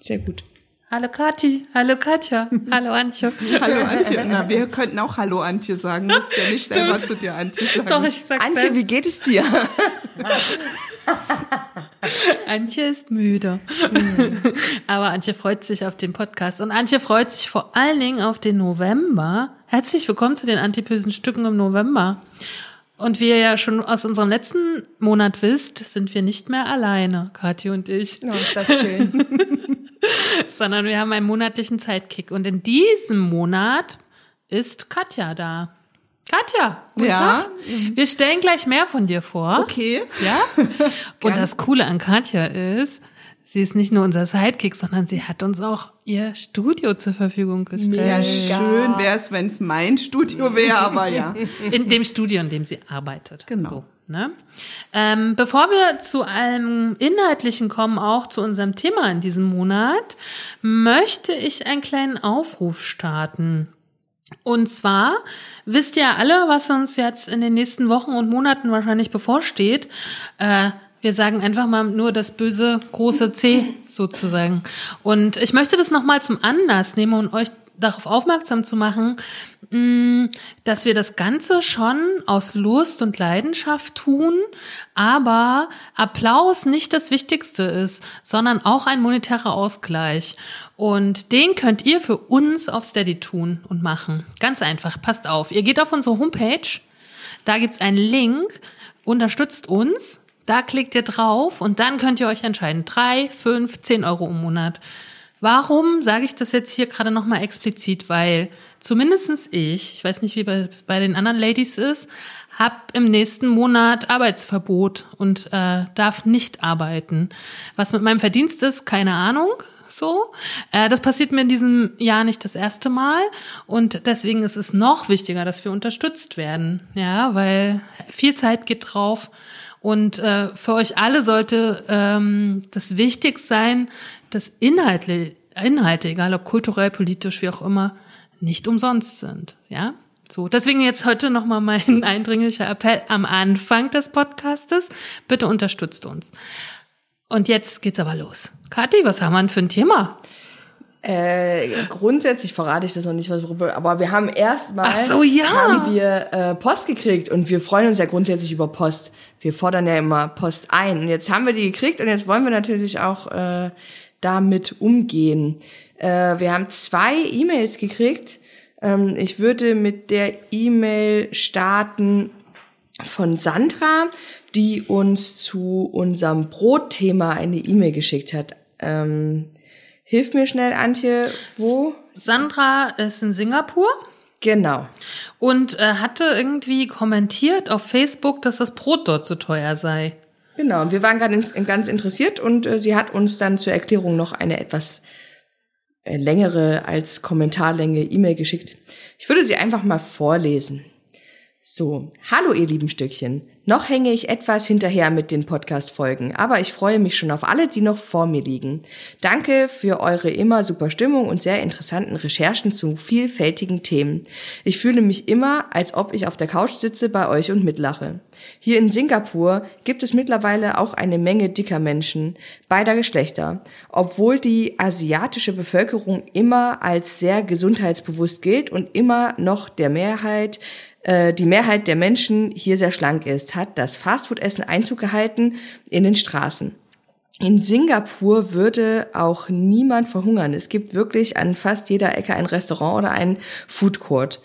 Sehr gut. Hallo Kathi, hallo Katja, hallo Antje. Hallo Antje. Na, wir könnten auch Hallo Antje sagen, musst ja nicht selber zu dir Antje sagen. Doch, ich sag's Antje, selbst. wie geht es dir? Antje ist müde. Aber Antje freut sich auf den Podcast. Und Antje freut sich vor allen Dingen auf den November. Herzlich willkommen zu den antipösen Stücken im November. Und wie ihr ja schon aus unserem letzten Monat wisst, sind wir nicht mehr alleine, Kathi und ich, Oh, ist das schön. sondern wir haben einen monatlichen Zeitkick. Und in diesem Monat ist Katja da. Katja, guten Ja. Tag. Wir stellen gleich mehr von dir vor. Okay. Ja? Und das Coole an Katja ist, sie ist nicht nur unser Sidekick, sondern sie hat uns auch ihr Studio zur Verfügung gestellt. Ja, schön wäre es, wenn es mein Studio wäre, aber ja. In dem Studio, in dem sie arbeitet. Genau. So, ne? ähm, bevor wir zu allem Inhaltlichen kommen, auch zu unserem Thema in diesem Monat, möchte ich einen kleinen Aufruf starten. Und zwar wisst ihr alle, was uns jetzt in den nächsten Wochen und Monaten wahrscheinlich bevorsteht. Äh, wir sagen einfach mal nur das böse große C sozusagen. Und ich möchte das nochmal zum Anlass nehmen und euch darauf aufmerksam zu machen, mh, dass wir das Ganze schon aus Lust und Leidenschaft tun, aber Applaus nicht das Wichtigste ist, sondern auch ein monetärer Ausgleich. Und den könnt ihr für uns auf Steady tun und machen. Ganz einfach, passt auf. Ihr geht auf unsere Homepage, da gibt's einen Link, unterstützt uns, da klickt ihr drauf und dann könnt ihr euch entscheiden. Drei, fünf, zehn Euro im Monat. Warum sage ich das jetzt hier gerade nochmal explizit? Weil zumindestens ich, ich weiß nicht, wie bei, bei den anderen Ladies ist, hab im nächsten Monat Arbeitsverbot und äh, darf nicht arbeiten. Was mit meinem Verdienst ist, keine Ahnung. So, äh, das passiert mir in diesem Jahr nicht das erste Mal und deswegen ist es noch wichtiger, dass wir unterstützt werden, ja, weil viel Zeit geht drauf und äh, für euch alle sollte ähm, das wichtig sein, dass Inhalte, Inhalte, egal ob kulturell, politisch, wie auch immer, nicht umsonst sind. Ja, so. Deswegen jetzt heute nochmal mein eindringlicher Appell am Anfang des Podcastes. Bitte unterstützt uns. Und jetzt geht's aber los. Kathi, was haben wir denn für ein Thema? Äh, grundsätzlich verrate ich das noch nicht, worüber, aber wir haben erstmal so, ja. haben wir äh, Post gekriegt und wir freuen uns ja grundsätzlich über Post. Wir fordern ja immer Post ein und jetzt haben wir die gekriegt und jetzt wollen wir natürlich auch äh, damit umgehen. Äh, wir haben zwei E-Mails gekriegt. Ähm, ich würde mit der E-Mail starten von Sandra, die uns zu unserem Brotthema eine E-Mail geschickt hat. Ähm, hilf mir schnell, Antje, wo? Sandra ist in Singapur Genau. und äh, hatte irgendwie kommentiert auf Facebook, dass das Brot dort so teuer sei. Genau, wir waren ganz, ganz interessiert und äh, sie hat uns dann zur Erklärung noch eine etwas äh, längere als Kommentarlänge E-Mail geschickt. Ich würde sie einfach mal vorlesen. So, hallo ihr lieben Stückchen. Noch hänge ich etwas hinterher mit den Podcast-Folgen, aber ich freue mich schon auf alle, die noch vor mir liegen. Danke für eure immer super Stimmung und sehr interessanten Recherchen zu vielfältigen Themen. Ich fühle mich immer, als ob ich auf der Couch sitze bei euch und mitlache. Hier in Singapur gibt es mittlerweile auch eine Menge dicker Menschen beider Geschlechter, obwohl die asiatische Bevölkerung immer als sehr gesundheitsbewusst gilt und immer noch der Mehrheit äh, die Mehrheit der Menschen hier sehr schlank ist, hat das Fastfood-Essen Einzug gehalten in den Straßen. In Singapur würde auch niemand verhungern. Es gibt wirklich an fast jeder Ecke ein Restaurant oder einen Food Court.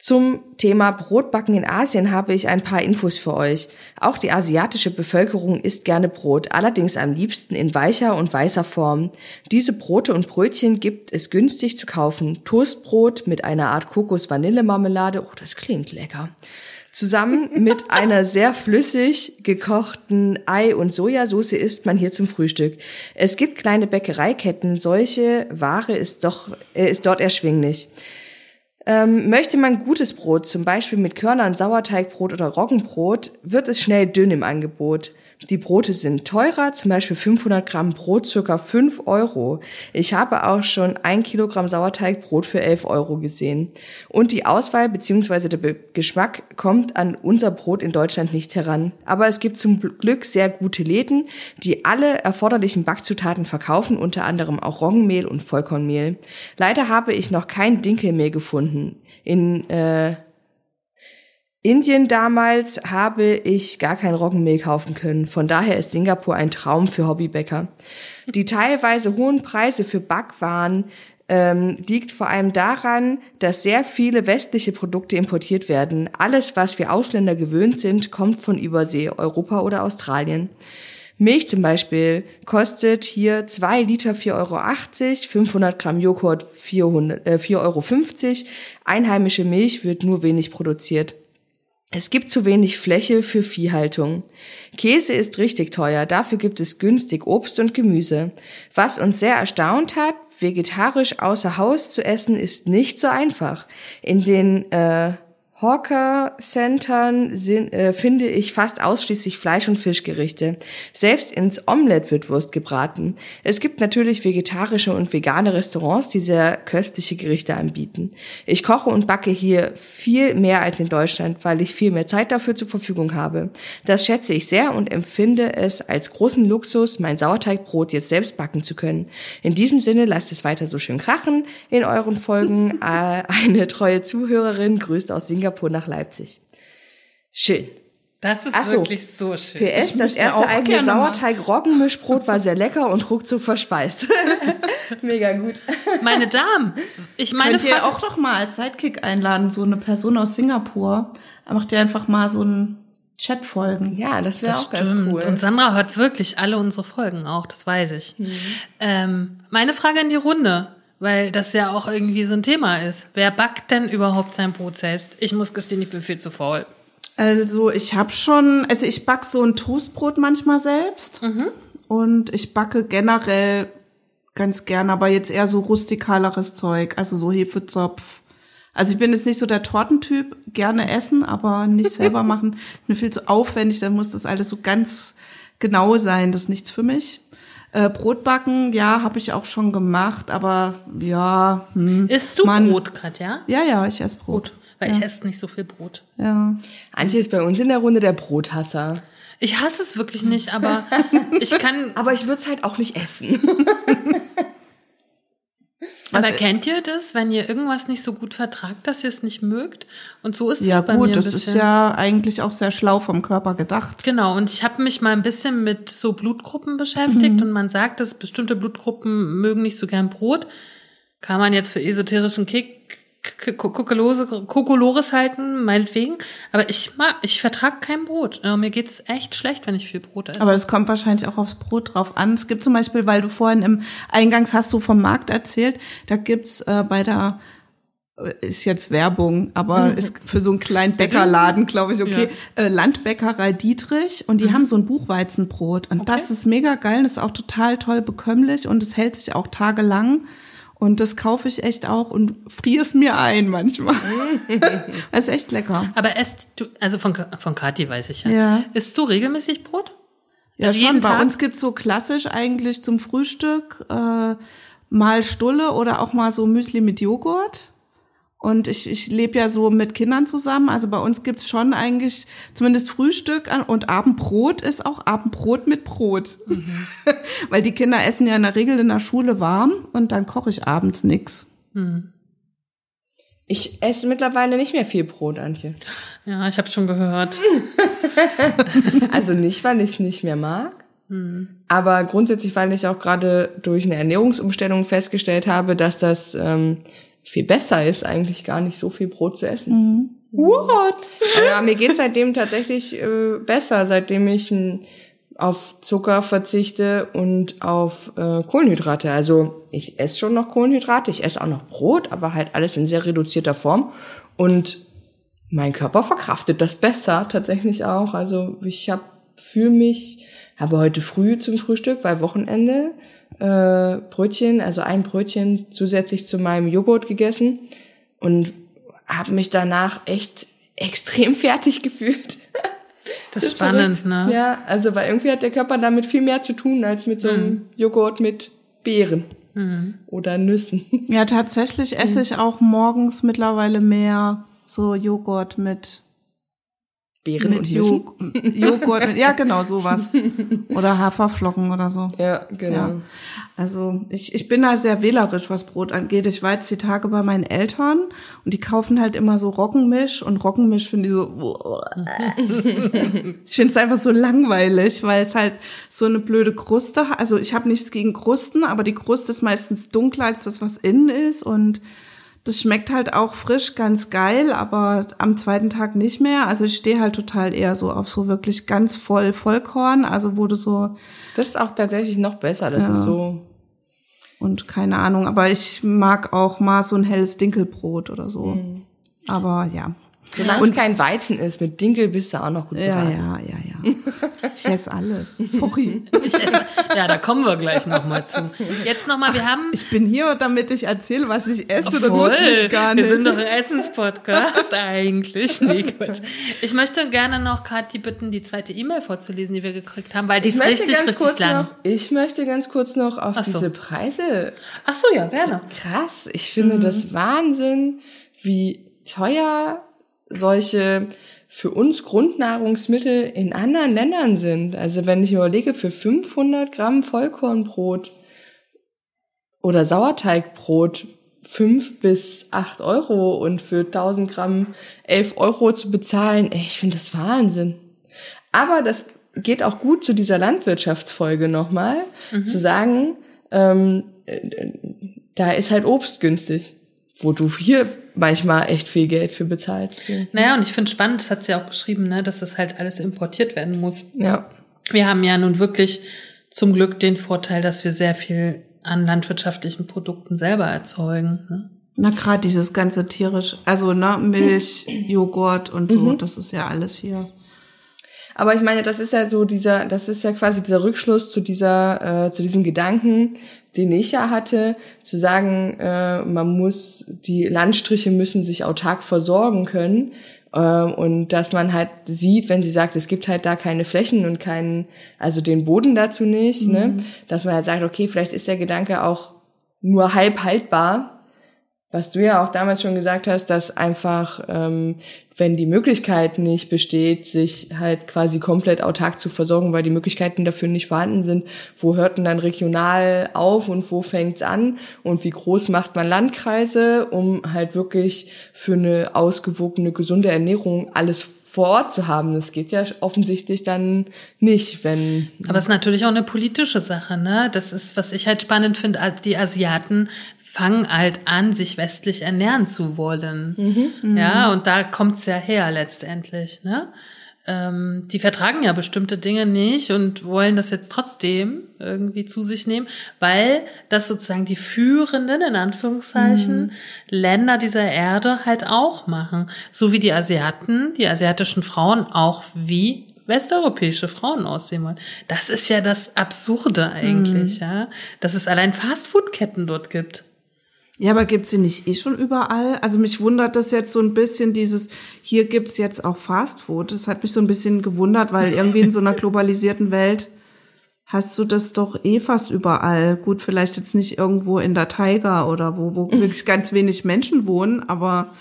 Zum Thema Brotbacken in Asien habe ich ein paar Infos für euch. Auch die asiatische Bevölkerung isst gerne Brot, allerdings am liebsten in weicher und weißer Form. Diese Brote und Brötchen gibt es günstig zu kaufen. Toastbrot mit einer Art Kokos-Vanille-Marmelade, oh, das klingt lecker. Zusammen mit einer sehr flüssig gekochten Ei- und Sojasauce isst man hier zum Frühstück. Es gibt kleine Bäckereiketten, solche Ware ist, doch, äh, ist dort erschwinglich. Ähm, möchte man gutes Brot, zum Beispiel mit Körnern, Sauerteigbrot oder Roggenbrot, wird es schnell dünn im Angebot. Die Brote sind teurer, zum Beispiel 500 Gramm Brot circa 5 Euro. Ich habe auch schon ein Kilogramm Sauerteigbrot für 11 Euro gesehen. Und die Auswahl bzw. der Be Geschmack kommt an unser Brot in Deutschland nicht heran. Aber es gibt zum Glück sehr gute Läden, die alle erforderlichen Backzutaten verkaufen, unter anderem auch Roggenmehl und Vollkornmehl. Leider habe ich noch kein Dinkelmehl gefunden. In äh, Indien damals habe ich gar kein Roggenmehl kaufen können. Von daher ist Singapur ein Traum für Hobbybäcker. Die teilweise hohen Preise für Backwaren ähm, liegt vor allem daran, dass sehr viele westliche Produkte importiert werden. Alles, was wir Ausländer gewöhnt sind, kommt von Übersee, Europa oder Australien. Milch zum Beispiel kostet hier 2 Liter 4,80 Euro, 500 Gramm Joghurt 400, äh, 4,50 Euro. Einheimische Milch wird nur wenig produziert. Es gibt zu wenig Fläche für Viehhaltung. Käse ist richtig teuer, dafür gibt es günstig Obst und Gemüse. Was uns sehr erstaunt hat, vegetarisch außer Haus zu essen ist nicht so einfach. In den äh, Hawker-Centern äh, finde ich fast ausschließlich Fleisch- und Fischgerichte. Selbst ins Omelett wird Wurst gebraten. Es gibt natürlich vegetarische und vegane Restaurants, die sehr köstliche Gerichte anbieten. Ich koche und backe hier viel mehr als in Deutschland, weil ich viel mehr Zeit dafür zur Verfügung habe. Das schätze ich sehr und empfinde es als großen Luxus, mein Sauerteigbrot jetzt selbst backen zu können. In diesem Sinne lasst es weiter so schön krachen in euren Folgen. Äh, Eine treue Zuhörerin grüßt aus Singapur nach Leipzig. Schön. Das ist so. wirklich so schön. PS, das erste eigene. Sauerteig-Roggenmischbrot war sehr lecker und ruckzuck verspeist. Mega gut. Meine Damen, ich meine Könnt ihr Frage, auch noch mal als Sidekick einladen, so eine Person aus Singapur. Da macht ihr einfach mal so einen Chat folgen. Ja, das wäre auch ganz stimmt. cool. Und Sandra hört wirklich alle unsere Folgen auch, das weiß ich. Ähm, meine Frage in die Runde, weil das ja auch irgendwie so ein Thema ist. Wer backt denn überhaupt sein Brot selbst? Ich muss gestehen, ich bin viel zu faul. Also ich habe schon, also ich back so ein Toastbrot manchmal selbst und ich backe generell ganz gern, aber jetzt eher so rustikaleres Zeug, also so Hefezopf. Also ich bin jetzt nicht so der Tortentyp, gerne essen, aber nicht selber machen. Mir viel zu aufwendig, dann muss das alles so ganz genau sein, das ist nichts für mich. Äh, Brotbacken, ja, habe ich auch schon gemacht, aber ja, hm. Isst du Mann. Brot, Katja? ja, ja, ich esse Brot. Weil ich esse nicht so viel Brot. Ja. Antje ist bei uns in der Runde der Brothasser. Ich hasse es wirklich nicht, aber ich kann. Aber ich würde es halt auch nicht essen. Aber Was- kennt ihr das, wenn ihr irgendwas nicht so gut vertragt, dass ihr es nicht mögt? Und so ist es Ja bei mir gut, ein das bisschen. ist ja eigentlich auch sehr schlau vom Körper gedacht. Genau, und ich habe mich mal ein bisschen mit so Blutgruppen beschäftigt und man sagt, dass bestimmte Blutgruppen mögen nicht so gern Brot. Kann man jetzt für esoterischen Kick Kokolores halten, meinetwegen. Aber ich mag, ich vertrag kein Brot. Ja, mir geht's echt schlecht, wenn ich viel Brot esse. Aber das kommt wahrscheinlich auch aufs Brot drauf an. Es gibt zum Beispiel, weil du vorhin im Eingangs hast du vom Markt erzählt, da gibt's äh, bei der ist jetzt Werbung, aber ist für so einen kleinen Bäckerladen, glaube ich, okay. Äh, Landbäckerei Dietrich und die haben so ein Buchweizenbrot und das ist mega geil, das ist auch total toll bekömmlich und es hält sich auch tagelang und das kaufe ich echt auch und friere es mir ein manchmal. das ist echt lecker. Aber esst du, also von, von Kathi weiß ich ja. Ja. Isst du regelmäßig Brot? Ja, Also schon. Bei uns gibt's so klassisch eigentlich zum Frühstück äh, mal Stulle oder auch mal so Müsli mit Joghurt. Und ich, ich lebe ja so mit Kindern zusammen. Also bei uns gibt's schon eigentlich zumindest Frühstück an- und Abendbrot ist auch Abendbrot mit Brot. Weil die Kinder essen ja in der Regel in der Schule warm und dann koche ich abends nix. Ich esse mittlerweile nicht mehr viel Brot, Antje. Ja, ich habe schon gehört. Also nicht, weil ich es nicht mehr mag. Aber grundsätzlich, weil ich auch gerade durch eine Ernährungsumstellung festgestellt habe, dass das ähm, viel besser ist, eigentlich gar nicht so viel Brot zu essen. What? Ja, mir geht seitdem tatsächlich äh, besser, seitdem ich n, auf Zucker verzichte und auf äh, Kohlenhydrate. Also ich esse schon noch Kohlenhydrate, ich esse auch noch Brot, aber halt alles in sehr reduzierter Form. Und mein Körper verkraftet das besser tatsächlich auch. Also ich habe fühle mich, habe heute früh zum Frühstück, weil Wochenende, äh, Brötchen, also ein Brötchen zusätzlich zu meinem Joghurt gegessen und habe mich danach echt extrem fertig gefühlt. Das ist spannend, verrückt. ne? Ja, also weil irgendwie hat der Körper damit viel mehr zu tun als mit so einem Joghurt mit Beeren oder Nüssen. Ja, tatsächlich esse ich auch morgens mittlerweile mehr so Joghurt mit Beeren mit und Nüssen. Jo Joghurt mit, ja genau sowas oder Haferflocken oder so. Ja, genau. Ja. Also ich, ich bin da sehr wählerisch, was Brot angeht. Ich war jetzt die Tage bei meinen Eltern und die kaufen halt immer so Roggenmisch und Roggenmisch finde ich so. ich finde es einfach so langweilig, weil es halt so eine blöde Kruste hat. Also ich habe nichts gegen Krusten, aber die Kruste ist meistens dunkler als das, was innen ist und das schmeckt halt auch frisch ganz geil, aber am zweiten Tag nicht mehr. Also ich stehe halt total eher so auf so wirklich ganz voll Vollkorn, also wo du so Das ist auch tatsächlich noch besser. Das Ja. ist so. und keine Ahnung, aber ich mag auch mal so ein helles Dinkelbrot oder so. Aber ja. Solange es kein Weizen ist, mit Dinkel bist du auch noch gut Ja, beraten. ja, ja, ja. Ich esse alles. Sorry. Ich esse, ja, da kommen wir gleich nochmal zu. Jetzt nochmal, wir haben. Ich bin hier, damit ich erzähle, was ich esse. Das Voll. wusste ich gar nicht. Wir sind doch ein Essenspodcast eigentlich. Nee, Gott. Ich möchte gerne noch Kathi bitten, die zweite E-Mail vorzulesen, die wir gekriegt haben, weil die Ich ist richtig, richtig lang. noch, ich möchte ganz kurz noch auf so. diese Preise. Ach so, ja, gerne. Krass. Ich finde Mhm. das Wahnsinn, wie teuer solche für uns Grundnahrungsmittel in anderen Ländern sind. Also wenn ich überlege, für 500 Gramm Vollkornbrot oder Sauerteigbrot fünf bis acht Euro und für 1000 Gramm elf Euro zu bezahlen, ey, ich finde das Wahnsinn. Aber das geht auch gut zu dieser Landwirtschaftsfolge nochmal, zu sagen, ähm, äh, da ist halt Obst günstig, wo du hier manchmal echt viel Geld für bezahlst. So. Naja, und ich finde spannend, das hat sie auch geschrieben, ne, dass das halt alles importiert werden muss. Ja. Wir haben ja nun wirklich zum Glück den Vorteil, dass wir sehr viel an landwirtschaftlichen Produkten selber erzeugen. Ne? Na, gerade dieses ganze tierisch, also ne, Milch, Joghurt und so, das ist ja alles hier. Aber ich meine, das ist ja so dieser, das ist ja quasi dieser Rückschluss zu dieser, äh, zu diesem Gedanken, den ich ja hatte, zu sagen, äh, man muss, die Landstriche müssen sich autark versorgen können. Ähm, und dass man halt sieht, wenn sie sagt, es gibt halt da keine Flächen und keinen, also den Boden dazu nicht, ne, dass man halt sagt, okay, vielleicht ist der Gedanke auch nur halb haltbar, was du ja auch damals schon gesagt hast, dass einfach, ähm, wenn die Möglichkeit nicht besteht, sich halt quasi komplett autark zu versorgen, weil die Möglichkeiten dafür nicht vorhanden sind, wo hört denn dann regional auf und wo fängt's an und wie groß macht man Landkreise, um halt wirklich für eine ausgewogene, gesunde Ernährung alles vor Ort zu haben. Das geht ja offensichtlich dann nicht, wenn Aber es ist natürlich auch eine politische Sache, ne? Das ist, was ich halt spannend finde, die Asiaten fangen halt an, sich westlich ernähren zu wollen. Ja, und da kommt's ja her letztendlich, ne? Ähm, die vertragen ja bestimmte Dinge nicht und wollen das jetzt trotzdem irgendwie zu sich nehmen, weil das sozusagen die führenden, in Anführungszeichen, Länder dieser Erde halt auch machen. So wie die Asiaten, die asiatischen Frauen auch wie westeuropäische Frauen aussehen wollen. Das ist ja das Absurde eigentlich, ja. Dass es allein Fastfood-Ketten dort gibt. Ja, aber gibt's sie nicht eh schon überall? Also mich wundert das jetzt so ein bisschen, dieses, hier gibt's jetzt auch Fastfood. Das hat mich so ein bisschen gewundert, weil irgendwie in so einer globalisierten Welt hast du das doch eh fast überall. Gut, vielleicht jetzt nicht irgendwo in der Taiga oder wo, wo wirklich ganz wenig Menschen wohnen, aber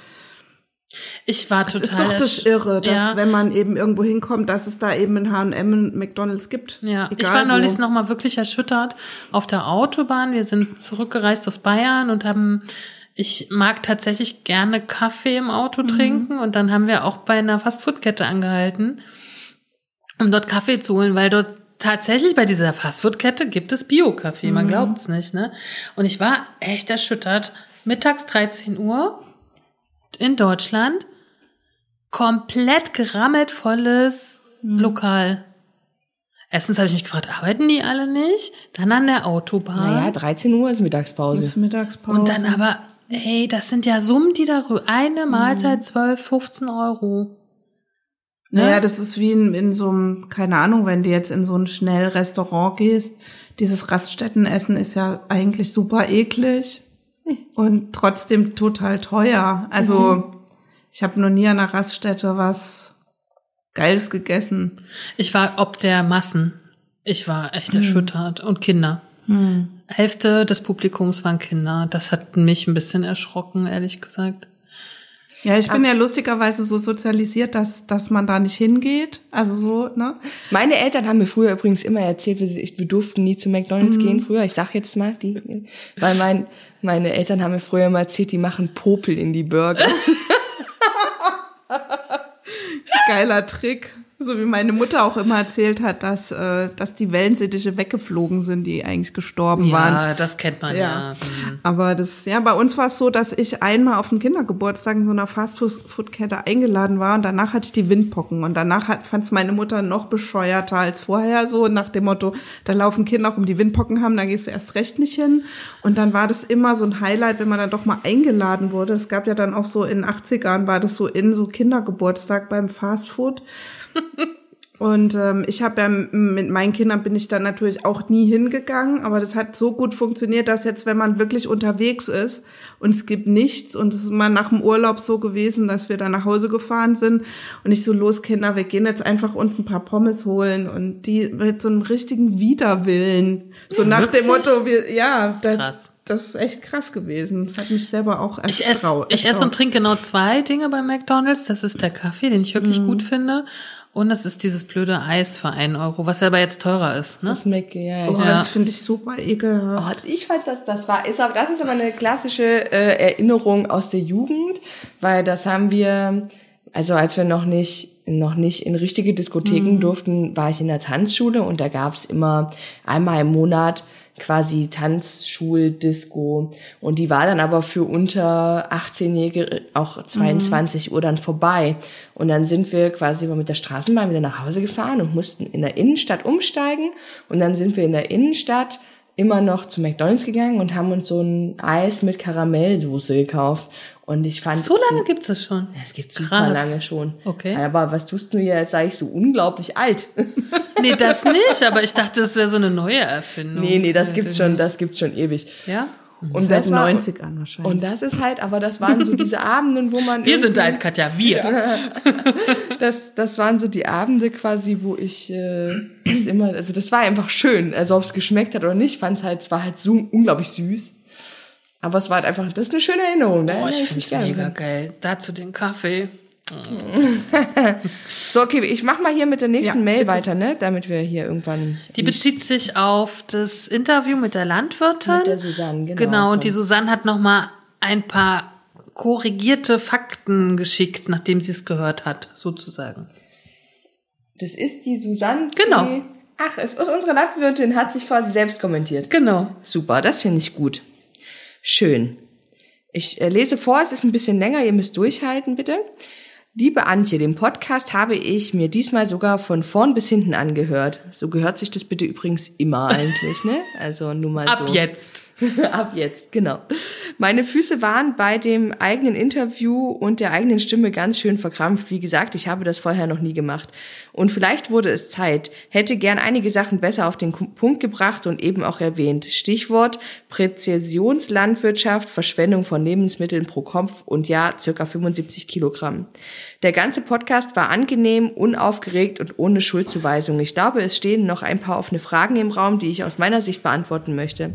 Ich war das total. ist doch das Irre, dass ja. wenn man eben irgendwo hinkommt, dass es da eben ein H&M und McDonalds gibt. Ja, ich Egal war neulich wo. noch mal wirklich erschüttert auf der Autobahn. Wir sind zurückgereist aus Bayern und haben, ich mag tatsächlich gerne Kaffee im Auto trinken und dann haben wir auch bei einer Fastfood-Kette angehalten, um dort Kaffee zu holen, weil dort tatsächlich bei dieser Fastfood-Kette gibt es Bio-Kaffee, man glaubt's nicht, ne? Und ich war echt erschüttert. Mittags 13 Uhr in Deutschland, komplett gerammelt volles Lokal. Erstens habe ich mich gefragt, arbeiten die alle nicht? Dann an der Autobahn. Naja, 13 Uhr ist Mittagspause. Ist Mittagspause. Und dann aber, ey, das sind ja Summen, die darüber, eine Mahlzeit 12, 15 Euro. Naja, das ist wie in, in so einem, keine Ahnung, wenn du jetzt in so ein Schnellrestaurant gehst. Dieses Raststättenessen ist ja eigentlich super eklig und trotzdem total teuer. Also ich habe noch nie an einer Raststätte was Geiles gegessen. Ich war ob der Massen. Ich war echt erschüttert. Und Kinder. Hälfte des Publikums waren Kinder. Das hat mich ein bisschen erschrocken, ehrlich gesagt. Ja, ich bin ja lustigerweise so sozialisiert, dass, dass man da nicht hingeht. Also so, ne? Meine Eltern haben mir früher übrigens immer erzählt, wir, wir durften nie zu McDonalds gehen früher. Ich sag jetzt mal, die, weil mein, meine Eltern haben mir früher immer erzählt, die machen Popel in die Burger. Geiler Trick. So wie meine Mutter auch immer erzählt hat, dass, äh, dass die Wellensittiche weggeflogen sind, die eigentlich gestorben waren. Ja, das kennt man ja. Ja. Mhm. Aber das, ja, bei uns war es so, dass ich einmal auf dem Kindergeburtstag in so einer Fastfood-Kette eingeladen war und danach hatte ich die Windpocken und danach fand es meine Mutter noch bescheuerter als vorher, so nach dem Motto, da laufen Kinder auch um die Windpocken haben, da gehst du erst recht nicht hin. Und dann war das immer so ein Highlight, wenn man dann doch mal eingeladen wurde. Es gab ja dann auch so in den 80ern war das so in so Kindergeburtstag beim Fastfood. Und ähm, ich habe ja mit meinen Kindern bin ich dann natürlich auch nie hingegangen, aber das hat so gut funktioniert, dass jetzt, wenn man wirklich unterwegs ist und es gibt nichts und es ist mal nach dem Urlaub so gewesen, dass wir dann nach Hause gefahren sind und ich so los Kinder, wir gehen jetzt einfach uns ein paar Pommes holen und die mit so einem richtigen Widerwillen, so nach dem Motto, wir ja, da, Krass. das ist echt krass gewesen. Das hat mich selber auch Ich esse erstrau- ich esse und erstaunt. trinke genau zwei Dinge bei McDonalds. Das ist der Kaffee, den ich wirklich Mhm. gut finde. Und es ist dieses blöde Eis für einen Euro, was ja aber jetzt teurer ist. Ne? Das Mac, ja, Oh, ich, Ja. das finde ich super ekelhaft. Oh, ich fand das, das war, ist aber, das ist aber eine klassische äh, Erinnerung aus der Jugend, weil das haben wir, also als wir noch nicht, noch nicht in richtige Diskotheken durften, war ich in der Tanzschule und da gab's immer einmal im Monat quasi Tanzschuldisco. Und die war dann aber für unter 18-Jährige auch 22 Uhr dann vorbei. Und dann sind wir quasi mit der Straßenbahn wieder nach Hause gefahren und mussten in der Innenstadt umsteigen. Und dann sind wir in der Innenstadt immer noch zu McDonalds gegangen und haben uns so ein Eis mit Karamellsoße gekauft. Und ich fand. So lange gibt's das schon. Ja, es gibt super Krass. lange schon. Okay. Aber was tust du jetzt, sage ich, so unglaublich alt? Nee, das nicht, aber ich dachte, das wäre so eine neue Erfindung. nee, nee, das gibt's schon, das gibt's schon ewig. Ja? Und Seit das war, 90ern wahrscheinlich. und das ist halt, aber das waren so diese Abenden, wo man. Wir sind alt, Katja, wir. Das, das waren so die Abende quasi, wo ich äh, das immer, also das war einfach schön. Also ob es geschmeckt hat oder nicht, fand es halt, es war halt so unglaublich süß. Aber es war halt einfach, das ist eine schöne Erinnerung. Da Oh, ich finde es mega dran. geil. Dazu den Kaffee. So, okay, ich mach mal hier mit der nächsten Ja, Mail bitte. weiter, ne? Damit wir hier irgendwann Die bezieht sich auf das Interview mit der Landwirtin. Mit der Susanne, genau, Genau, und die Susanne hat noch mal ein paar korrigierte Fakten geschickt, nachdem sie es gehört hat, sozusagen. Das ist die Susanne. Genau. Die, ach, es ist unsere Landwirtin hat sich quasi selbst kommentiert. Genau. Super, das finde ich gut. Schön. Ich äh, lese vor, es ist ein bisschen länger, ihr müsst durchhalten, bitte. Liebe Antje, den Podcast habe ich mir diesmal sogar von vorn bis hinten angehört. So gehört sich das bitte übrigens immer eigentlich, ne? Also nur mal Ab so. jetzt. Ab jetzt, genau. Meine Füße waren bei dem eigenen Interview und der eigenen Stimme ganz schön verkrampft. Wie gesagt, ich habe das vorher noch nie gemacht. Und vielleicht wurde es Zeit. Hätte gern einige Sachen besser auf den Punkt gebracht und eben auch erwähnt. Stichwort Präzisionslandwirtschaft, Verschwendung von Lebensmitteln pro Kopf und ja, circa 75 Kilogramm. Der ganze Podcast war angenehm, unaufgeregt und ohne Schuldzuweisung. Ich glaube, es stehen noch ein paar offene Fragen im Raum, die ich aus meiner Sicht beantworten möchte.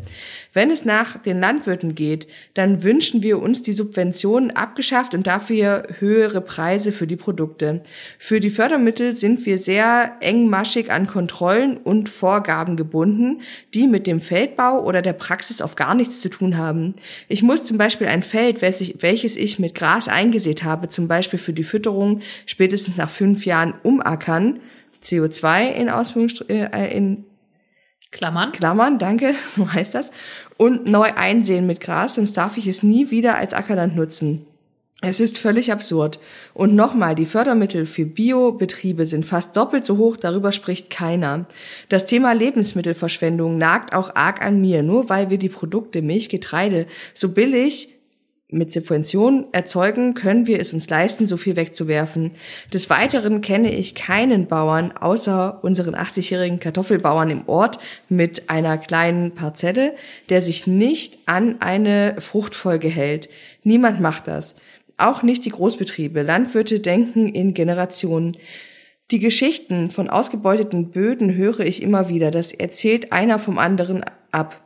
Wenn es nach den Landwirten geht, dann wünschen wir uns die Subventionen abgeschafft und dafür höhere Preise für die Produkte. Für die Fördermittel sind wir sehr engmaschig an Kontrollen und Vorgaben gebunden, die mit dem Feldbau oder der Praxis auf gar nichts zu tun haben. Ich muss zum Beispiel ein Feld, welches welches ich mit Gras eingesät habe, zum Beispiel für die Fütterung, spätestens nach fünf Jahren umackern, CO2 in Ausführungsstrichen, äh, in Klammern. Klammern, danke, so heißt das, und neu einsehen mit Gras, sonst darf ich es nie wieder als Ackerland nutzen. Es ist völlig absurd. Und nochmal, die Fördermittel für Biobetriebe sind fast doppelt so hoch, darüber spricht keiner. Das Thema Lebensmittelverschwendung nagt auch arg an mir, nur weil wir die Produkte Milch, Getreide so billig mit Subventionen erzeugen, können wir es uns leisten, so viel wegzuwerfen. Des Weiteren kenne ich keinen Bauern außer unseren 80-jährigen Kartoffelbauern im Ort mit einer kleinen Parzelle, der sich nicht an eine Fruchtfolge hält. Niemand macht das. Auch nicht die Großbetriebe. Landwirte denken in Generationen. Die Geschichten von ausgebeuteten Böden höre ich immer wieder. Das erzählt einer vom anderen ab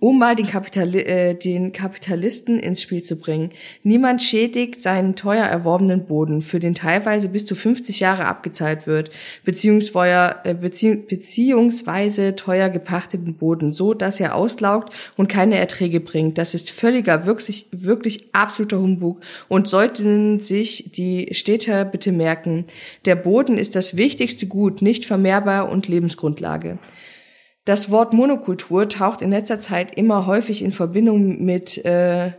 um mal den, Kapitali äh, den Kapitalisten ins Spiel zu bringen. Niemand schädigt seinen teuer erworbenen Boden, für den teilweise bis zu 50 Jahre abgezahlt wird, beziehungsweise, äh, bezieh beziehungsweise teuer gepachteten Boden, so dass er auslaugt und keine Erträge bringt. Das ist völliger, wirklich, wirklich absoluter Humbug und sollten sich die Städter bitte merken. Der Boden ist das wichtigste Gut, nicht vermehrbar und Lebensgrundlage. Das Wort Monokultur taucht in letzter Zeit immer häufig in Verbindung mit äh,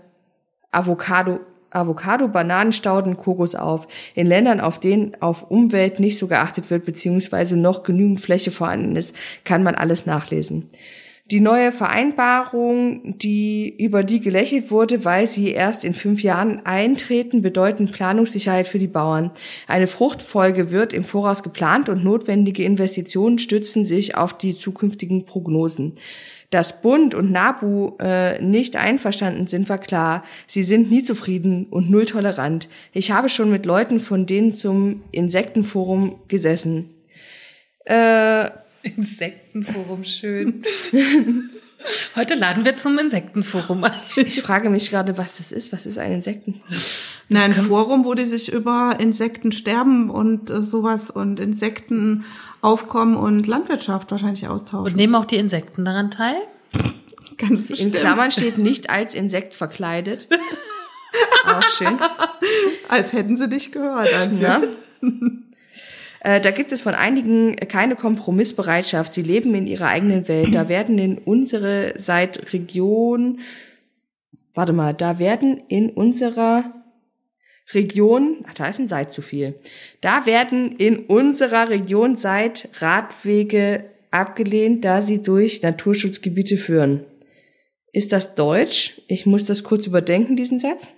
Avocado, Avocado, Bananenstauden, Kokos auf. In Ländern, auf denen auf Umwelt nicht so geachtet wird, beziehungsweise noch genügend Fläche vorhanden ist, kann man alles nachlesen. Die neue Vereinbarung, die über die gelächelt wurde, weil sie erst in fünf Jahren eintreten, bedeuten Planungssicherheit für die Bauern. Eine Fruchtfolge wird im Voraus geplant und notwendige Investitionen stützen sich auf die zukünftigen Prognosen. Dass Bund und NABU äh, nicht einverstanden sind, war klar. Sie sind nie zufrieden und null tolerant. Ich habe schon mit Leuten von denen zum Insektenforum gesessen. Äh, Insektenforum, schön. Heute laden wir zum Insektenforum ein. Ich frage mich gerade, was das ist. Was ist ein Insektenforum? Na, ein Forum, wo die sich über Insektensterben und äh, sowas und Insektenaufkommen und Landwirtschaft wahrscheinlich austauschen. Und nehmen auch die Insekten daran teil? Ganz bestimmt. In Klammern steht nicht als Insekt verkleidet. Auch schön. Als hätten sie dich gehört. Also. Ja. Äh, da gibt es von einigen keine Kompromissbereitschaft. Sie leben in ihrer eigenen Welt. Da werden in unsere seit Region, warte mal, da werden in unserer Region, ach, da ist ein Seit zu viel. Da werden in unserer Region seit Radwege abgelehnt, da sie durch Naturschutzgebiete führen. Ist das Deutsch? Ich muss das kurz überdenken, diesen Satz.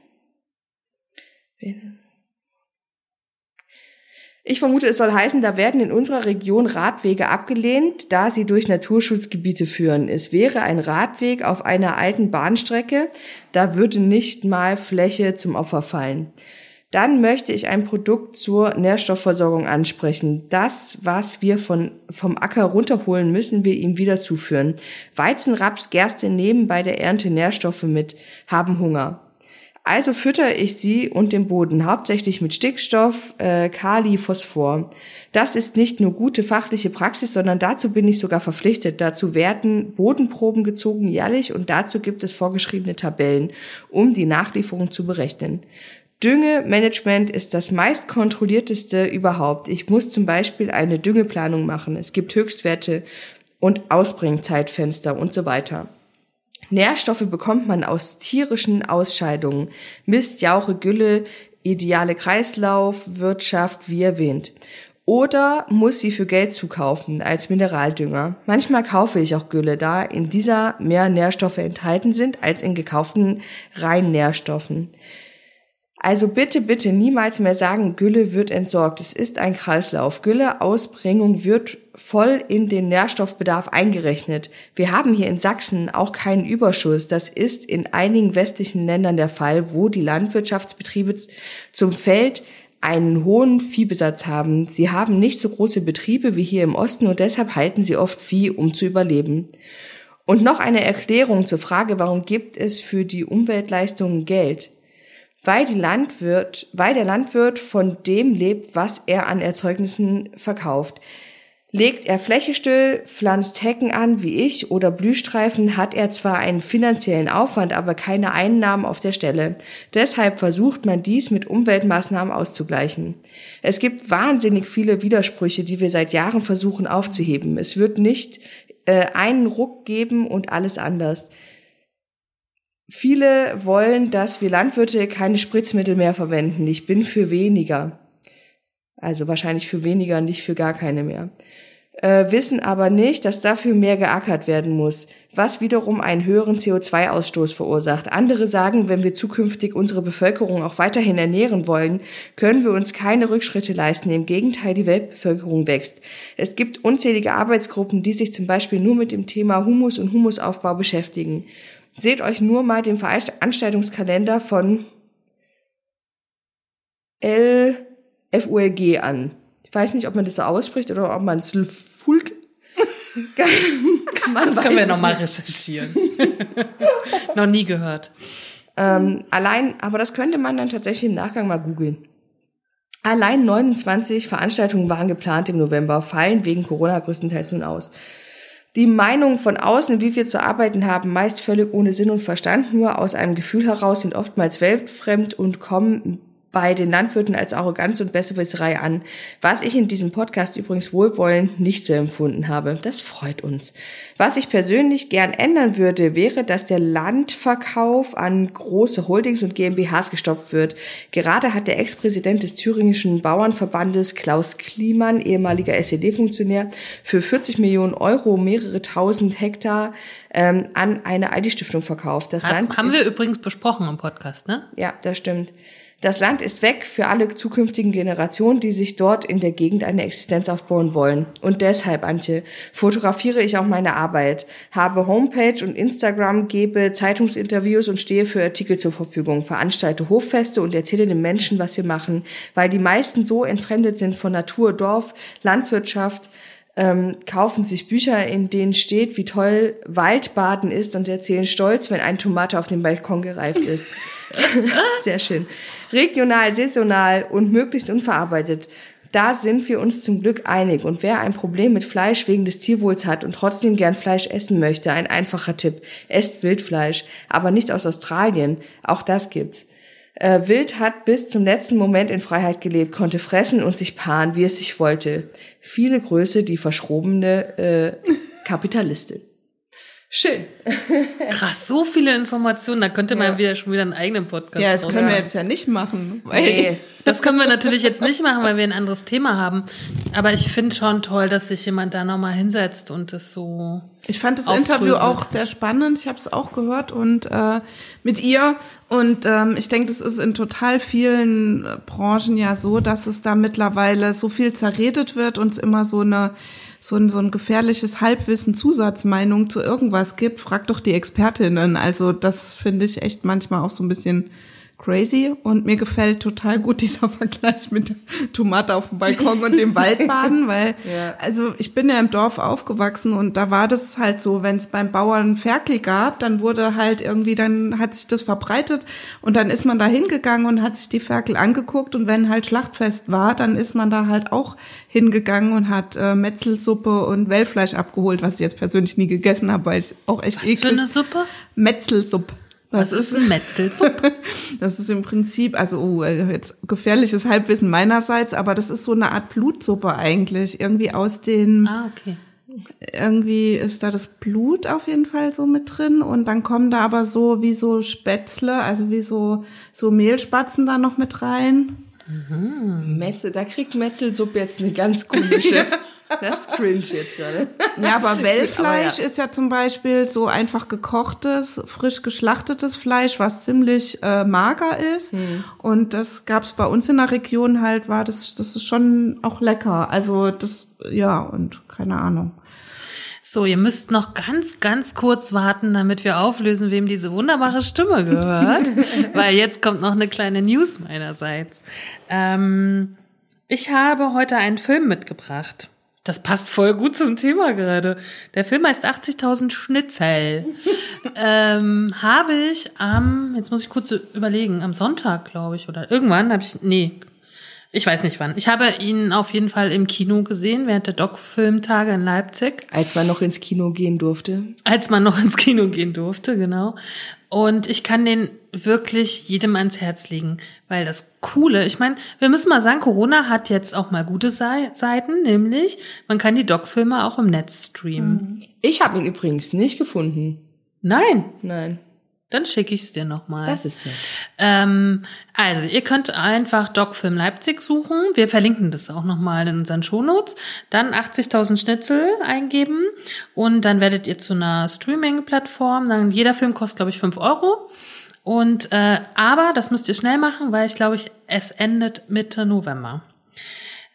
Ich vermute, es soll heißen, da werden in unserer Region Radwege abgelehnt, da sie durch Naturschutzgebiete führen. Es wäre ein Radweg auf einer alten Bahnstrecke, da würde nicht mal Fläche zum Opfer fallen. Dann möchte ich ein Produkt zur Nährstoffversorgung ansprechen. Das, was wir von, vom Acker runterholen, müssen wir ihm wieder zuführen. Weizen, Raps, Gerste nehmen bei der Ernte Nährstoffe mit, haben Hunger. Also füttere ich sie und den Boden hauptsächlich mit Stickstoff, äh, Kali, Phosphor. Das ist nicht nur gute fachliche Praxis, sondern dazu bin ich sogar verpflichtet. Dazu werden Bodenproben gezogen jährlich und dazu gibt es vorgeschriebene Tabellen, um die Nachlieferung zu berechnen. Düngemanagement ist das meist kontrollierteste überhaupt. Ich muss zum Beispiel eine Düngeplanung machen. Es gibt Höchstwerte und Ausbringzeitfenster und so weiter. Nährstoffe bekommt man aus tierischen Ausscheidungen. Mist, Jauche, Gülle, ideale Kreislaufwirtschaft, wie erwähnt. Oder muss sie für Geld zukaufen als Mineraldünger. Manchmal kaufe ich auch Gülle, da in dieser mehr Nährstoffe enthalten sind als in gekauften reinen Nährstoffen. Also bitte, bitte niemals mehr sagen, Gülle wird entsorgt. Es ist ein Kreislauf. Gülleausbringung wird voll in den Nährstoffbedarf eingerechnet. Wir haben hier in Sachsen auch keinen Überschuss. Das ist in einigen westlichen Ländern der Fall, wo die Landwirtschaftsbetriebe zum Feld einen hohen Viehbesatz haben. Sie haben nicht so große Betriebe wie hier im Osten und deshalb halten sie oft Vieh, um zu überleben. Und noch eine Erklärung zur Frage, warum gibt es für die Umweltleistungen Geld? weil, die Landwirt, weil der Landwirt von dem lebt, was er an Erzeugnissen verkauft. Legt er Fläche still, pflanzt Hecken an wie ich oder Blühstreifen, hat er zwar einen finanziellen Aufwand, aber keine Einnahmen auf der Stelle. Deshalb versucht man dies mit Umweltmaßnahmen auszugleichen. Es gibt wahnsinnig viele Widersprüche, die wir seit Jahren versuchen aufzuheben. Es wird nicht äh, einen Ruck geben und alles anders. Viele wollen, dass wir Landwirte keine Spritzmittel mehr verwenden. Ich bin für weniger. Also wahrscheinlich für weniger, nicht für gar keine mehr. Äh, wissen aber nicht, dass dafür mehr geackert werden muss, was wiederum einen höheren CO2-Ausstoß verursacht. Andere sagen, wenn wir zukünftig unsere Bevölkerung auch weiterhin ernähren wollen, können wir uns keine Rückschritte leisten. Im Gegenteil, die Weltbevölkerung wächst. Es gibt unzählige Arbeitsgruppen, die sich zum Beispiel nur mit dem Thema Humus und Humusaufbau beschäftigen. Seht euch nur mal den Veranstaltungskalender von LFULG an. Ich weiß nicht, ob man das so ausspricht oder ob man es Fulk. das können wir nochmal recherchieren. Noch nie gehört. Ähm, allein, aber das könnte man dann tatsächlich im Nachgang mal googeln. Allein 29 Veranstaltungen waren geplant im November, fallen wegen Corona größtenteils nun aus. Die Meinungen von außen, wie wir zu arbeiten haben, meist völlig ohne Sinn und Verstand, nur aus einem Gefühl heraus, sind oftmals weltfremd und kommen bei den Landwirten als Arroganz und Besserwisserei an, was ich in diesem Podcast übrigens wohlwollend nicht so empfunden habe. Das freut uns. Was ich persönlich gern ändern würde, wäre, dass der Landverkauf an große Holdings und GmbHs gestoppt wird. Gerade hat der Ex-Präsident des thüringischen Bauernverbandes Klaus Kliemann, ehemaliger SED-Funktionär, für 40 Millionen Euro mehrere tausend Hektar ähm, an eine ID-Stiftung verkauft. Das Land haben wir übrigens besprochen im Podcast, ne? Ja, das stimmt. Das Land ist weg für alle zukünftigen Generationen, die sich dort in der Gegend eine Existenz aufbauen wollen. Und deshalb, Antje, fotografiere ich auch meine Arbeit, habe Homepage und Instagram, gebe Zeitungsinterviews und stehe für Artikel zur Verfügung, veranstalte Hoffeste und erzähle den Menschen, was wir machen, weil die meisten so entfremdet sind von Natur, Dorf, Landwirtschaft, ähm, kaufen sich Bücher, in denen steht, wie toll Waldbaden ist und erzählen stolz, wenn eine Tomate auf dem Balkon gereift ist. Sehr schön. Regional, saisonal und möglichst unverarbeitet. Da sind wir uns zum Glück einig. Und wer ein Problem mit Fleisch wegen des Tierwohls hat und trotzdem gern Fleisch essen möchte, ein einfacher Tipp. Esst Wildfleisch, aber nicht aus Australien. Auch das gibt's. Äh, Wild hat bis zum letzten Moment in Freiheit gelebt, konnte fressen und sich paaren, wie es sich wollte. Viele Größe, die verschrobene äh, Kapitalistin. Schön. Krass, so viele Informationen. Da könnte man ja. wieder schon wieder einen eigenen Podcast Ja, das können wir jetzt ja nicht machen. Weil nee, das können wir natürlich jetzt nicht machen, weil wir ein anderes Thema haben. Aber ich finde schon toll, dass sich jemand da nochmal hinsetzt und das so. Ich fand das Interview auch sehr spannend. Ich habe es auch gehört und äh, mit ihr. Und ähm, ich denke, das ist in total vielen Branchen ja so, dass es da mittlerweile so viel zerredet wird und es immer so eine so ein, so ein gefährliches Halbwissen, Zusatzmeinung zu irgendwas gibt, frag doch die Expertinnen. Also das finde ich echt manchmal auch so ein bisschen crazy und mir gefällt total gut dieser Vergleich mit der Tomate auf dem Balkon und dem Waldbaden, weil ja. also ich bin ja im Dorf aufgewachsen und da war das halt so, wenn es beim Bauern Ferkel gab, dann wurde halt irgendwie, dann hat sich das verbreitet und dann ist man da hingegangen und hat sich die Ferkel angeguckt und wenn halt Schlachtfest war, dann ist man da halt auch hingegangen und hat äh, Metzelsuppe und Wellfleisch abgeholt, was ich jetzt persönlich nie gegessen habe, weil es auch echt was eklig. Was für eine Suppe? Metzelsuppe. Was ist ein Metzelsupp? das ist im Prinzip, also oh, jetzt gefährliches Halbwissen meinerseits, aber das ist so eine Art Blutsuppe eigentlich. Irgendwie aus den. Ah, okay. Irgendwie ist da das Blut auf jeden Fall so mit drin und dann kommen da aber so wie so Spätzle, also wie so, so Mehlspatzen da noch mit rein. Mhm. Metzel, da kriegt Metzelsuppe jetzt eine ganz komische. Das ist cringe jetzt gerade. Ja, aber Wellfleisch ja. ist ja zum Beispiel so einfach gekochtes, frisch geschlachtetes Fleisch, was ziemlich äh, mager ist. Hm. Und das gab's bei uns in der Region halt, war das, das ist schon auch lecker. Also das, ja, und keine Ahnung. So, ihr müsst noch ganz, ganz kurz warten, damit wir auflösen, wem diese wunderbare Stimme gehört. Weil jetzt kommt noch eine kleine News meinerseits. Ähm, ich habe heute einen Film mitgebracht. Das passt voll gut zum Thema gerade. Der Film heißt 80.000 Schnitzel. ähm, habe ich am, jetzt muss ich kurz überlegen, am Sonntag, glaube ich, oder irgendwann habe ich, nee, ich weiß nicht wann. Ich habe ihn auf jeden Fall im Kino gesehen, während der Doc-Filmtage in Leipzig. Als man noch ins Kino gehen durfte. Als man noch ins Kino gehen durfte, genau. Und ich kann den wirklich jedem ans Herz legen, weil das Coole, ich meine, wir müssen mal sagen, Corona hat jetzt auch mal gute Seiten, nämlich man kann die Doc-Filme auch im Netz streamen. Ich habe ihn übrigens nicht gefunden. Nein. Nein. Dann schicke ich es dir nochmal. Das ist nett. Ähm, also, ihr könnt einfach Docfilm Leipzig suchen. Wir verlinken das auch nochmal in unseren Shownotes. Dann 80.000 Schnitzel eingeben und dann werdet ihr zu einer Streaming-Plattform. Dann jeder Film kostet, glaube ich, 5 Euro. Und äh, aber das müsst ihr schnell machen, weil ich glaube, ich es endet Mitte November.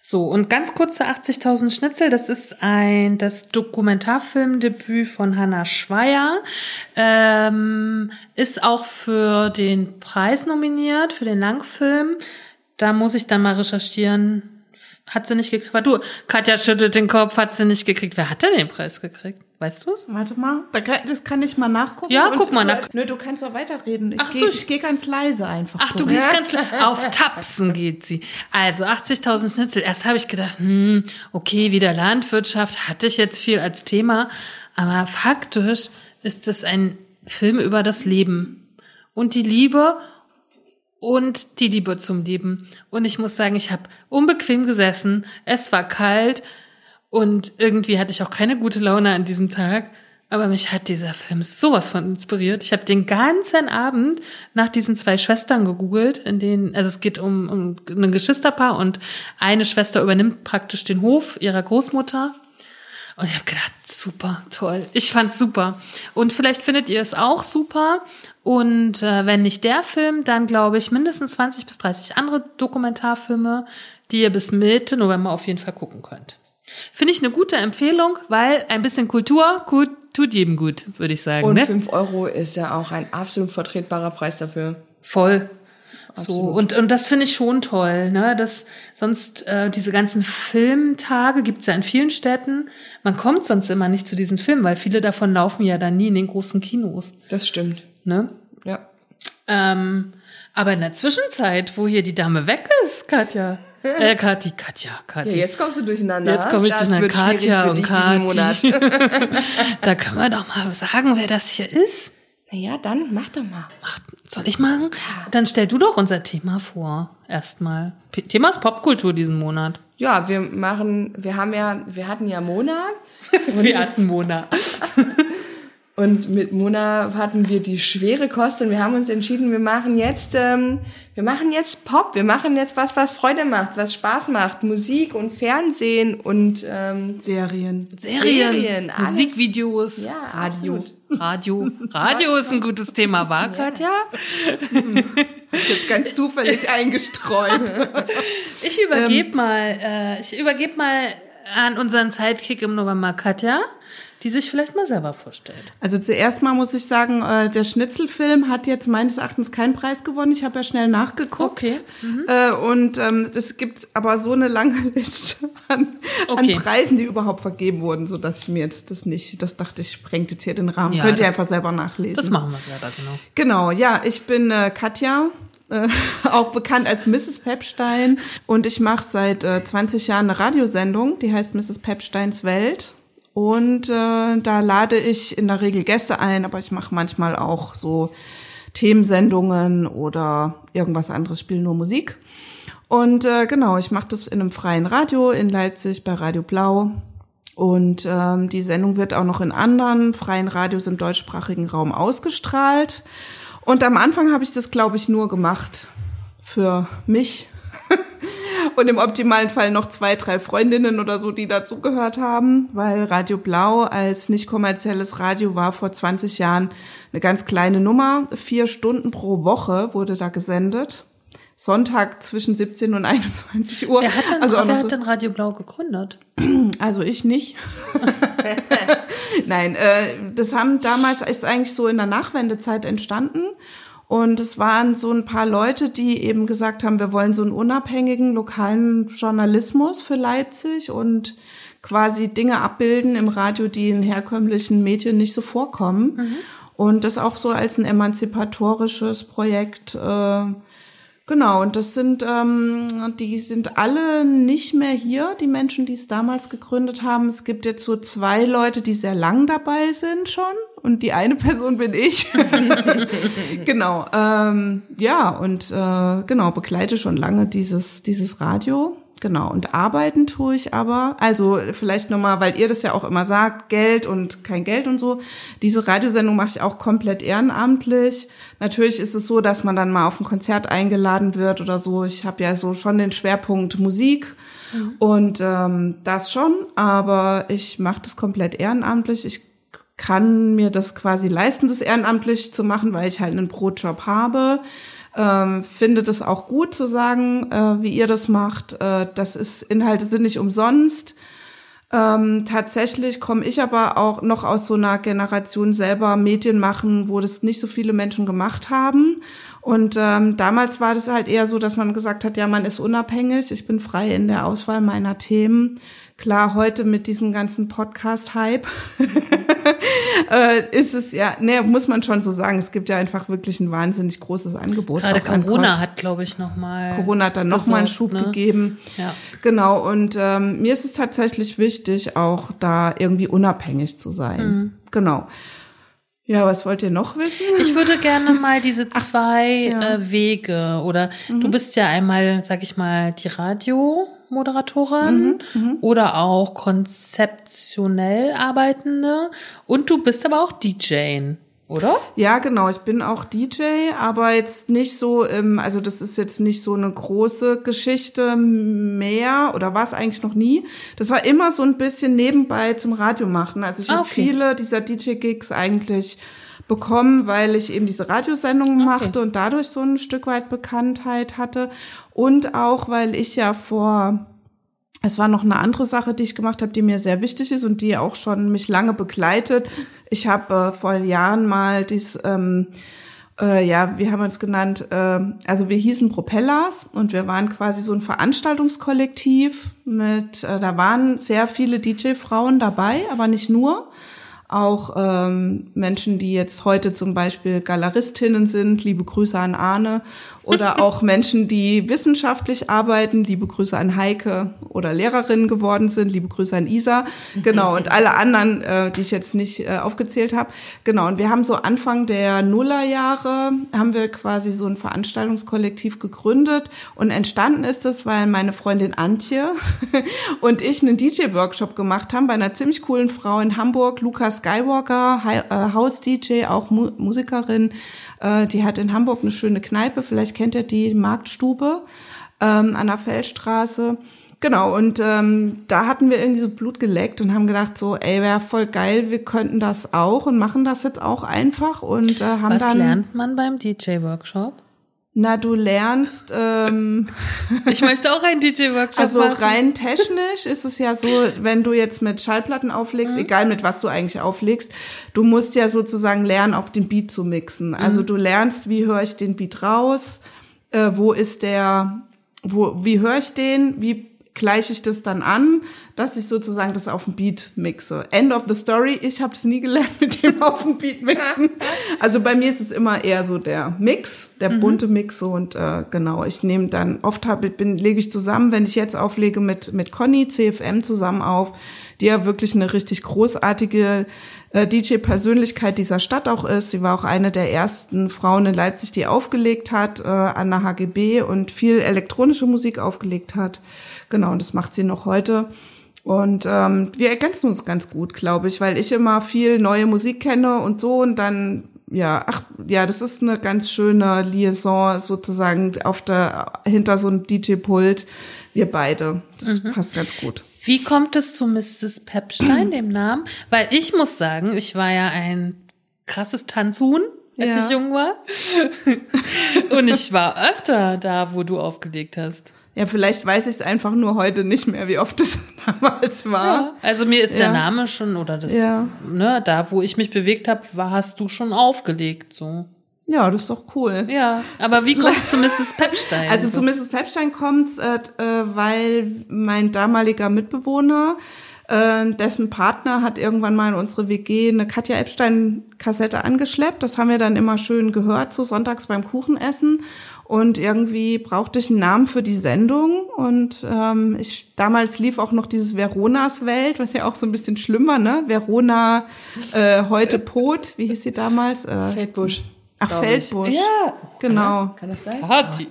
So, und ganz kurze 80.000 Schnitzel, das ist ein, das Dokumentarfilmdebüt von Hannah Schweier, ähm, ist auch für den Preis nominiert, für den Langfilm. Da muss ich dann mal recherchieren. Hat sie nicht gekriegt? War du, Katja schüttelt den Kopf, hat sie nicht gekriegt. Wer hat denn den Preis gekriegt? Weißt du's? Warte mal, das kann ich mal nachgucken. Ja, guck mal du- nach. Nö, du kannst doch weiterreden. Ich Ach gehe so, ich geh ganz leise einfach. Ach, du gucken. gehst ganz le- auf Tapsen geht sie. Also 80.000 Schnitzel. Erst habe ich gedacht, hm, okay, wieder Landwirtschaft, hatte ich jetzt viel als Thema, aber faktisch ist es ein Film über das Leben und die Liebe und die Liebe zum Leben. Und ich muss sagen, ich habe unbequem gesessen, es war kalt und irgendwie hatte ich auch keine gute Laune an diesem Tag. Aber mich hat dieser Film sowas von inspiriert. Ich habe den ganzen Abend nach diesen zwei Schwestern gegoogelt, in denen, also es geht um, um ein Geschwisterpaar und eine Schwester übernimmt praktisch den Hof ihrer Großmutter. Und ich habe gedacht, super, toll. Ich fand's super. Und vielleicht findet ihr es auch super. Und äh, wenn nicht der Film, dann glaube ich mindestens 20 bis 30 andere Dokumentarfilme, die ihr bis Mitte November auf jeden Fall gucken könnt. Finde ich eine gute Empfehlung, weil ein bisschen Kultur gut, tut jedem gut, würde ich sagen. Und ne? 5 Euro ist ja auch ein absolut vertretbarer Preis dafür. Voll. So, und, und das finde ich schon toll, ne? Das, sonst, äh, diese ganzen Filmtage gibt's ja in vielen Städten. Man kommt sonst immer nicht zu diesen Filmen, weil viele davon laufen ja dann nie in den großen Kinos. Das stimmt. Ne? Ja. Ähm, aber in der Zwischenzeit, wo hier die Dame weg ist, Katja. Äh, Kathi, Katja, Kathi. Ja, jetzt kommst du durcheinander. Jetzt komme ich das durcheinander. Katja und Kathi. da können wir doch mal sagen, wer das hier ist. Naja, dann mach doch mal. Ach, soll ich machen? Dann stell du doch unser Thema vor. Erstmal. Thema ist Popkultur diesen Monat. Ja, wir machen, wir haben ja, wir hatten ja Mona Wir hatten Mona. und mit Mona hatten wir die schwere Kost und wir haben uns entschieden, wir machen jetzt, ähm, wir machen jetzt Pop, wir machen jetzt was, was Freude macht, was Spaß macht, Musik und Fernsehen und ähm, Serien. Serien, Serien, alles. Musikvideos, Ja, Radio. absolut. Radio. Radio ist ein gutes Thema, war Katja? Jetzt ganz zufällig eingestreut. Ich übergebe mal, äh, ich übergebe mal an unseren Sidekick im November Katja, die sich vielleicht mal selber vorstellt. Also zuerst mal muss ich sagen, äh, der Schnitzelfilm hat jetzt meines Erachtens keinen Preis gewonnen. Ich habe ja schnell nachgeguckt. Okay. Äh, und ähm, es gibt aber so eine lange Liste an, Okay. an Preisen, die überhaupt vergeben wurden, so dass ich mir jetzt das nicht, das dachte ich, sprengt jetzt hier den Rahmen. Ja, Könnt ihr einfach selber nachlesen. Das machen wir selber, genau. Genau, ja, ich bin äh, Katja, äh, auch bekannt als Mrs. Pepstein und ich mache seit äh, 20 Jahren eine Radiosendung, die heißt Mrs. Pepsteins Welt. Und äh, da lade ich in der Regel Gäste ein, aber ich mache manchmal auch so Themensendungen oder irgendwas anderes, spiele nur Musik. Und äh, genau, ich mache das in einem freien Radio in Leipzig bei Radio Blau. Und ähm, die Sendung wird auch noch in anderen freien Radios im deutschsprachigen Raum ausgestrahlt. Und am Anfang habe ich das, glaube ich, nur gemacht für mich. Und im optimalen Fall noch zwei, drei Freundinnen oder so, die dazugehört haben, weil Radio Blau als nicht kommerzielles Radio war vor 20 Jahren eine ganz kleine Nummer. Vier Stunden pro Woche wurde da gesendet. Sonntag zwischen 17 und 21 Uhr. Wer hat denn, also wer so- hat denn Radio Blau gegründet? also ich nicht. Nein, äh, das haben damals ist eigentlich so in der Nachwendezeit entstanden. Und es waren so ein paar Leute, die eben gesagt haben, wir wollen so einen unabhängigen lokalen Journalismus für Leipzig und quasi Dinge abbilden im Radio, die in herkömmlichen Medien nicht so vorkommen. Und das auch so als ein emanzipatorisches Projekt äh, Genau, und das sind, ähm, die sind alle nicht mehr hier, die Menschen, die es damals gegründet haben. Es gibt jetzt so zwei Leute, die sehr lang dabei sind schon. Und die eine Person bin ich. genau. Ähm, ja, und äh, genau, begleite schon lange dieses, dieses Radio. Genau, und arbeiten tue ich aber, also vielleicht nochmal, weil ihr das ja auch immer sagt, Geld und kein Geld und so. Diese Radiosendung mache ich auch komplett ehrenamtlich. Natürlich ist es so, dass man dann mal auf ein Konzert eingeladen wird oder so. Ich habe ja so schon den Schwerpunkt Musik mhm. und ähm, das schon, aber ich mache das komplett ehrenamtlich. Ich kann mir das quasi leisten, das ehrenamtlich zu machen, weil ich halt einen Brotjob habe. Ähm, finde das auch gut zu sagen, äh, wie ihr das macht. Äh, das ist, Inhalte sind nicht umsonst. Ähm, tatsächlich komme ich aber auch noch aus so einer Generation selber Medien machen, wo das nicht so viele Menschen gemacht haben. Und ähm, damals war das halt eher so, dass man gesagt hat, ja, man ist unabhängig, ich bin frei in der Auswahl meiner Themen. Klar, heute mit diesem ganzen Podcast-Hype äh, ist es ja, ne, muss man schon so sagen, es gibt ja einfach wirklich ein wahnsinnig großes Angebot. Gerade Corona hat, glaube ich, nochmal. Corona hat dann nochmal einen Schub ne? gegeben. Ja. Genau, und ähm, mir ist es tatsächlich wichtig, auch da irgendwie unabhängig zu sein. Mhm. Genau. Ja, was wollt ihr noch wissen? Ich würde gerne mal diese zwei Ach, ja. äh, Wege oder mhm. du bist ja einmal, sag ich mal, die Radio Moderatorin mhm, mhm, oder auch konzeptionell arbeitende und du bist aber auch DJ, oder? Ja, genau. Ich bin auch DJ, aber jetzt nicht so, ähm, also das ist jetzt nicht so eine große Geschichte mehr oder war es eigentlich noch nie. Das war immer so ein bisschen nebenbei zum Radio machen. Also ich ah, okay. habe viele dieser DJ-Gigs eigentlich bekommen, weil ich eben diese Radiosendungen okay. machte und dadurch so ein Stück weit Bekanntheit hatte. Und auch, weil ich ja vor, es war noch eine andere Sache, die ich gemacht habe, die mir sehr wichtig ist und die auch schon mich lange begleitet. Ich habe äh, vor Jahren mal dies, ähm, äh, ja, wie haben wir es genannt? Äh, also wir hießen Propellers und wir waren quasi so ein Veranstaltungskollektiv mit, äh, da waren sehr viele DJ-Frauen dabei, aber nicht nur auch ähm, Menschen, die jetzt heute zum Beispiel Galeristinnen sind, liebe Grüße an Arne, oder auch Menschen, die wissenschaftlich arbeiten, liebe Grüße an Heike, oder Lehrerinnen geworden sind, liebe Grüße an Isa, genau, und alle anderen, äh, die ich jetzt nicht äh, aufgezählt habe. Genau, und wir haben so Anfang der Nullerjahre, haben wir quasi so ein Veranstaltungskollektiv gegründet und entstanden ist es, weil meine Freundin Antje und ich einen DJ-Workshop gemacht haben bei einer ziemlich coolen Frau in Hamburg, Lukas Skywalker, äh, House-DJ, auch Mu Musikerin. Äh, die hat in Hamburg eine schöne Kneipe, vielleicht kennt ihr die Marktstube ähm, an der Feldstraße. Genau, und ähm, da hatten wir irgendwie so Blut geleckt und haben gedacht, so, ey, wäre voll geil, wir könnten das auch und machen das jetzt auch einfach und äh, haben Was dann. Was lernt man beim DJ-Workshop? Na, du lernst. Ähm, ich möchte auch einen DJ-Workshop Also machen. rein technisch ist es ja so, wenn du jetzt mit Schallplatten auflegst, mhm. egal mit was du eigentlich auflegst, du musst ja sozusagen lernen, auch den Beat zu mixen. Also mhm. du lernst, wie höre ich den Beat raus, äh, wo ist der, wo, wie höre ich den, wie gleiche ich das dann an, dass ich sozusagen das auf dem Beat mixe. End of the story. Ich habe es nie gelernt mit dem auf dem Beat mixen. Also bei mir ist es immer eher so der Mix, der mhm. bunte Mix so und äh, genau. Ich nehme dann oft hab, bin lege ich zusammen, wenn ich jetzt auflege mit mit Conny CFM zusammen auf, die ja wirklich eine richtig großartige äh, DJ-Persönlichkeit dieser Stadt auch ist. Sie war auch eine der ersten Frauen in Leipzig, die aufgelegt hat äh, an der HGB und viel elektronische Musik aufgelegt hat. Genau, und das macht sie noch heute. Und ähm, wir ergänzen uns ganz gut, glaube ich, weil ich immer viel neue Musik kenne und so und dann ja, ach ja, das ist eine ganz schöne Liaison sozusagen auf der hinter so einem DJ-Pult. Wir beide, das mhm. passt ganz gut. Wie kommt es zu Mrs. Pepstein, dem Namen? Weil ich muss sagen, ich war ja ein krasses Tanzhuhn als ja. ich jung war. Und ich war öfter da, wo du aufgelegt hast. Ja, vielleicht weiß ich es einfach nur heute nicht mehr, wie oft es damals war. Ja, also mir ist ja. der Name schon, oder das, ja. ne, da wo ich mich bewegt habe, war, hast du schon aufgelegt, so. Ja, das ist doch cool. Ja, aber wie kommt es zu Mrs. Pepstein? Also zu Mrs. Pepstein kommt es, äh, weil mein damaliger Mitbewohner, äh, dessen Partner hat irgendwann mal in unsere WG eine Katja Epstein-Kassette angeschleppt. Das haben wir dann immer schön gehört, so sonntags beim Kuchenessen. Und irgendwie brauchte ich einen Namen für die Sendung. Und ähm, ich damals lief auch noch dieses Veronas Welt, was ja auch so ein bisschen schlimmer, ne? Verona äh, heute Pot, wie hieß sie damals? Äh, Feldbusch. Ach, ich. Feldbusch. Ja, Genau. kann das sein? Party.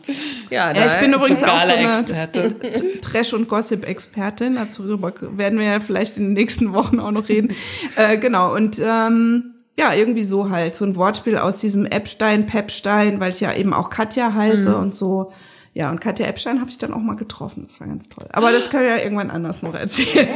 Ja, Ja, ich bin übrigens auch so eine. Trash- und Gossip-Expertin. Darüber werden wir ja vielleicht in den nächsten Wochen auch noch reden. äh, genau, und ähm, ja, irgendwie so halt. So ein Wortspiel aus diesem Epstein, Pepstein, weil ich ja eben auch Katja heiße und so. Ja, und Katja Epstein habe ich dann auch mal getroffen. Das war ganz toll. Aber das können wir ja irgendwann anders noch erzählen.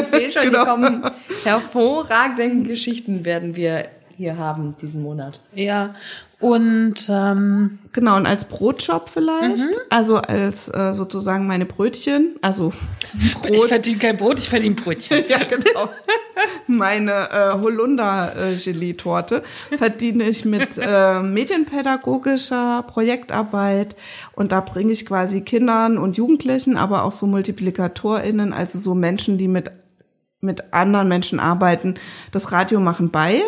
Ich sehe schon, Genau. die kommen hervorragende Geschichten werden wir hier haben diesen Monat. Ja. Und ähm, Genau, und als Brotjob vielleicht. Also als äh, sozusagen meine Brötchen. Also ich Brot. verdiene kein Brot, ich verdiene Brötchen. ja, genau. Meine äh, Holunder-Gelee-Torte verdiene ich mit äh, medienpädagogischer Projektarbeit und da bringe ich quasi Kindern und Jugendlichen, aber auch so MultiplikatorInnen, also so Menschen, die mit, mit anderen Menschen arbeiten, das Radio machen bei.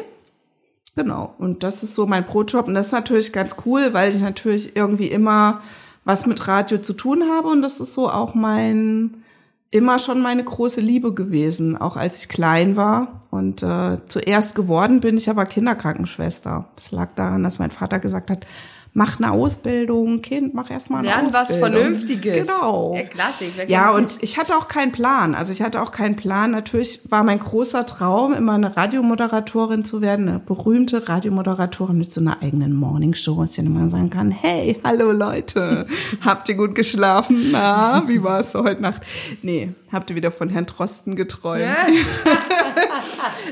Genau. Und das ist so mein Brotjob. Und das ist natürlich ganz cool, weil ich natürlich irgendwie immer was mit Radio zu tun habe. Und das ist so auch mein, immer schon meine große Liebe gewesen, auch als ich klein war. Und äh, zuerst geworden bin ich aber Kinderkrankenschwester. Das lag daran, dass mein Vater gesagt hat, mach eine Ausbildung, Kind, mach erstmal eine was Ausbildung. Vernünftiges. Genau. Ja, Klassik. Ja, und nicht? ich hatte auch keinen Plan. Also ich hatte auch keinen Plan. Natürlich war mein großer Traum, immer eine Radiomoderatorin zu werden, eine berühmte Radiomoderatorin mit so einer eigenen Morningshow, dass ich dann immer sagen kann, hey, hallo Leute, habt ihr gut geschlafen? Na, wie war es so heute Nacht? Nee, habt ihr wieder von Herrn Drosten geträumt?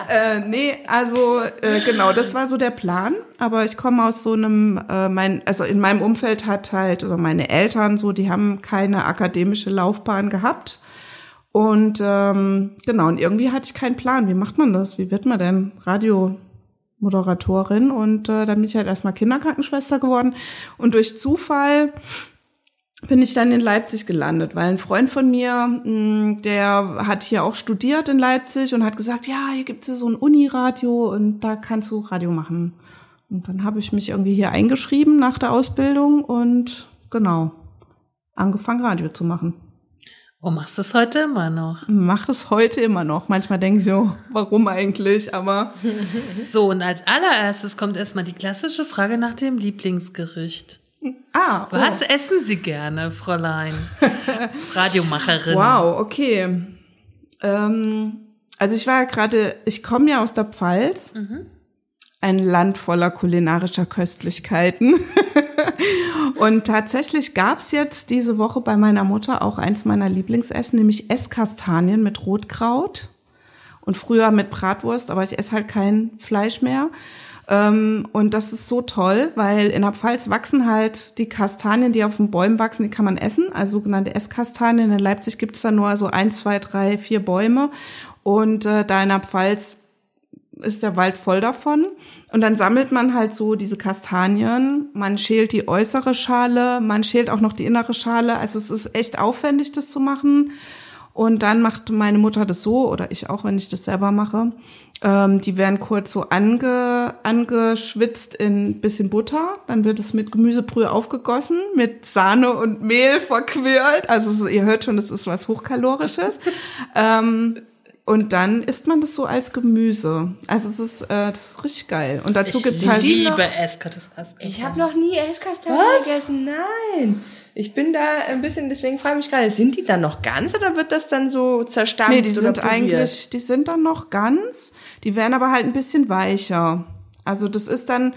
Äh, nee, also äh, genau, das war so der Plan. Aber ich komme aus so einem, äh, mein, also in meinem Umfeld hat halt, oder meine Eltern so, die haben keine akademische Laufbahn gehabt. Und ähm, genau, und irgendwie hatte ich keinen Plan. Wie macht man das? Wie wird man denn Radiomoderatorin? Und äh, dann bin ich halt erstmal Kinderkrankenschwester geworden. Und durch Zufall bin ich dann in Leipzig gelandet, weil ein Freund von mir, mh, der hat hier auch studiert in Leipzig und hat gesagt, ja, hier gibt's ja so ein Uniradio und da kannst du Radio machen. Und dann habe ich mich irgendwie hier eingeschrieben nach der Ausbildung und genau, angefangen Radio zu machen. Und machst du es heute immer noch? Mach das heute immer noch. Manchmal denke ich so, warum eigentlich? Aber So, und als allererstes kommt erstmal die klassische Frage nach dem Lieblingsgericht. ah, oh. Was essen Sie gerne, Fräulein? Radiomacherin. Wow, okay. Ähm, also ich war ja gerade, ich komme ja aus der Pfalz, ein Land voller kulinarischer Köstlichkeiten. Und tatsächlich gab's jetzt diese Woche bei meiner Mutter auch eins meiner Lieblingsessen, nämlich Esskastanien mit Rotkraut und früher mit Bratwurst, aber ich esse halt kein Fleisch mehr. Ähm, und das ist so toll, weil in der Pfalz wachsen halt die Kastanien, die auf den Bäumen wachsen, die kann man essen, also sogenannte Esskastanien. In Leipzig gibt es da nur so ein, zwei, drei, vier Bäume. Und äh, da in der Pfalz ist der Wald voll davon. Und dann sammelt man halt so diese Kastanien. Man schält die äußere Schale, man schält auch noch die innere Schale. Also es ist echt aufwendig, das zu machen. Und dann macht meine Mutter das so, oder ich auch, wenn ich das selber mache. Ähm, die werden kurz so ange, angeschwitzt in bisschen Butter. Dann wird es mit Gemüsebrühe aufgegossen, mit Sahne und Mehl verquirlt. Also ihr hört schon, das ist was Hochkalorisches. ähm, und dann isst man das so als Gemüse. Also es ist, äh, das ist richtig geil. Und dazu Ich gibt's halt liebe Esskastanien. Ich habe noch nie Esskastanien gegessen. Nein. Ich bin da ein bisschen, deswegen frage ich mich gerade, sind die dann noch ganz oder wird das dann so zerstampft? Nee, die sind püriert? eigentlich, die sind dann noch ganz, die werden aber halt ein bisschen weicher. Also das ist dann,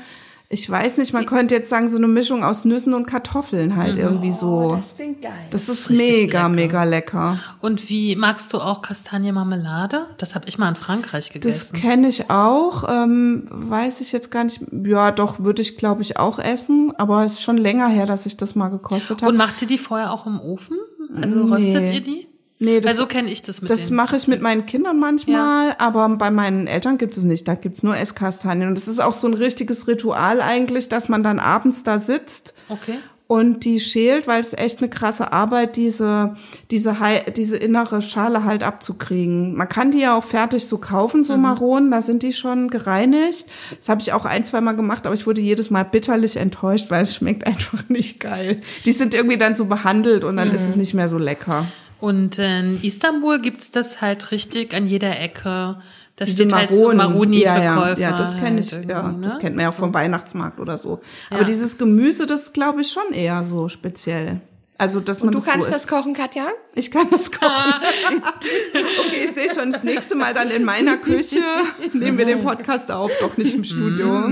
ich weiß nicht, man könnte jetzt sagen, so eine Mischung aus Nüssen und Kartoffeln halt irgendwie so. Oh, das klingt geil. Das ist richtig mega, lecker. mega lecker. Und wie magst du auch Kastanienmarmelade? Das habe ich mal in Frankreich Das gegessen. kenne ich auch. Ähm, weiß ich jetzt gar nicht. Ja, doch, würde ich, glaube ich, auch essen. Aber es ist schon länger her, dass ich das mal gekostet habe. Und macht ihr die vorher auch im Ofen? Also Nee. röstet ihr die? Nee, das, also kenne ich das mit das mache ich mit meinen Kindern manchmal, aber bei meinen Eltern gibt es nicht. Da gibt's nur Esskastanien. Und es ist auch so ein richtiges Ritual eigentlich, dass man dann abends da sitzt Okay. und die schält, weil es echt eine krasse Arbeit, diese, diese, diese innere Schale halt abzukriegen. Man kann die ja auch fertig so kaufen, so Maronen, da sind die schon gereinigt. Das habe ich auch ein, zwei Mal gemacht, aber ich wurde jedes Mal bitterlich enttäuscht, weil es schmeckt einfach nicht geil. Die sind irgendwie dann so behandelt und dann ist es nicht mehr so lecker. Und in Istanbul gibt's das halt richtig an jeder Ecke Das diese steht halt so Maronen. ja, ja, Maroni-Verkäufer ja, das kenne ich, halt ja, irgendwie, das ne? kennt man ja auch vom Weihnachtsmarkt oder so. Ja. Aber dieses Gemüse, das glaube ich schon eher so speziell. Also, dass man Du das kannst so das isst. kochen, Katja? Ich kann das kochen. okay, ich sehe schon das nächste Mal dann in meiner Küche. Nehmen wir den Podcast auf, doch nicht im Studio.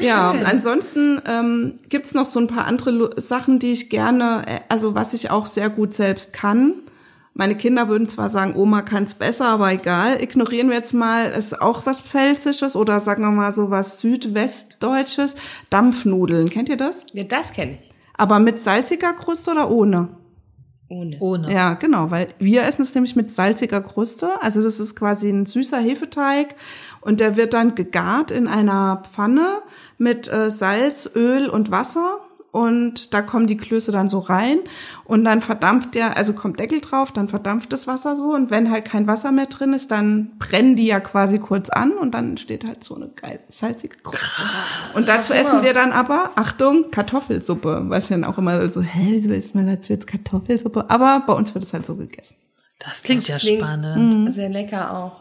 Ja, ansonsten ähm, gibt's noch so ein paar andere Lu- Sachen, die ich gerne, äh, also was ich auch sehr gut selbst kann. Meine Kinder würden zwar sagen, Oma kann's besser, aber egal. Ignorieren wir jetzt mal, ist auch was Pfälzisches oder sagen wir mal so was Südwestdeutsches. Dampfnudeln, kennt ihr das? Ja, das kenne ich. Aber mit salziger Kruste oder ohne? Ohne. Ohne. Ja, genau, weil wir essen es nämlich mit salziger Kruste. Also das ist quasi ein süßer Hefeteig und der wird dann gegart in einer Pfanne mit äh, Salz, Öl und Wasser. Und da kommen die Klöße dann so rein und dann verdampft der, also kommt Deckel drauf, dann verdampft das Wasser so und wenn halt kein Wasser mehr drin ist, dann brennen die ja quasi kurz an und dann entsteht halt so eine geile salzige Kruste. Und dazu essen wir dann aber, Achtung, Kartoffelsuppe, was ja dann auch immer so, hä, wieso isst man dazu jetzt Kartoffelsuppe? Aber bei uns wird es halt so gegessen. Das klingt ja klingt- spannend. Sehr lecker auch.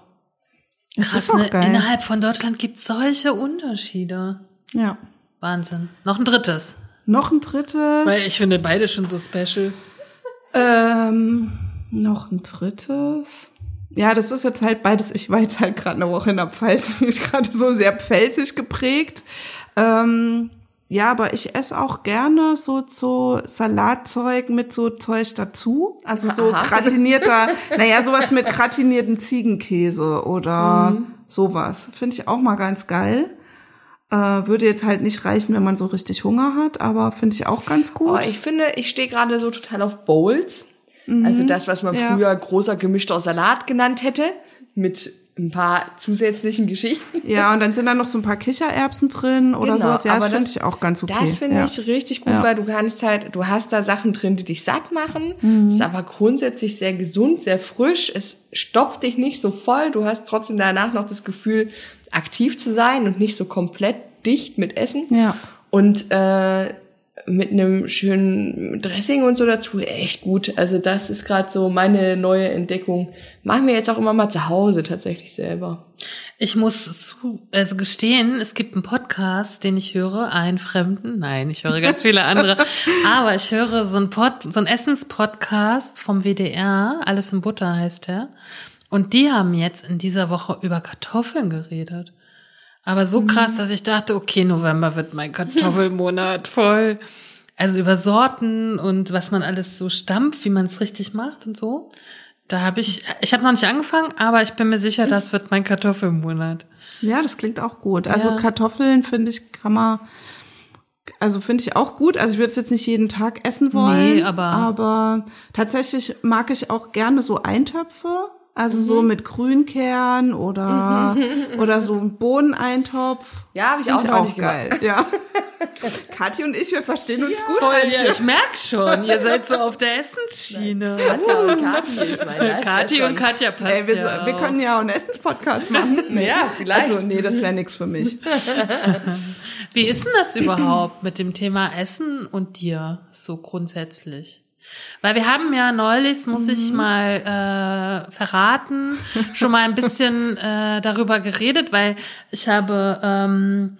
Das Krass, ist auch ne? geil. innerhalb von Deutschland gibt solche Unterschiede. Ja. Wahnsinn. Noch ein drittes. Noch ein drittes. Weil ich finde beide schon so special. Ähm, noch ein drittes. Ja, das ist jetzt halt beides. Ich war jetzt halt gerade eine Woche in der Pfalz, ist gerade so sehr pfälzig geprägt. Ähm, ja, aber ich esse auch gerne so so Salatzeug mit so Zeug dazu. Also so Aha. gratinierter, naja, sowas mit gratinierten Ziegenkäse oder sowas. Finde ich auch mal ganz geil. Äh, würde jetzt halt nicht reichen, wenn man so richtig Hunger hat, aber finde ich auch ganz gut. Oh, ich finde, ich stehe gerade so total auf Bowls. Also das, was man Ja. früher großer gemischter Salat genannt hätte, mit ein paar zusätzlichen Geschichten. Ja, und dann sind da noch so ein paar Kichererbsen drin oder Genau, sowas. Ja, aber das finde ich auch ganz okay. Das finde ja. ich richtig gut, Ja. weil du kannst halt, du hast da Sachen drin, die dich satt machen. Mhm. Ist aber grundsätzlich sehr gesund, sehr frisch. Es stopft dich nicht so voll. Du hast trotzdem danach noch das Gefühl, aktiv zu sein und nicht so komplett dicht mit Essen. Ja. Und äh, mit einem schönen Dressing und so dazu echt gut. Also das ist gerade so meine neue Entdeckung. Machen wir jetzt auch immer mal zu Hause tatsächlich selber. Ich muss zu, also gestehen, es gibt einen Podcast, den ich höre, einen Fremden. Nein, ich höre ganz viele andere. Aber ich höre so einen Pod, so einen Essenspodcast vom WDR. Alles in Butter heißt der. Und die haben jetzt in dieser Woche über Kartoffeln geredet. Aber so krass, dass ich dachte, okay, November wird mein Kartoffelmonat voll. Also über Sorten und was man alles so stampft, wie man es richtig macht und so. Da habe ich, ich habe noch nicht angefangen, aber ich bin mir sicher, das wird mein Kartoffelmonat. ja, das klingt auch gut. Also Ja. Kartoffeln finde ich, kann man, also finde ich auch gut. Also ich würde es jetzt nicht jeden Tag essen wollen. Nee, aber- aber tatsächlich mag ich auch gerne so Eintöpfe. Also so Mhm. mit Grünkern oder, oder so ein Bohneneintopf. Ja, hab ich Find auch neulich geil. Ja. Kathi und ich, wir verstehen uns gut. Voll, ja, ich merk schon, ihr seid so auf der Essensschiene. Katja und Kathi, ich meine. ist Kathi ja und Katja passt Ey, wir, ja wir auch. können ja auch einen Essenspodcast machen. Ja, vielleicht. Also, nee, das wäre nichts für mich. Wie ist denn das überhaupt mit dem Thema Essen und dir so grundsätzlich? Weil wir haben ja neulich, muss ich mal äh, verraten, schon mal ein bisschen äh, darüber geredet, weil ich habe ähm,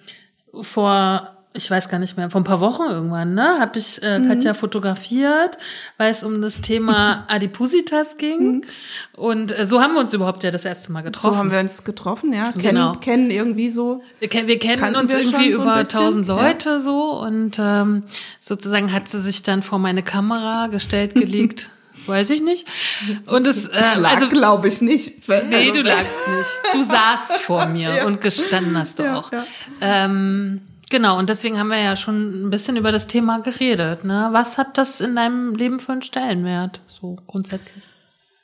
vor ich weiß gar nicht mehr, vor ein paar Wochen irgendwann, ne, habe ich äh, Katja fotografiert, weil es um das Thema Adipositas ging. Und äh, so haben wir uns überhaupt ja das erste Mal getroffen. So haben wir uns getroffen, ja. Kennen, Genau. kennen irgendwie so. Wir, kennen, wir kennen uns wir irgendwie so über tausend ja. Leute so und ähm, sozusagen hat sie sich dann vor meine Kamera gestellt, gelegt, weiß ich nicht. Und es, äh, also glaube ich nicht. nee, du lagst nicht. Du saßt vor mir und gestanden hast du Ja, auch. ja. Ähm, genau, und deswegen haben wir ja schon ein bisschen über das Thema geredet. Ne? Was hat das in deinem Leben für einen Stellenwert, so grundsätzlich?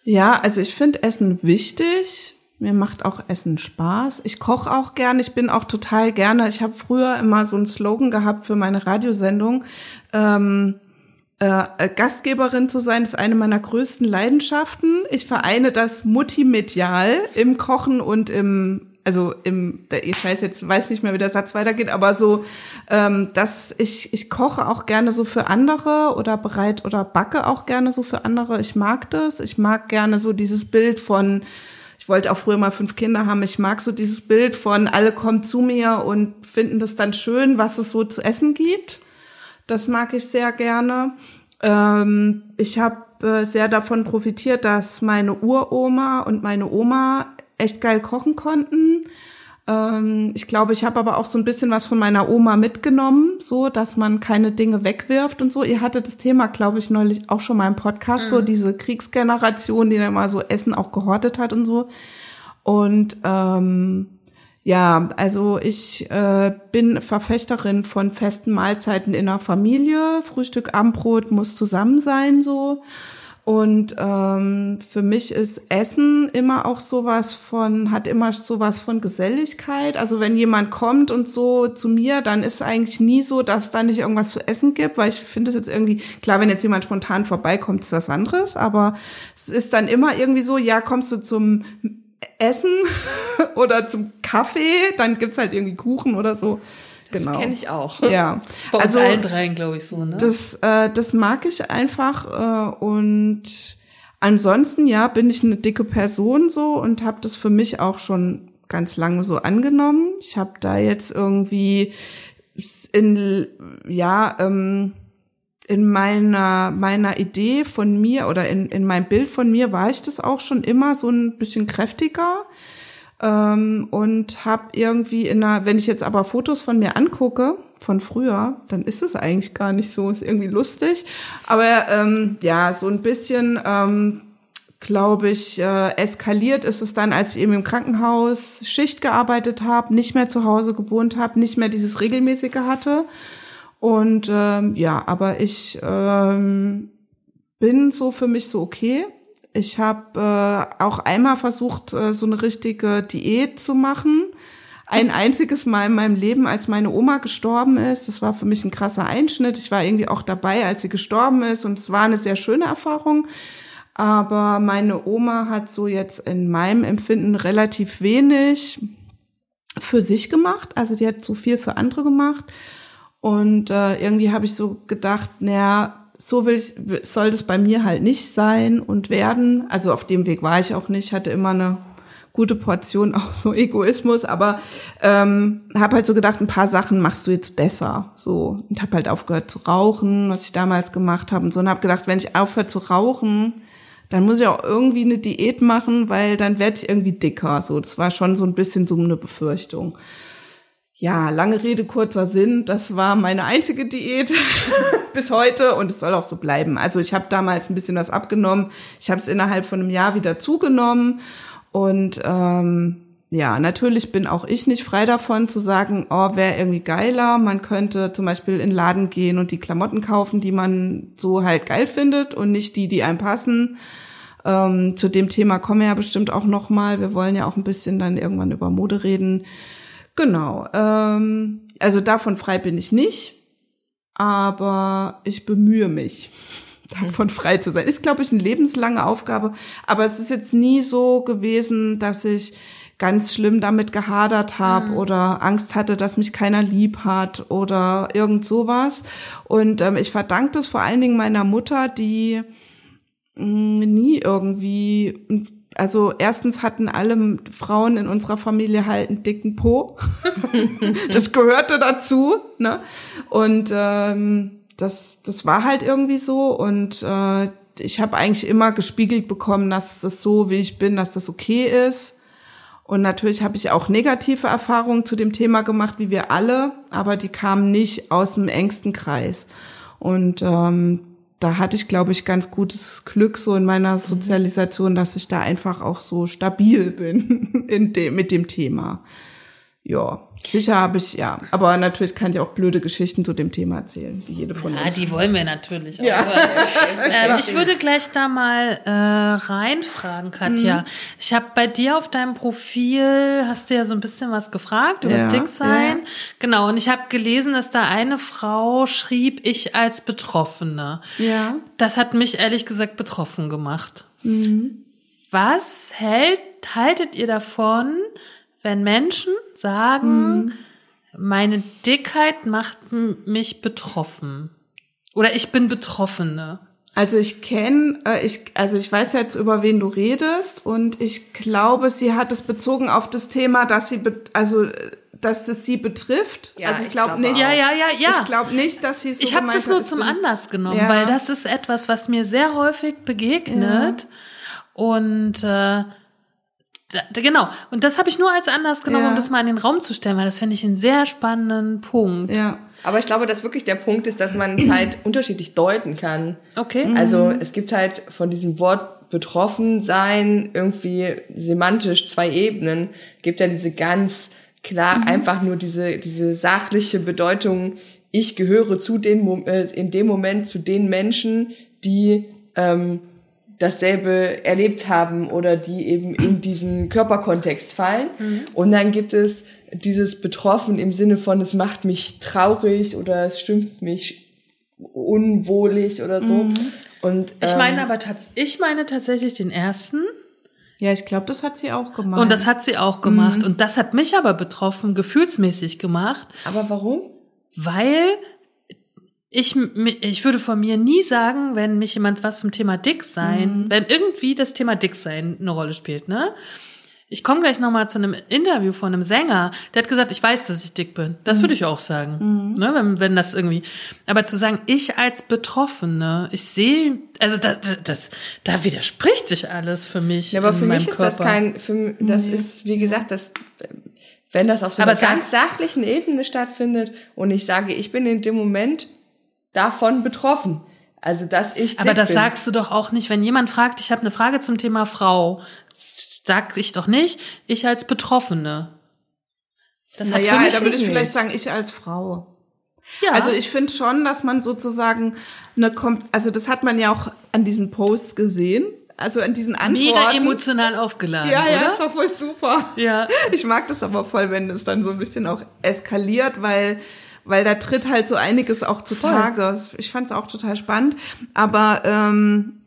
Ja, also ich finde Essen wichtig. Mir macht auch Essen Spaß. Ich koche auch gerne. Ich bin auch total gerne. Ich habe früher immer so einen Slogan gehabt für meine Radiosendung. Ähm, äh, Gastgeberin zu sein ist eine meiner größten Leidenschaften. Ich vereine das multimedial im Kochen und im also im, ich weiß jetzt, weiß nicht mehr, wie der Satz weitergeht, aber so, ähm, dass ich, ich koche auch gerne so für andere oder bereit oder backe auch gerne so für andere. Ich mag das. Ich mag gerne so dieses Bild von, ich ich wollte auch früher mal fünf Kinder haben. Ich mag so dieses Bild von alle kommen zu mir und finden das dann schön, was es so zu essen gibt. Das mag ich sehr gerne. Ähm, ich habe äh, sehr davon profitiert, dass meine Uroma und meine Oma echt geil kochen konnten. Ähm, ich glaube, ich habe aber auch so ein bisschen was von meiner Oma mitgenommen, so dass man keine Dinge wegwirft und so. Ihr hattet das Thema, glaube ich, neulich auch schon mal im Podcast, mhm. so diese Kriegsgeneration, die dann mal so Essen auch gehortet hat und so. Und ähm, ja, also ich äh, bin Verfechterin von festen Mahlzeiten in der Familie. Frühstück, Abendbrot muss zusammen sein so. Und ähm, für mich ist Essen immer auch sowas von, hat immer sowas von Geselligkeit. Also wenn jemand kommt und so zu mir, dann ist eigentlich nie so, dass da nicht irgendwas zu essen gibt, weil ich finde es jetzt irgendwie, klar, wenn jetzt jemand spontan vorbeikommt, ist das anderes, aber es ist dann immer irgendwie so, ja, kommst du zum Essen oder zum Kaffee, dann gibt's halt irgendwie Kuchen oder so. Das genau. kenne ich auch. Ja. Bei also, allen dreien, glaube ich, so, ne? Das, äh, das mag ich einfach. Äh, und ansonsten, ja, bin ich eine dicke Person so und habe das für mich auch schon ganz lange so angenommen. Ich habe da jetzt irgendwie in, ja, ähm, in meiner, meiner Idee von mir oder in, in meinem Bild von mir war ich das auch schon immer so ein bisschen kräftiger ähm, und habe irgendwie in einer, wenn ich jetzt aber Fotos von mir angucke, von früher, dann ist es eigentlich gar nicht so, ist irgendwie lustig. Aber ähm, ja, so ein bisschen, ähm, glaube ich, äh, eskaliert ist es dann, als ich eben im Krankenhaus Schicht gearbeitet habe, nicht mehr zu Hause gewohnt habe, nicht mehr dieses regelmäßige hatte. Und ähm, ja, aber ich ähm, bin so für mich so okay. Ich habe äh, auch einmal versucht, äh, so eine richtige Diät zu machen. Ein einziges Mal in meinem Leben, als meine Oma gestorben ist. Das war für mich ein krasser Einschnitt. Ich war irgendwie auch dabei, als sie gestorben ist. Und es war eine sehr schöne Erfahrung. Aber meine Oma hat so jetzt in meinem Empfinden relativ wenig für sich gemacht. Also die hat so viel für andere gemacht. Und äh, irgendwie habe ich so gedacht, naja, so will ich, soll das bei mir halt nicht sein und werden. Also auf dem Weg war ich auch nicht, hatte immer eine gute Portion auch so Egoismus, aber ähm, habe halt so gedacht, ein paar Sachen machst du jetzt besser, so und habe halt aufgehört zu rauchen, was ich damals gemacht habe und so und habe gedacht, wenn ich aufhöre zu rauchen, dann muss ich auch irgendwie eine Diät machen, weil dann werde ich irgendwie dicker. So, das war schon so ein bisschen so eine Befürchtung. Ja, lange Rede, kurzer Sinn. Das war meine einzige Diät bis heute und es soll auch so bleiben. Also ich habe damals ein bisschen was abgenommen. Ich habe es innerhalb von einem Jahr wieder zugenommen und ähm, ja, natürlich bin auch ich nicht frei davon zu sagen, oh, wäre irgendwie geiler. Man könnte zum Beispiel in den Laden gehen und die Klamotten kaufen, die man so halt geil findet und nicht die, die einem passen. Ähm, zu dem Thema kommen wir ja bestimmt auch noch mal. Wir wollen ja auch ein bisschen dann irgendwann über Mode reden. Genau. Ähm, also davon frei bin ich nicht, aber ich bemühe mich, davon frei zu sein. Ist, glaube ich, eine lebenslange Aufgabe, aber es ist jetzt nie so gewesen, dass ich ganz schlimm damit gehadert habe mhm. oder Angst hatte, dass mich keiner lieb hat oder irgend sowas. Und ähm, ich verdanke das vor allen Dingen meiner Mutter, die mh, mm, nie irgendwie also erstens hatten alle Frauen in unserer Familie halt einen dicken Po. das gehörte dazu. Ne? Und ähm, das, das war halt irgendwie so. Und äh, ich habe eigentlich immer gespiegelt bekommen, dass das so, wie ich bin, dass das okay ist. Und natürlich habe ich auch negative Erfahrungen zu dem Thema gemacht, wie wir alle, aber die kamen nicht aus dem engsten Kreis. Und ähm, da hatte ich, glaube ich, ganz gutes Glück so in meiner Sozialisation, dass ich da einfach auch so stabil bin in dem, mit dem Thema. Ja, sicher habe ich, ja. Aber natürlich kann ich auch blöde Geschichten zu dem Thema erzählen, wie jede von ja, uns. Ja, die wollen wir natürlich auch. Ja. ähm, ich würde gleich da mal äh, reinfragen, Katja. Mhm. Ich habe bei dir auf deinem Profil, hast du ja so ein bisschen was gefragt über ja. das Dicksein. Ja. Genau, und ich habe gelesen, dass da eine Frau schrieb, ich als Betroffene. Ja. Das hat mich ehrlich gesagt betroffen gemacht. Mhm. Was hält, haltet ihr davon, wenn Menschen sagen, mhm. meine Dickheit macht mich betroffen oder ich bin Betroffene. Also ich kenne, äh, ich, also ich weiß jetzt, über wen du redest und ich glaube, sie hat es bezogen auf das Thema, dass sie, also dass es sie betrifft. Ja, also ich ich glaube glaub nicht. Ja, ja, ja, ja. Ich glaube nicht, dass sie es so ich habe das nur hat, zum bin- Anlass genommen, Ja. weil das ist etwas, was mir sehr häufig begegnet. Und äh, da, da- genau, und das habe ich nur als Anlass genommen, Ja. um das mal in den Raum zu stellen, weil das finde ich einen sehr spannenden Punkt. Ja. Aber ich glaube, dass wirklich der Punkt ist, dass man es halt unterschiedlich deuten kann. Okay. Also es gibt halt von diesem Wort betroffen sein irgendwie semantisch zwei Ebenen. Gibt ja diese ganz klar einfach nur diese diese sachliche Bedeutung. Ich gehöre zu den äh, in dem Moment zu den Menschen, die ähm, dasselbe erlebt haben oder die eben in diesen Körperkontext fallen. Und dann gibt es dieses Betroffen im Sinne von, es macht mich traurig oder es stimmt mich unwohlig oder so. Und ich ähm, meine aber tats ich meine tatsächlich den ersten Ja, ich glaube, das hat sie auch gemacht. und das hat sie auch gemacht und das hat mich aber betroffen, gefühlsmäßig gemacht, aber warum? weil ich, ich würde von mir nie sagen, wenn mich jemand was zum Thema dick sein, wenn irgendwie das Thema dick sein eine Rolle spielt, ne? Ich komme gleich nochmal zu einem Interview von einem Sänger, der hat gesagt, ich weiß, dass ich dick bin. Das würde ich auch sagen, ne? Wenn, wenn das irgendwie. Aber zu sagen, ich als Betroffene, ich sehe, also das, das, da widerspricht sich alles für mich. Ja, aber für mich ist das Körper. kein, für, das ist, wie gesagt, das, wenn das auf so Aber einer ganz sachlichen Ebene stattfindet und ich sage, ich bin in dem Moment davon betroffen. Also, dass ich Aber das bin. sagst du doch auch nicht, wenn jemand fragt, ich habe eine Frage zum Thema Frau, sag ich doch nicht, ich als Betroffene. Das hat naja, für mich da würde ich nicht. vielleicht sagen, ich als Frau. ja. Also ich finde schon, dass man sozusagen eine, Kom also das hat man ja auch an diesen Posts gesehen, also an diesen Antworten. mega emotional aufgeladen, Ja, ja, oder? das war voll super. Ja. Ich mag das aber voll, wenn es dann so ein bisschen auch eskaliert, weil weil da tritt halt so einiges auch zutage. Ich fand es auch total spannend. Aber ähm,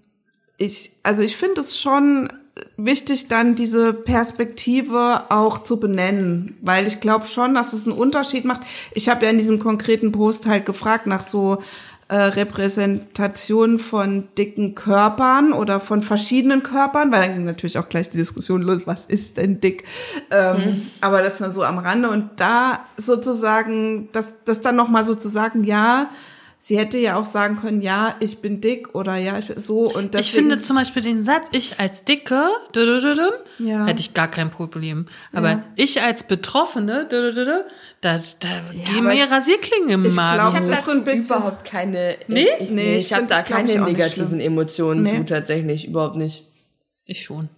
ich, also ich finde es schon wichtig, dann diese Perspektive auch zu benennen, weil ich glaube schon, dass es einen Unterschied macht. Ich habe ja in diesem konkreten Post halt gefragt nach so äh, Repräsentation von dicken Körpern oder von verschiedenen Körpern, weil dann ging natürlich auch gleich die Diskussion los, was ist denn dick? Ähm, Aber das nur so am Rande und da sozusagen, das, das dann nochmal sozusagen, ja, sie hätte ja auch sagen können, ja, ich bin dick oder ja, ich bin so und deswegen, Ich finde zum Beispiel den Satz, ich als Dicke, Ja. hätte ich gar kein Problem. Aber Ja. ich als Betroffene, da, da gehen aber mir ich- Rasierklingen im ich Magen. glaub, Ich habe das so ein bisschen- überhaupt keine, Nee? ich, Nee, nee, ich ich habe da keine negativen. Emotionen Nee. zu, tatsächlich, überhaupt nicht. ich schon.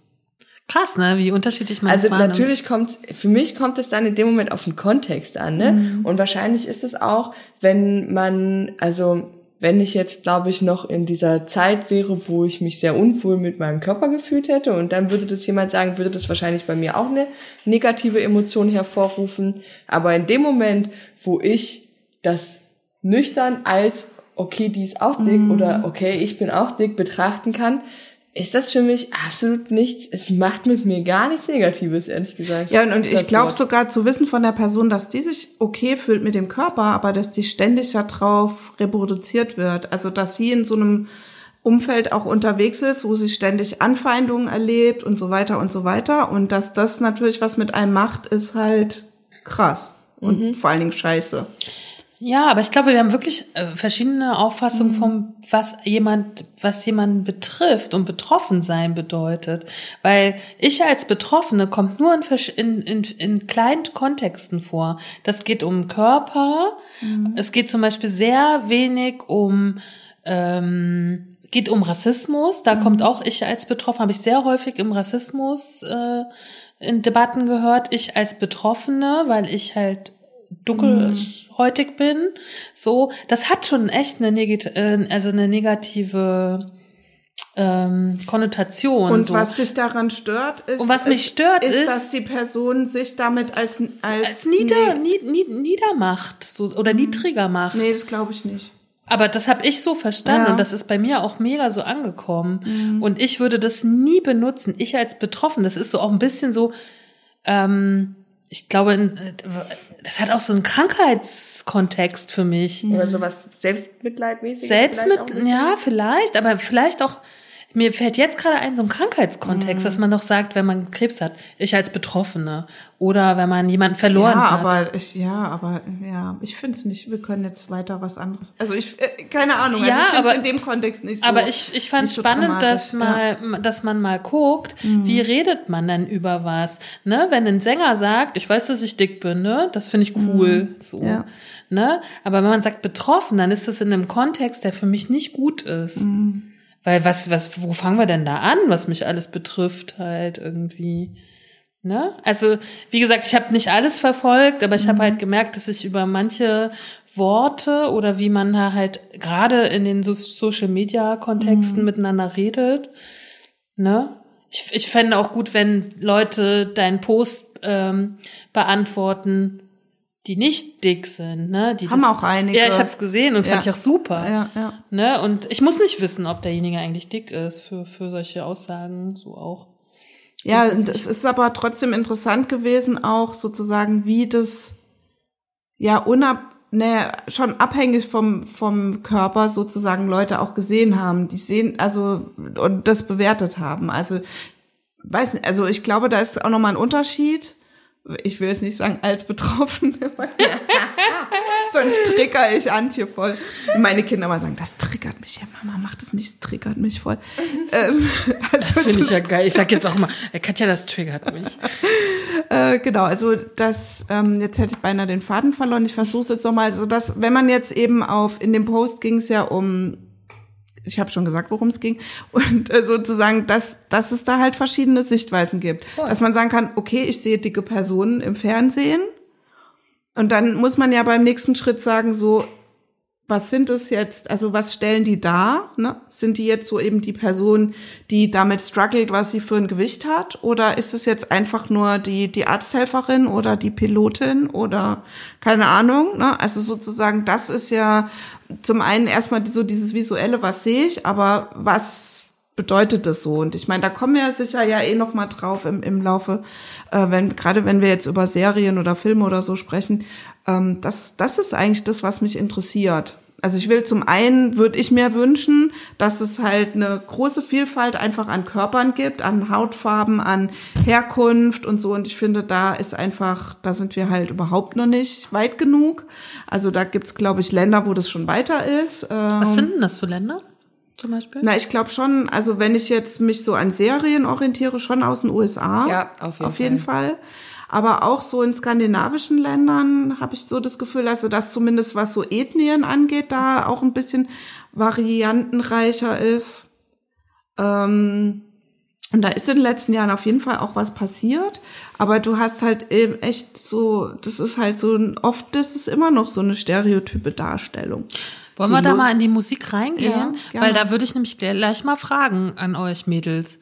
Krass, ne? Wie unterschiedlich man Also natürlich kommt, für mich kommt es dann in dem Moment auf den Kontext an, ne? Mhm. Und wahrscheinlich ist es auch, wenn man, also wenn ich jetzt, glaube ich, noch in dieser Zeit wäre, wo ich mich sehr unwohl mit meinem Körper gefühlt hätte und dann würde das jemand sagen, würde das wahrscheinlich bei mir auch eine negative Emotion hervorrufen. Aber in dem Moment, wo ich das nüchtern als, okay, die ist auch dick Mhm. oder okay, ich bin auch dick betrachten kann, ist das für mich absolut nichts. Es macht mit mir gar nichts Negatives, ehrlich gesagt. Ja, und, und ich glaube sogar zu wissen von der Person, dass die sich okay fühlt mit dem Körper, aber dass die ständig darauf reproduziert wird. Also dass sie in so einem Umfeld auch unterwegs ist, wo sie ständig Anfeindungen erlebt und so weiter und so weiter. Und dass das natürlich was mit einem macht, ist halt krass. Und Mhm. vor allen Dingen scheiße. Ja, aber ich glaube, wir haben wirklich äh, verschiedene Auffassungen vom, was jemand, was jemanden betrifft und betroffen sein bedeutet. Weil ich als Betroffene kommt nur in, in, in, in kleinen Kontexten vor. Das geht um Körper. Es geht zum Beispiel sehr wenig um, ähm, geht um Rassismus. Da kommt auch ich als Betroffene, habe ich sehr häufig im Rassismus äh, in Debatten gehört. Ich als Betroffene, weil ich halt dunkelhäutig bin. So, das hat schon echt eine, negati äh, also eine negative ähm, Konnotation. Und so. was dich daran stört, ist, Und was mich ist, stört, ist, ist- dass die Person sich damit als als, als nieder, nee, nie, nie, niedermacht so, oder niedriger macht. nee, das glaube ich nicht. Aber das habe ich so verstanden Ja. und das ist bei mir auch mega so angekommen. Und ich würde das nie benutzen. Ich als Betroffen, das ist so auch ein bisschen so, ähm, ich glaube, das hat auch so einen Krankheitskontext für mich. Oder sowas Selbstmitleidmäßiges. Selbstmit, vielleicht ja, vielleicht, aber vielleicht auch, mir fällt jetzt gerade ein, so ein Krankheitskontext, dass man doch sagt, wenn man Krebs hat, ich als Betroffene oder wenn man jemanden verloren ja, hat. aber ich, ja, aber ja, ich finde es nicht. Wir können jetzt weiter was anderes. Also ich, äh, keine Ahnung. Ja, also ich finde aber- es in dem Kontext nicht so. Aber ich, ich fand so spannend, dramatisch, dass ja. Mhm. mal, dass man mal guckt, wie redet man denn über was. Ne? Wenn ein Sänger sagt, ich weiß, dass ich dick bin, ne? das finde ich cool. So. Mhm. Ja. Ne? Aber wenn man sagt betroffen, dann ist das in einem Kontext, der für mich nicht gut ist. Mhm. Weil was, was, wo fangen wir denn da an, was mich alles betrifft, halt irgendwie. Ne? Also, wie gesagt, ich habe nicht alles verfolgt, aber ich habe halt gemerkt, dass ich über manche Worte oder wie man da halt gerade in den so Social Media Kontexten miteinander redet, ne? Ich, ich fände auch gut, wenn Leute deinen Post ähm, beantworten, die nicht dick sind, ne? Die Haben das, auch einige. Ja, ich habe es gesehen und das Ja. fand ich auch super. ja, ja. Ne? Und ich muss nicht wissen, ob derjenige eigentlich dick ist für, für solche Aussagen, so auch. Ja, es ist aber trotzdem interessant gewesen, auch sozusagen, wie das ja unab ne, schon abhängig vom, vom Körper sozusagen Leute auch gesehen haben, die sehen, also und das bewertet haben. Also weiß nicht, also ich glaube, da ist auch nochmal ein Unterschied. Ich will jetzt nicht sagen als Betroffene, sonst trigger ich Antje voll. Meine Kinder mal sagen, das triggert mich. Ja, Mama, mach das nicht, das triggert mich voll. ähm, also Das finde ich ja geil. Ich sag jetzt auch mal, äh, Katja, das triggert mich. Äh, genau, also das, ähm, jetzt hätte ich beinahe den Faden verloren. Ich versuche es jetzt nochmal. Also das, wenn man jetzt eben auf, in dem Post ging es ja um, ich habe schon gesagt, worum es ging, und äh, sozusagen, dass, dass es da halt verschiedene Sichtweisen gibt. Dass man sagen kann, okay, ich sehe dicke Personen im Fernsehen. Und dann muss man ja beim nächsten Schritt sagen, so, was sind es jetzt, also was stellen die dar? Ne? Sind die jetzt so eben die Person, die damit struggelt, was sie für ein Gewicht hat? Oder ist es jetzt einfach nur die, die Arzthelferin oder die Pilotin oder keine Ahnung? Ne? Also sozusagen, das ist ja zum einen erstmal so dieses Visuelle, was sehe ich, aber was bedeutet das so? Und ich meine, da kommen wir ja sicher ja eh noch mal drauf im, im Laufe, äh, wenn gerade wenn wir jetzt über Serien oder Filme oder so sprechen. Ähm, das, das ist eigentlich das, was mich interessiert. Also ich will zum einen, würde ich mir wünschen, dass es halt eine große Vielfalt einfach an Körpern gibt, an Hautfarben, an Herkunft und so. Und ich finde, da ist einfach, da sind wir halt überhaupt noch nicht weit genug. Also da gibt's, glaube ich, Länder, wo das schon weiter ist. Was Ähm, sind denn das für Länder? Zum Beispiel? na, ich glaube schon, also wenn ich jetzt mich so an Serien orientiere, schon aus den USA. Ja, auf jeden auf jeden Fall. Aber auch so in skandinavischen Ländern habe ich so das Gefühl, also dass zumindest was so Ethnien angeht, da auch ein bisschen variantenreicher ist. Ähm, und da ist in den letzten Jahren auf jeden Fall auch was passiert. Aber du hast halt eben echt so, das ist halt so, oft das ist immer noch so eine stereotype Darstellung. Wollen wir da mal in die Musik reingehen? Ja. Weil da würde ich nämlich gleich mal fragen an euch Mädels.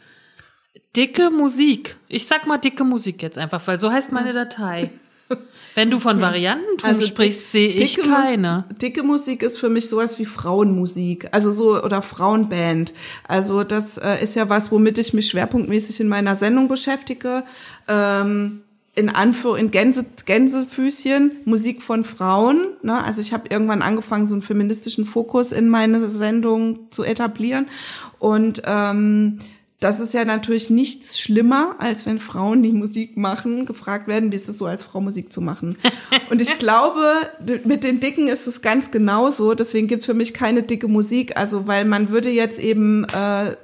Dicke Musik. Ich sag mal dicke Musik jetzt einfach, weil so heißt meine Datei. Wenn du von Variantentum Also sprichst, sehe ich keine. Dicke Musik ist für mich sowas wie Frauenmusik, also so oder Frauenband. Also das äh, ist ja was, womit ich mich schwerpunktmäßig in meiner Sendung beschäftige. Ähm, in Anführ in Gänse, Gänsefüßchen Musik von Frauen. Ne? Also ich habe irgendwann angefangen, so einen feministischen Fokus in meine Sendung zu etablieren und ähm, das ist ja natürlich nichts schlimmer, als wenn Frauen, die Musik machen, gefragt werden, wie ist es so, als Frau Musik zu machen. Und ich glaube, mit den Dicken ist es ganz genauso. Deswegen gibt's für mich keine dicke Musik. Also, weil man würde jetzt eben äh,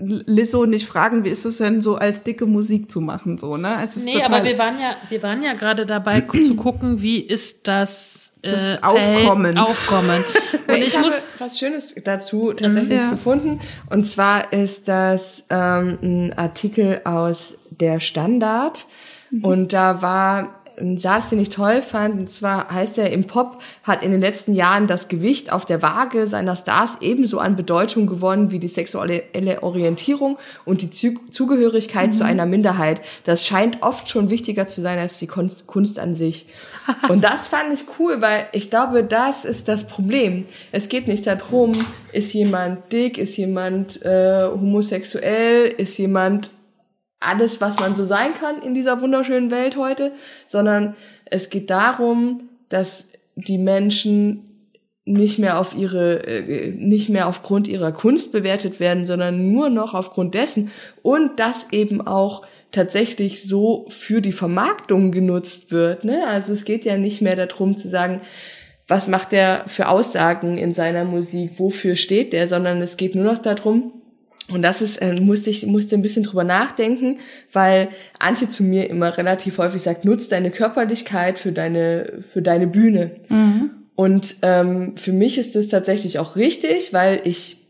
Lizzo nicht fragen, wie ist es denn so, als dicke Musik zu machen, so, ne? Es ist Nee, total, aber wir waren ja, wir waren ja gerade dabei zu gucken, wie ist das, äh, Das Aufkommen. Aufkommen. Und ich, ich, habe was Schönes dazu tatsächlich Ja. gefunden. Und zwar ist das ähm, ein Artikel aus der Standard. Und da war ein Satz, den ich toll fand. Und zwar heißt er, im Pop hat in den letzten Jahren das Gewicht auf der Waage seiner Stars ebenso an Bedeutung gewonnen wie die sexuelle Orientierung und die Zu Zugehörigkeit zu einer Minderheit. Das scheint oft schon wichtiger zu sein als die Kunst, Kunst an sich. Und das fand ich cool, weil ich glaube, das ist das Problem. Es geht nicht darum, ist jemand dick, ist jemand äh, homosexuell, ist jemand alles, was man so sein kann in dieser wunderschönen Welt heute, sondern es geht darum, dass die Menschen nicht mehr auf ihre, äh, nicht mehr aufgrund ihrer Kunst bewertet werden, sondern nur noch aufgrund dessen und das eben auch tatsächlich so für die Vermarktung genutzt wird. Ne? Also es geht ja nicht mehr darum zu sagen, was macht der für Aussagen in seiner Musik, wofür steht der, sondern es geht nur noch darum, und das ist, äh, musste ich musste ein bisschen drüber nachdenken, weil Antje zu mir immer relativ häufig sagt, nutz deine Körperlichkeit für deine für deine Bühne. Mhm. Und ähm, für mich ist das tatsächlich auch richtig, weil ich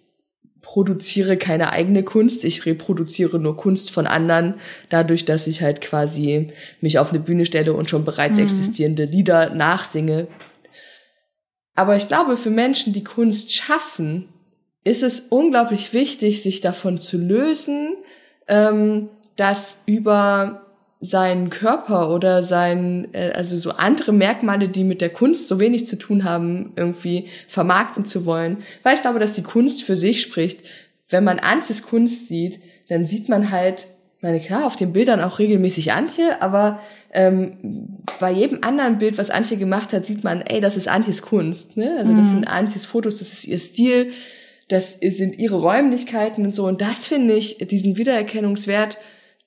produziere keine eigene Kunst, ich reproduziere nur Kunst von anderen, dadurch, dass ich halt quasi mich auf eine Bühne stelle und schon bereits mhm. existierende Lieder nachsinge. Aber ich glaube, für Menschen, die Kunst schaffen, ist es unglaublich wichtig, sich davon zu lösen, ähm, dass über seinen Körper oder sein, äh, also so andere Merkmale, die mit der Kunst so wenig zu tun haben, irgendwie vermarkten zu wollen. Weil ich glaube, dass die Kunst für sich spricht. Wenn man Antjes Kunst sieht, dann sieht man halt, meine klar, auf den Bildern auch regelmäßig Antje, aber ähm, bei jedem anderen Bild, was Antje gemacht hat, sieht man, ey, das ist Antjes Kunst. Ne? Also das mhm. sind Antjes Fotos, das ist ihr Stil, das sind ihre Räumlichkeiten und so. Und das finde ich, diesen Wiedererkennungswert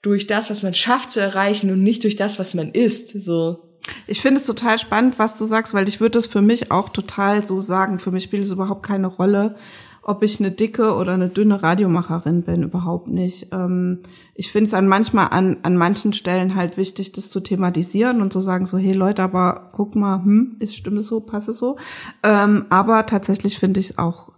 durch das, was man schafft zu erreichen und nicht durch das, was man ist. So. Ich finde es total spannend, was du sagst, weil ich würde es für mich auch total so sagen. Für mich spielt es überhaupt keine Rolle, ob ich eine dicke oder eine dünne Radiomacherin bin, überhaupt nicht. Ähm, ich finde es an manchmal an, an manchen Stellen halt wichtig, das zu thematisieren und zu sagen so, hey Leute, aber guck mal, hm, ist stimmt es so, passt es so. Ähm, aber tatsächlich finde ich es auch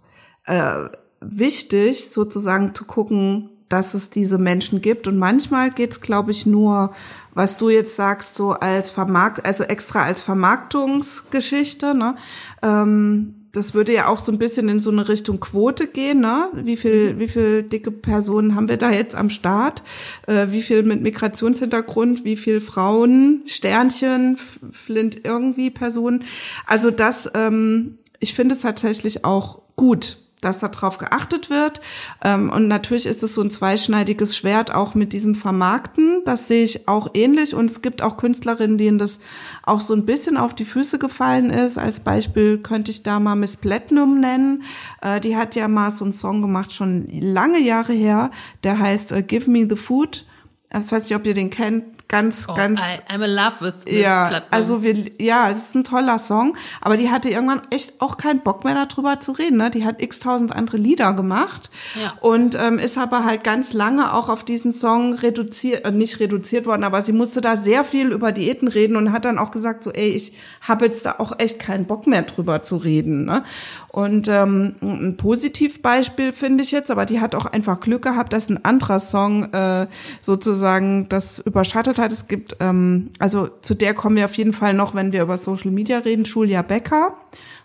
äh, wichtig, sozusagen zu gucken, dass es diese Menschen gibt. Und manchmal geht's, glaube ich, nur, was du jetzt sagst, so als Vermarkt, also extra als Vermarktungsgeschichte. Ne? Ähm, das würde ja auch so ein bisschen in so eine Richtung Quote gehen, ne? Wie viel, mhm. wie viel dicke Personen haben wir da jetzt am Start? Äh, wie viel mit Migrationshintergrund? Wie viel Frauen? Sternchen? Flint irgendwie Personen? Also das, ähm, ich finde es tatsächlich auch gut, dass darauf geachtet wird. Ähm, und natürlich ist es so ein zweischneidiges Schwert auch mit diesem Vermarkten. Das sehe ich auch ähnlich. Und es gibt auch Künstlerinnen, denen das auch so ein bisschen auf die Füße gefallen ist. Als Beispiel könnte ich da mal Miss Platinum nennen. Äh, die hat ja mal so einen Song gemacht, schon lange Jahre her. Der heißt äh, Give Me the Food. Ich weiß nicht, ob ihr den kennt ganz, oh, ganz. I, I'm in love with Ja, also wir, ja, es ist ein toller Song, aber die hatte irgendwann echt auch keinen Bock mehr darüber zu reden. Ne? Die hat x tausend andere Lieder gemacht ja. und ähm, ist aber halt ganz lange auch auf diesen Song reduziert, äh, nicht reduziert worden, aber sie musste da sehr viel über Diäten reden und hat dann auch gesagt so, ey, ich habe jetzt da auch echt keinen Bock mehr drüber zu reden. Ne? Und ähm, ein Positivbeispiel finde ich jetzt, aber die hat auch einfach Glück gehabt, dass ein anderer Song äh, sozusagen das überschattet hat. Es gibt, ähm, also zu der kommen wir auf jeden Fall noch, wenn wir über Social Media reden, Julia Becker.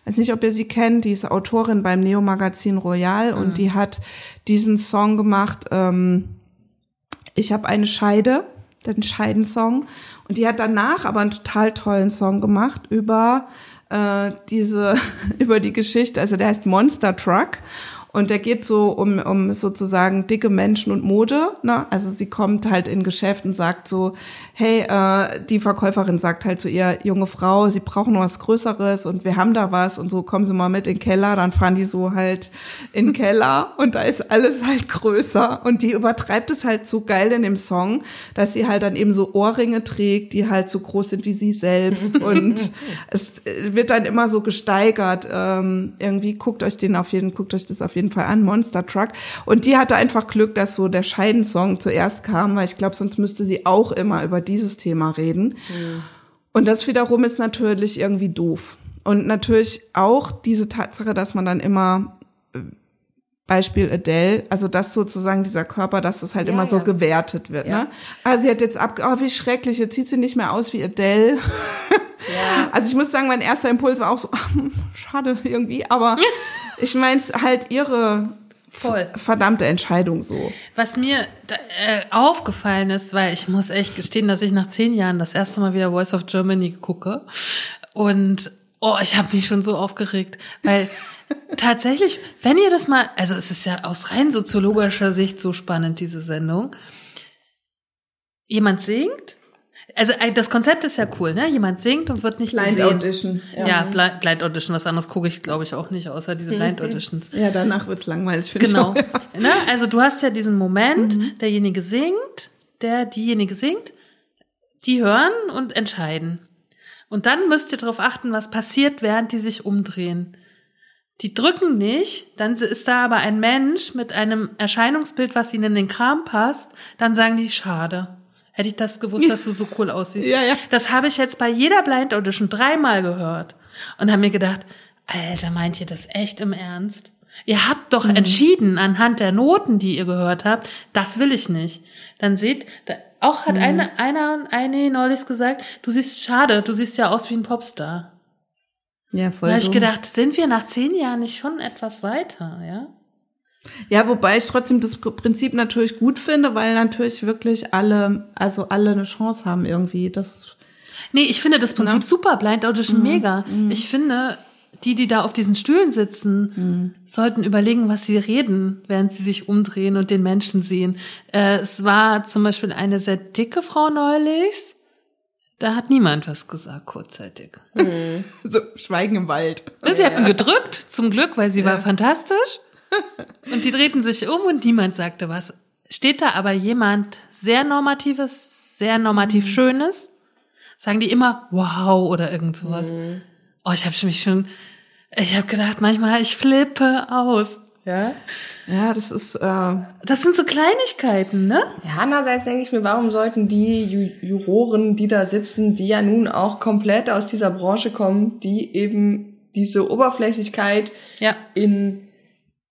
Weiß nicht, ob ihr sie kennt, die ist Autorin beim Neo-Magazin Royal mhm. und die hat diesen Song gemacht, ähm, Ich habe eine Scheide, den Scheidensong. Und die hat danach aber einen total tollen Song gemacht über äh, diese über die Geschichte, also der heißt Monster Truck und der geht so um, um sozusagen dicke Menschen und Mode. Ne? Also sie kommt halt in Geschäft und sagt so, hey, äh, die Verkäuferin sagt halt zu ihr, junge Frau, sie brauchen was Größeres und wir haben da was und so kommen sie mal mit in den Keller, dann fahren die so halt in den Keller und da ist alles halt größer. Und die übertreibt es halt so geil in dem Song, dass sie halt dann eben so Ohrringe trägt, die halt so groß sind wie sie selbst. Und es wird dann immer so gesteigert. Ähm, irgendwie guckt euch den auf jeden, guckt euch das auf jeden Fall an, Monster Truck. Und die hatte einfach Glück, dass so der Scheidensong zuerst kam, weil ich glaube, sonst müsste sie auch immer über dieses Thema reden. Mhm. Und das wiederum ist natürlich irgendwie doof. Und natürlich auch diese Tatsache, dass man dann immer äh, Beispiel Adele, also dass sozusagen dieser Körper, dass das halt ja, immer so gewertet wird. Ja. Ne? Also sie hat jetzt ab, oh wie schrecklich, jetzt sieht sie nicht mehr aus wie Adele. Ja. Also ich muss sagen, mein erster Impuls war auch so, ach, schade irgendwie, aber ich meine es halt ihre Voll. verdammte Entscheidung so. Was mir äh, aufgefallen ist, weil ich muss echt gestehen, dass ich nach zehn Jahren das erste Mal wieder Voice of Germany gucke und oh, ich habe mich schon so aufgeregt, weil tatsächlich, wenn ihr das mal, also es ist ja aus rein soziologischer Sicht so spannend diese Sendung. jemand singt. Also äh, das Konzept ist ja cool, ne? Jemand singt und wird nicht Blind gesehen. Audition. Ja, ja Blind, Blind Audition. Was anderes gucke ich, glaube ich, auch nicht, außer diese Blind Auditions. Ja, danach wird's langweilig. finde Genau. Ich auch. ne? Also du hast ja diesen Moment, derjenige singt, der diejenige singt, die hören und entscheiden. Und dann müsst ihr darauf achten, was passiert, während die sich umdrehen. Die drücken nicht, dann ist da aber ein Mensch mit einem Erscheinungsbild, was ihnen in den Kram passt, dann sagen die, schade. Hätte ich das gewusst, dass du so cool aussiehst. Ja, ja. Das habe ich jetzt bei jeder Blind Audition dreimal gehört und habe mir gedacht, Alter, meint ihr das echt im Ernst? Ihr habt doch Mhm. entschieden anhand der Noten, die ihr gehört habt, das will ich nicht. Dann seht, da, auch Mhm. hat eine, einer, eine neulich gesagt, du siehst schade, du siehst ja aus wie ein Popstar. Ja, Da voll. habe ich gedacht, sind wir nach zehn Jahren nicht schon etwas weiter, ja? Ja, wobei ich trotzdem das Prinzip natürlich gut finde, weil natürlich wirklich alle, also alle eine Chance haben irgendwie. Das Nee, ich finde das Prinzip Na? super, Blind Audition mega. Ich finde, die, die da auf diesen Stühlen sitzen, sollten überlegen, was sie reden, während sie sich umdrehen und den Menschen sehen. Äh, es war zum Beispiel eine sehr dicke Frau neulich. Da hat niemand was gesagt, kurzzeitig. so Schweigen im Wald. Sie hatten gedrückt, zum Glück, weil sie war fantastisch. Und die drehten sich um und niemand sagte was. Steht da aber jemand sehr normatives, sehr normativ Schönes, sagen die immer wow oder irgend sowas. Oh, ich habe mich schon, ich habe gedacht, manchmal ich flippe aus. Ja. Ja, das ist äh, Das sind so Kleinigkeiten, ne? Ja, andererseits denke ich mir, warum sollten die Ju Juroren, die da sitzen, die ja nun auch komplett aus dieser Branche kommen, die eben diese Oberflächlichkeit Ja. in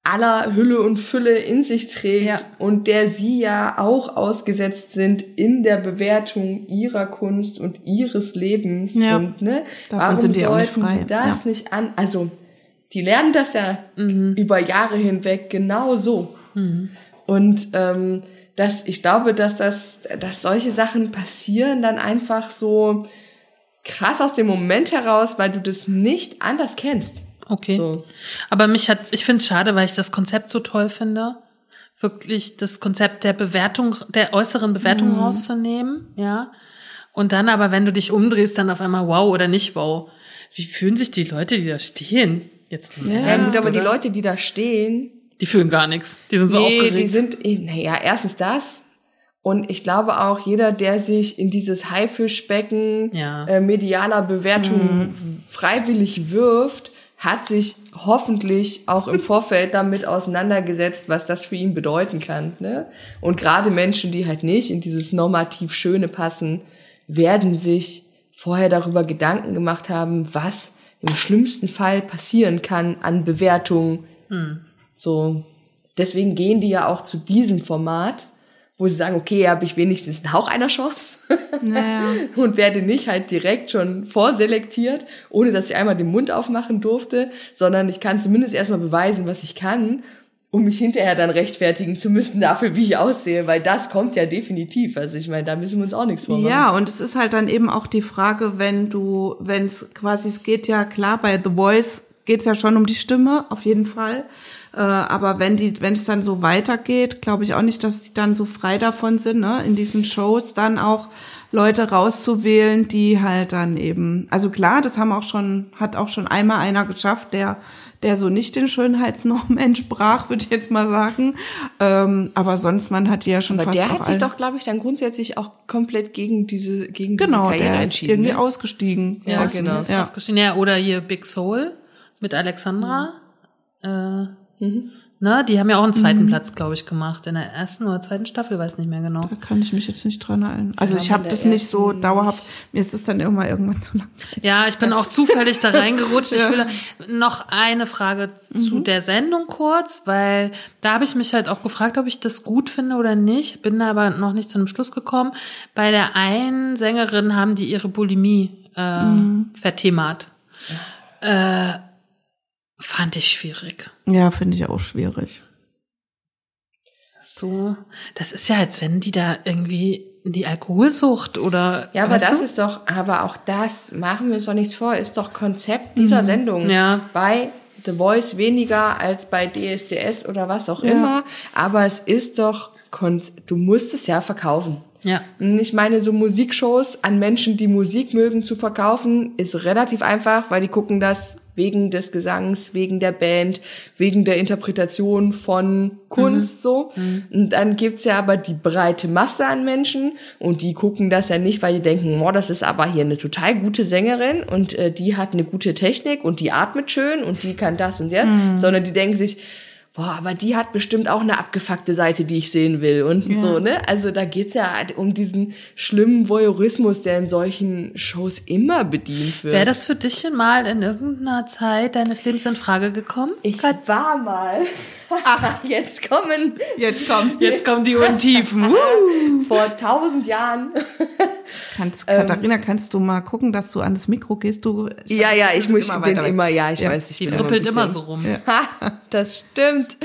aller Hülle und Fülle in sich trägt Ja. und der sie ja auch ausgesetzt sind in der Bewertung ihrer Kunst und ihres Lebens Ja. und ne, Davon warum sind die sollten sie das ja. nicht an? Also die lernen das ja über Jahre hinweg genau so. Und ähm, dass ich glaube, dass das, dass solche Sachen passieren dann einfach so krass aus dem Moment heraus, weil du das nicht anders kennst. Okay. So. Aber mich hat, ich finde es schade, weil ich das Konzept so toll finde. Wirklich das Konzept der Bewertung, der äußeren Bewertung rauszunehmen, ja. Und dann aber, wenn du dich umdrehst, dann auf einmal wow oder nicht wow. Wie fühlen sich die Leute, die da stehen? Jetzt Ja, Ernst, gut, aber die oder? Leute, die da stehen, die fühlen gar nichts. Die sind so nee, aufgeregt. die sind, naja, erstens das. Und ich glaube auch, jeder, der sich in dieses Haifischbecken Ja. äh, medialer Bewertung freiwillig wirft, hat sich hoffentlich auch im Vorfeld damit auseinandergesetzt, was das für ihn bedeuten kann. Ne? Und gerade Menschen, die halt nicht in dieses normativ Schöne passen, werden sich vorher darüber Gedanken gemacht haben, was im schlimmsten Fall passieren kann an Bewertungen. So, deswegen gehen die ja auch zu diesem Format, wo sie sagen, okay, habe ich wenigstens einen Hauch einer Chance naja. und werde nicht halt direkt schon vorselektiert, ohne dass ich einmal den Mund aufmachen durfte, sondern ich kann zumindest erstmal beweisen, was ich kann, um mich hinterher dann rechtfertigen zu müssen dafür, wie ich aussehe, weil das kommt ja definitiv. Also ich meine, da müssen wir uns auch nichts vormachen. Ja, und es ist halt dann eben auch die Frage, wenn du, wenn es quasi, es geht ja klar, bei The Voice geht es ja schon um die Stimme, auf jeden Fall. Äh, aber wenn die, wenn es dann so weitergeht, glaube ich auch nicht, dass die dann so frei davon sind, ne, in diesen Shows dann auch Leute rauszuwählen, die halt dann eben, also klar, das haben auch schon, hat auch schon einmal einer geschafft, der der so nicht den Schönheitsnormen entsprach, würde ich jetzt mal sagen. Ähm, aber sonst, man hat die ja schon Aber fast der hat sich doch, glaube ich, dann grundsätzlich auch komplett gegen diese, gegen Genau, diese Karriere der entschieden. irgendwie ne? ausgestiegen. Ja, Aus- genau. Ja. ausgestiegen. Ja, oder hier Big Soul mit Alexandra. Äh, ne, die haben ja auch einen zweiten Platz, glaube ich, gemacht. In der ersten oder zweiten Staffel, weiß nicht mehr genau. Da kann ich mich jetzt nicht dran erinnern. Also Ja, ich bei habe das nicht so dauerhaft. Mir ist das dann irgendwann irgendwann zu lang. Ja, ich bin auch zufällig da reingerutscht. Ich will noch eine Frage zu der Sendung kurz, weil da habe ich mich halt auch gefragt, ob ich das gut finde oder nicht. Bin da aber noch nicht zu einem Schluss gekommen. Bei der einen Sängerin haben die ihre Bulimie äh, verthemert. Äh, fand ich schwierig. Ja, finde ich auch schwierig. So, das ist ja, als wenn die da irgendwie die Alkoholsucht oder. Ja, aber das du? ist doch, aber auch das, machen wir uns doch nichts vor, ist doch Konzept dieser Sendung. Ja. Bei The Voice weniger als bei DSDS oder was auch immer. Aber es ist doch, du musst es ja verkaufen. Ja. Und ich meine, so Musikshows an Menschen, die Musik mögen, zu verkaufen, ist relativ einfach, weil die gucken das wegen des Gesangs, wegen der Band, wegen der Interpretation von Kunst so. Und dann gibt's ja aber die breite Masse an Menschen und die gucken das ja nicht, weil die denken, oh, das ist aber hier eine total gute Sängerin und äh, die hat eine gute Technik und die atmet schön und die kann das und das, sondern die denken sich, boah, aber die hat bestimmt auch eine abgefuckte Seite, die ich sehen will und so, ne? Also da geht's ja halt um diesen schlimmen Voyeurismus, der in solchen Shows immer bedient wird. Wäre das für dich schon mal in irgendeiner Zeit deines Lebens in Frage gekommen? ich war mal. Ach, jetzt kommen Jetzt kommt's. Jetzt kommen die Untiefen. vor tausend Jahren. Kannst, Katharina, kannst du mal gucken, dass du an das Mikro gehst? Du, Ja, ja, ich muss, bist bin immer, ja, ich Ja. weiß, ich Die bin frippelt immer, immer so rum. Ha, das stimmt.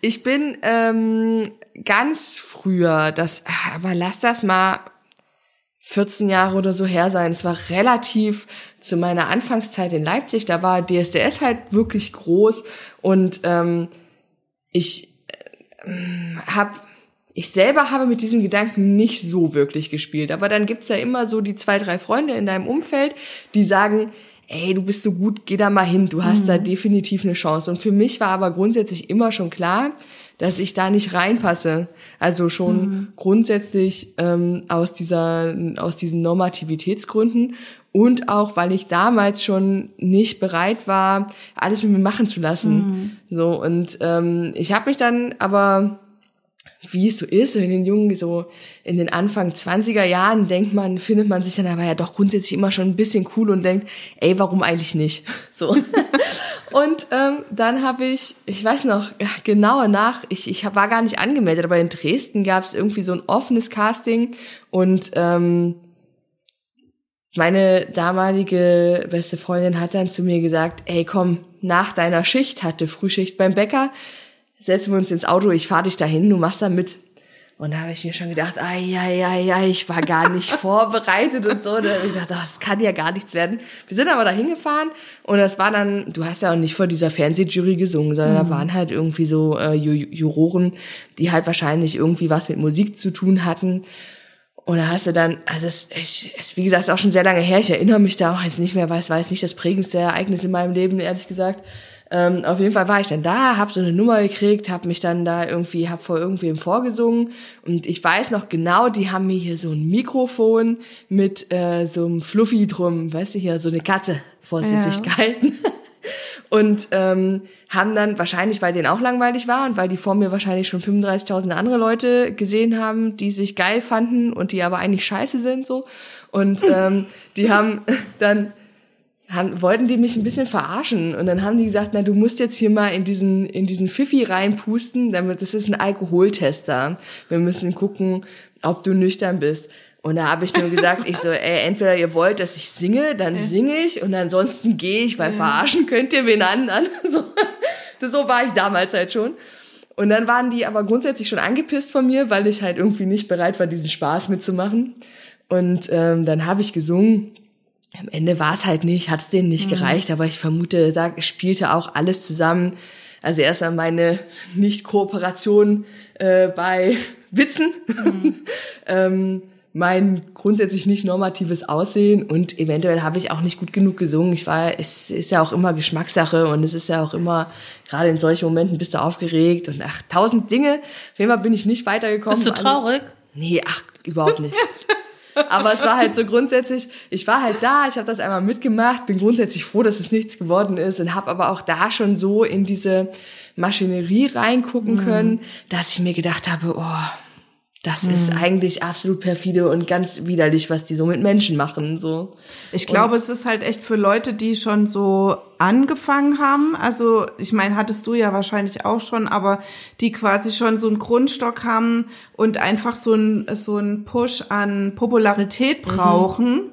Ich bin ähm, ganz früher, das, aber lass das mal 14 Jahre oder so her sein. Es war relativ zu meiner Anfangszeit in Leipzig. Da war DSDS halt wirklich groß und ähm, ich äh, habe ich selber habe mit diesen Gedanken nicht so wirklich gespielt. Aber dann gibt's ja immer so die zwei, drei Freunde in deinem Umfeld, die sagen, ey, du bist so gut, geh da mal hin, du hast da definitiv eine Chance. Und für mich war aber grundsätzlich immer schon klar, dass ich da nicht reinpasse. Also schon grundsätzlich ähm, aus dieser, aus diesen Normativitätsgründen und auch, weil ich damals schon nicht bereit war, alles mit mir machen zu lassen. So und ähm, ich habe mich dann aber wie es so ist, in den jungen, so in den Anfang 20er Jahren denkt man, findet man sich dann aber ja doch grundsätzlich immer schon ein bisschen cool und denkt, ey, warum eigentlich nicht? So. und ähm, dann habe ich, ich weiß noch, genauer nach, ich, ich war gar nicht angemeldet, aber in Dresden gab es irgendwie so ein offenes Casting und ähm, meine damalige beste Freundin hat dann zu mir gesagt, ey komm, nach deiner Schicht, hatte Frühschicht beim Bäcker, setzen wir uns ins Auto, ich fahr dich dahin, du machst da mit. Und da habe ich mir schon gedacht, ai, ai, ai, ai, ich war gar nicht vorbereitet und so. Da hab ich gedacht, ach, das kann ja gar nichts werden. Wir sind aber da hingefahren und das war dann, du hast ja auch nicht vor dieser Fernsehjury gesungen, sondern da waren halt irgendwie so äh, Ju Juroren, die halt wahrscheinlich irgendwie was mit Musik zu tun hatten. Und da hast du dann, also es, ich, es wie gesagt, ist auch schon sehr lange her. Ich erinnere mich da auch jetzt nicht mehr, weiß, weiß nicht das prägendste Ereignis in meinem Leben, ehrlich gesagt. Ähm, auf jeden Fall war ich dann da, habe so eine Nummer gekriegt, habe mich dann da irgendwie, habe vor irgendwem vorgesungen und ich weiß noch genau, die haben mir hier so ein Mikrofon mit äh, so einem Fluffy drum, weißt du hier, so eine Katze vorsichtig Ja. gehalten und ähm, haben dann wahrscheinlich, weil denen auch langweilig war und weil die vor mir wahrscheinlich schon 35.000 andere Leute gesehen haben, die sich geil fanden und die aber eigentlich scheiße sind so und ähm, die haben dann haben, wollten die mich ein bisschen verarschen und dann haben die gesagt, na du musst jetzt hier mal in diesen in diesen Pfiffi reinpusten, damit das ist ein Alkoholtester. Wir müssen gucken, ob du nüchtern bist. Und da habe ich nur gesagt, ich so, ey, entweder ihr wollt, dass ich singe, dann singe ich und ansonsten gehe ich, weil verarschen könnt ihr wen anderen. So, so war ich damals halt schon. Und dann waren die aber grundsätzlich schon angepisst von mir, weil ich halt irgendwie nicht bereit war, diesen Spaß mitzumachen. Und ähm, dann habe ich gesungen. Am Ende war es halt nicht, hat es denen nicht gereicht, aber ich vermute, da spielte auch alles zusammen. Also erstmal meine Nicht-Kooperation äh, bei Witzen, ähm, mein grundsätzlich nicht normatives Aussehen und eventuell habe ich auch nicht gut genug gesungen. Ich war, es ist ja auch immer Geschmackssache und es ist ja auch immer, gerade in solchen Momenten bist du aufgeregt und ach, tausend Dinge. Auf jeden Fall bin ich nicht weitergekommen. Bist du Alles- traurig? Nee, ach, überhaupt nicht. Aber es war halt so grundsätzlich, ich war halt da, ich habe das einmal mitgemacht, bin grundsätzlich froh, dass es nichts geworden ist und habe aber auch da schon so in diese Maschinerie reingucken können, dass ich mir gedacht habe, oh, das ist eigentlich absolut perfide und ganz widerlich, was die so mit Menschen machen. So. Ich glaube, es ist halt echt für Leute, die schon so angefangen haben. Also, ich meine, hattest du ja wahrscheinlich auch schon, aber die quasi schon so einen Grundstock haben und einfach so einen so einen Push an Popularität brauchen.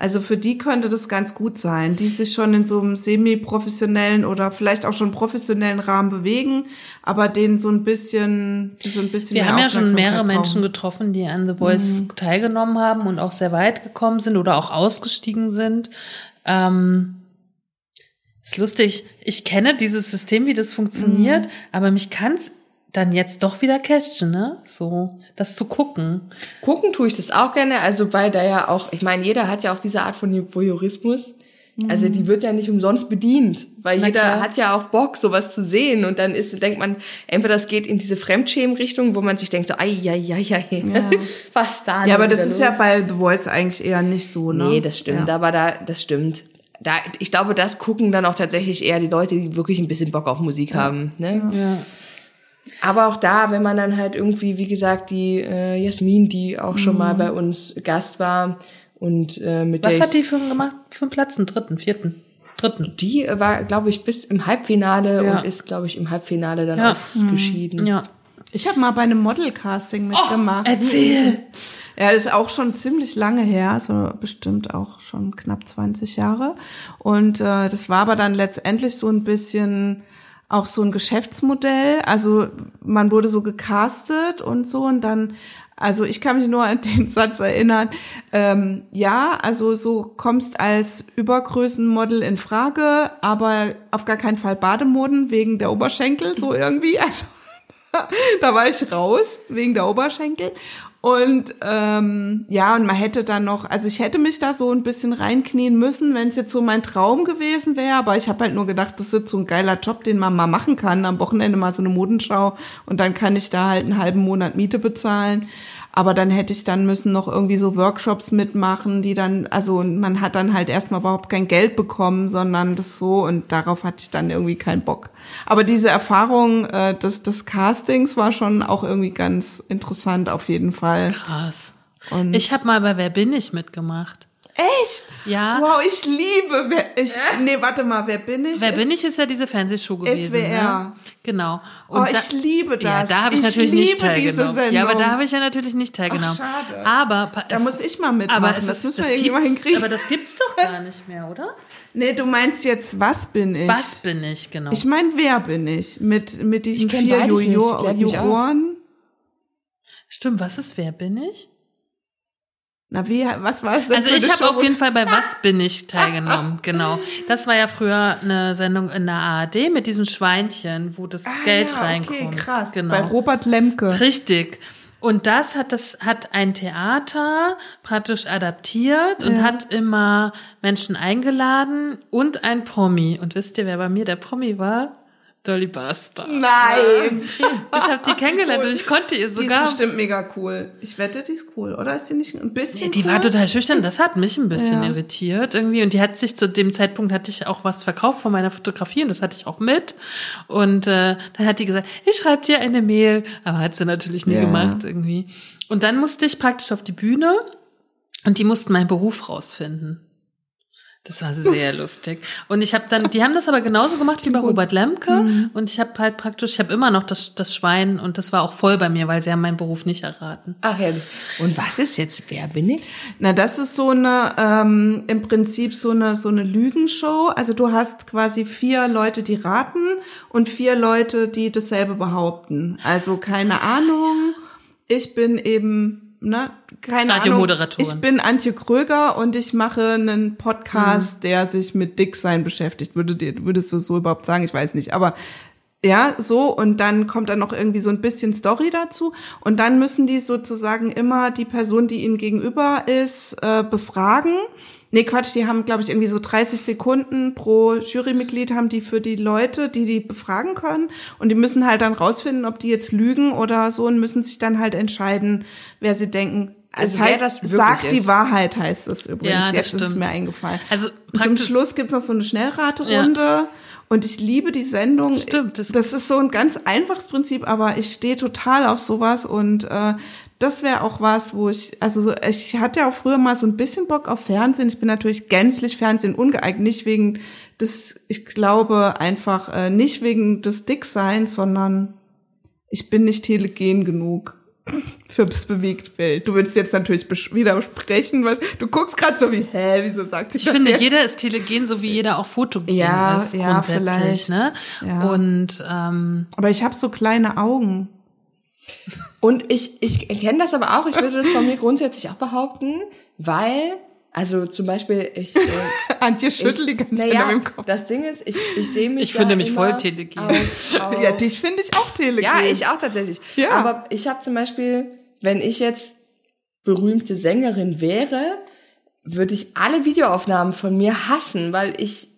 Also für die könnte das ganz gut sein, die sich schon in so einem semi-professionellen oder vielleicht auch schon professionellen Rahmen bewegen, aber denen so ein bisschen, die so ein bisschen Wir haben ja schon mehrere Aufmerksamkeit Menschen brauchen. getroffen, die an The Voice teilgenommen haben und auch sehr weit gekommen sind oder auch ausgestiegen sind. Ähm, ist lustig. Ich kenne dieses System, wie das funktioniert, aber mich kann es dann jetzt doch wieder catchen, ne? So, das zu gucken. Gucken tue ich das auch gerne, also weil da ja auch, ich meine, jeder hat ja auch diese Art von Voyeurismus. Also die wird ja nicht umsonst bedient, weil Na jeder klar. hat ja auch Bock, sowas zu sehen. Und dann ist, denkt man, entweder das geht in diese Fremdschämen-Richtung, wo man sich denkt, so, ai, ai, ai, ai, was da Ja, aber das ist los? ja bei The Voice eigentlich eher nicht so, ne? Nee, das stimmt, Ja. aber da, das stimmt. Da, ich glaube, das gucken dann auch tatsächlich eher die Leute, die wirklich ein bisschen Bock auf Musik haben. Ne? Ja. Aber auch da, wenn man dann halt irgendwie, wie gesagt, die äh, Jasmin, die auch schon mal bei uns Gast war und äh, mit Was der hat ich- die für einen gemacht? Für einen Platz? Einen dritten, vierten? Dritten. die war, glaube ich, bis im Halbfinale Ja. und ist, glaube ich, im Halbfinale dann Ja. ausgeschieden. Ja. Ich habe mal bei einem Model-Casting mitgemacht. Erzähl! Ja, das ist auch schon ziemlich lange her, also bestimmt auch schon knapp 20 Jahre. Und äh, das war aber dann letztendlich so ein bisschen auch so ein Geschäftsmodell. Also man wurde so gecastet und so und dann, also ich kann mich nur an den Satz erinnern, ähm, ja, also so kommst als Übergrößenmodel in Frage, aber auf gar keinen Fall Bademoden wegen der Oberschenkel, so irgendwie. Also da war ich raus wegen der Oberschenkel. Und ähm, ja, und man hätte dann noch, also ich hätte mich da so ein bisschen reinknien müssen, wenn es jetzt so mein Traum gewesen wäre. Aber ich habe halt nur gedacht, das ist so ein geiler Job, den man mal machen kann. Am Wochenende mal so eine Modenschau und dann kann ich da halt einen halben Monat Miete bezahlen. Aber dann hätte ich dann müssen noch irgendwie so Workshops mitmachen, die dann, also man hat dann halt erstmal überhaupt kein Geld bekommen, sondern das so und darauf hatte ich dann irgendwie keinen Bock. Aber diese Erfahrung äh, des, des Castings war schon auch irgendwie ganz interessant auf jeden Fall. Krass. Und Ich habe mal bei Wer bin ich mitgemacht. Echt? Ja. Wow, ich liebe, wer, ich, nee, warte mal, wer bin ich? Wer bin Ist- ich ist ja diese Fernsehshow gewesen. SWR. Ne? Genau. Oh, ich liebe Ja, das. da habe ich, Ich natürlich nicht liebe diese teilgenommen. Ja, aber da habe ich ja natürlich nicht teilgenommen. schade. Aber Da es- muss ich mal mitmachen. aber es das müssen wir irgendwie mal hinkriegen. Aber das gibt's doch gar nicht mehr, oder? Nee, du meinst jetzt, was bin ich? Was bin ich, genau. Ich meine, wer bin ich? Mit, mit diesen vier. Juroren? Stimmt, was ist Wer bin ich? Na, wie, was war es denn Also ich habe auf jeden Fall bei Was bin ich teilgenommen, genau. Das war ja früher eine Sendung in der ARD mit diesem Schweinchen, wo das Ah, Geld ja, reinkommt. Okay, krass. Genau. Bei Robert Lemke. Richtig. Und das hat das hat ein Theater praktisch adaptiert und Ja. hat immer Menschen eingeladen und ein Promi. Und wisst ihr, wer bei mir der Promi war? Dolly Buster. Nein. Ich habe die kennengelernt und ich konnte ihr Die ist sogar. bestimmt mega cool. Ich wette, die ist cool, oder? Ist die nicht ein bisschen Die cool? war total schüchtern, das hat mich ein bisschen Ja. irritiert irgendwie. Und die hat sich zu dem Zeitpunkt hatte ich auch was verkauft von meiner Fotografie und das hatte ich auch mit. Und äh, dann hat die gesagt, ich schreibe dir eine Mail, aber hat sie natürlich nie Ja. gemacht irgendwie. Und dann musste ich praktisch auf die Bühne und die mussten meinen Beruf rausfinden. Das war sehr lustig. Und ich habe dann, die haben das aber genauso gemacht wie bei Robert Lemke. Mhm. Und ich habe halt praktisch, ich habe immer noch das, das Schwein und das war auch voll bei mir, weil sie haben meinen Beruf nicht erraten. Ach, herrlich. Und was ist jetzt, wer bin ich? Na, das ist so eine, ähm, im Prinzip so eine, so eine Lügenshow. Also du hast quasi vier Leute, die raten und vier Leute, die dasselbe behaupten. Also keine Ahnung. Ich bin eben, ne, keine Ahnung. Ich bin Antje Kröger und ich mache einen Podcast, der sich mit Dicksein beschäftigt. Würde dir, würdest du so überhaupt sagen? Ich weiß nicht. Aber ja, so und dann kommt dann noch irgendwie so ein bisschen Story dazu und dann müssen die sozusagen immer die Person, die ihnen gegenüber ist, äh, befragen. Nee, Quatsch, die haben, glaube ich, irgendwie so 30 Sekunden pro Jurymitglied haben die für die Leute, die die befragen können. Und die müssen halt dann rausfinden, ob die jetzt lügen oder so und müssen sich dann halt entscheiden, wer sie denken. Also das heißt, das sag die. Wahrheit heißt es übrigens. Ja, Jetzt ist es stimmt. mir eingefallen. Also zum Schluss gibt's noch so eine Schnellraterunde. Und ich liebe die Sendung. Stimmt, das- Das, ist so ein ganz einfaches Prinzip, aber ich stehe total auf sowas und äh, das wäre auch was, wo ich, also so, ich hatte ja auch früher mal so ein bisschen Bock auf Fernsehen. Ich bin natürlich gänzlich Fernsehen ungeeignet, nicht wegen des, ich glaube einfach äh, nicht wegen des Dickseins, sondern ich bin nicht telegen genug fürs Bewegtbild. Du würdest jetzt natürlich widersprechen, weil du guckst gerade so wie, hä, wieso sagt sie Ich das finde, jetzt? jeder ist telegen, so wie jeder auch fotogen Ja, ist ja, vielleicht. Ne? Ja. Und ähm, Aber ich habe so kleine Augen. Und ich, ich kenne das aber auch, ich würde das von mir grundsätzlich auch behaupten, weil Also zum Beispiel, ich. Äh, Antje schüttelt die ganze Zeit naja, im Kopf. das Ding ist, ich, ich sehe mich. Ich finde ja mich voll telegen. Auf, auf, Ja, dich finde ich auch telegen. Ja, ich auch tatsächlich. Ja. Aber ich habe zum Beispiel, wenn ich jetzt berühmte Sängerin wäre, würde ich alle Videoaufnahmen von mir hassen, weil ich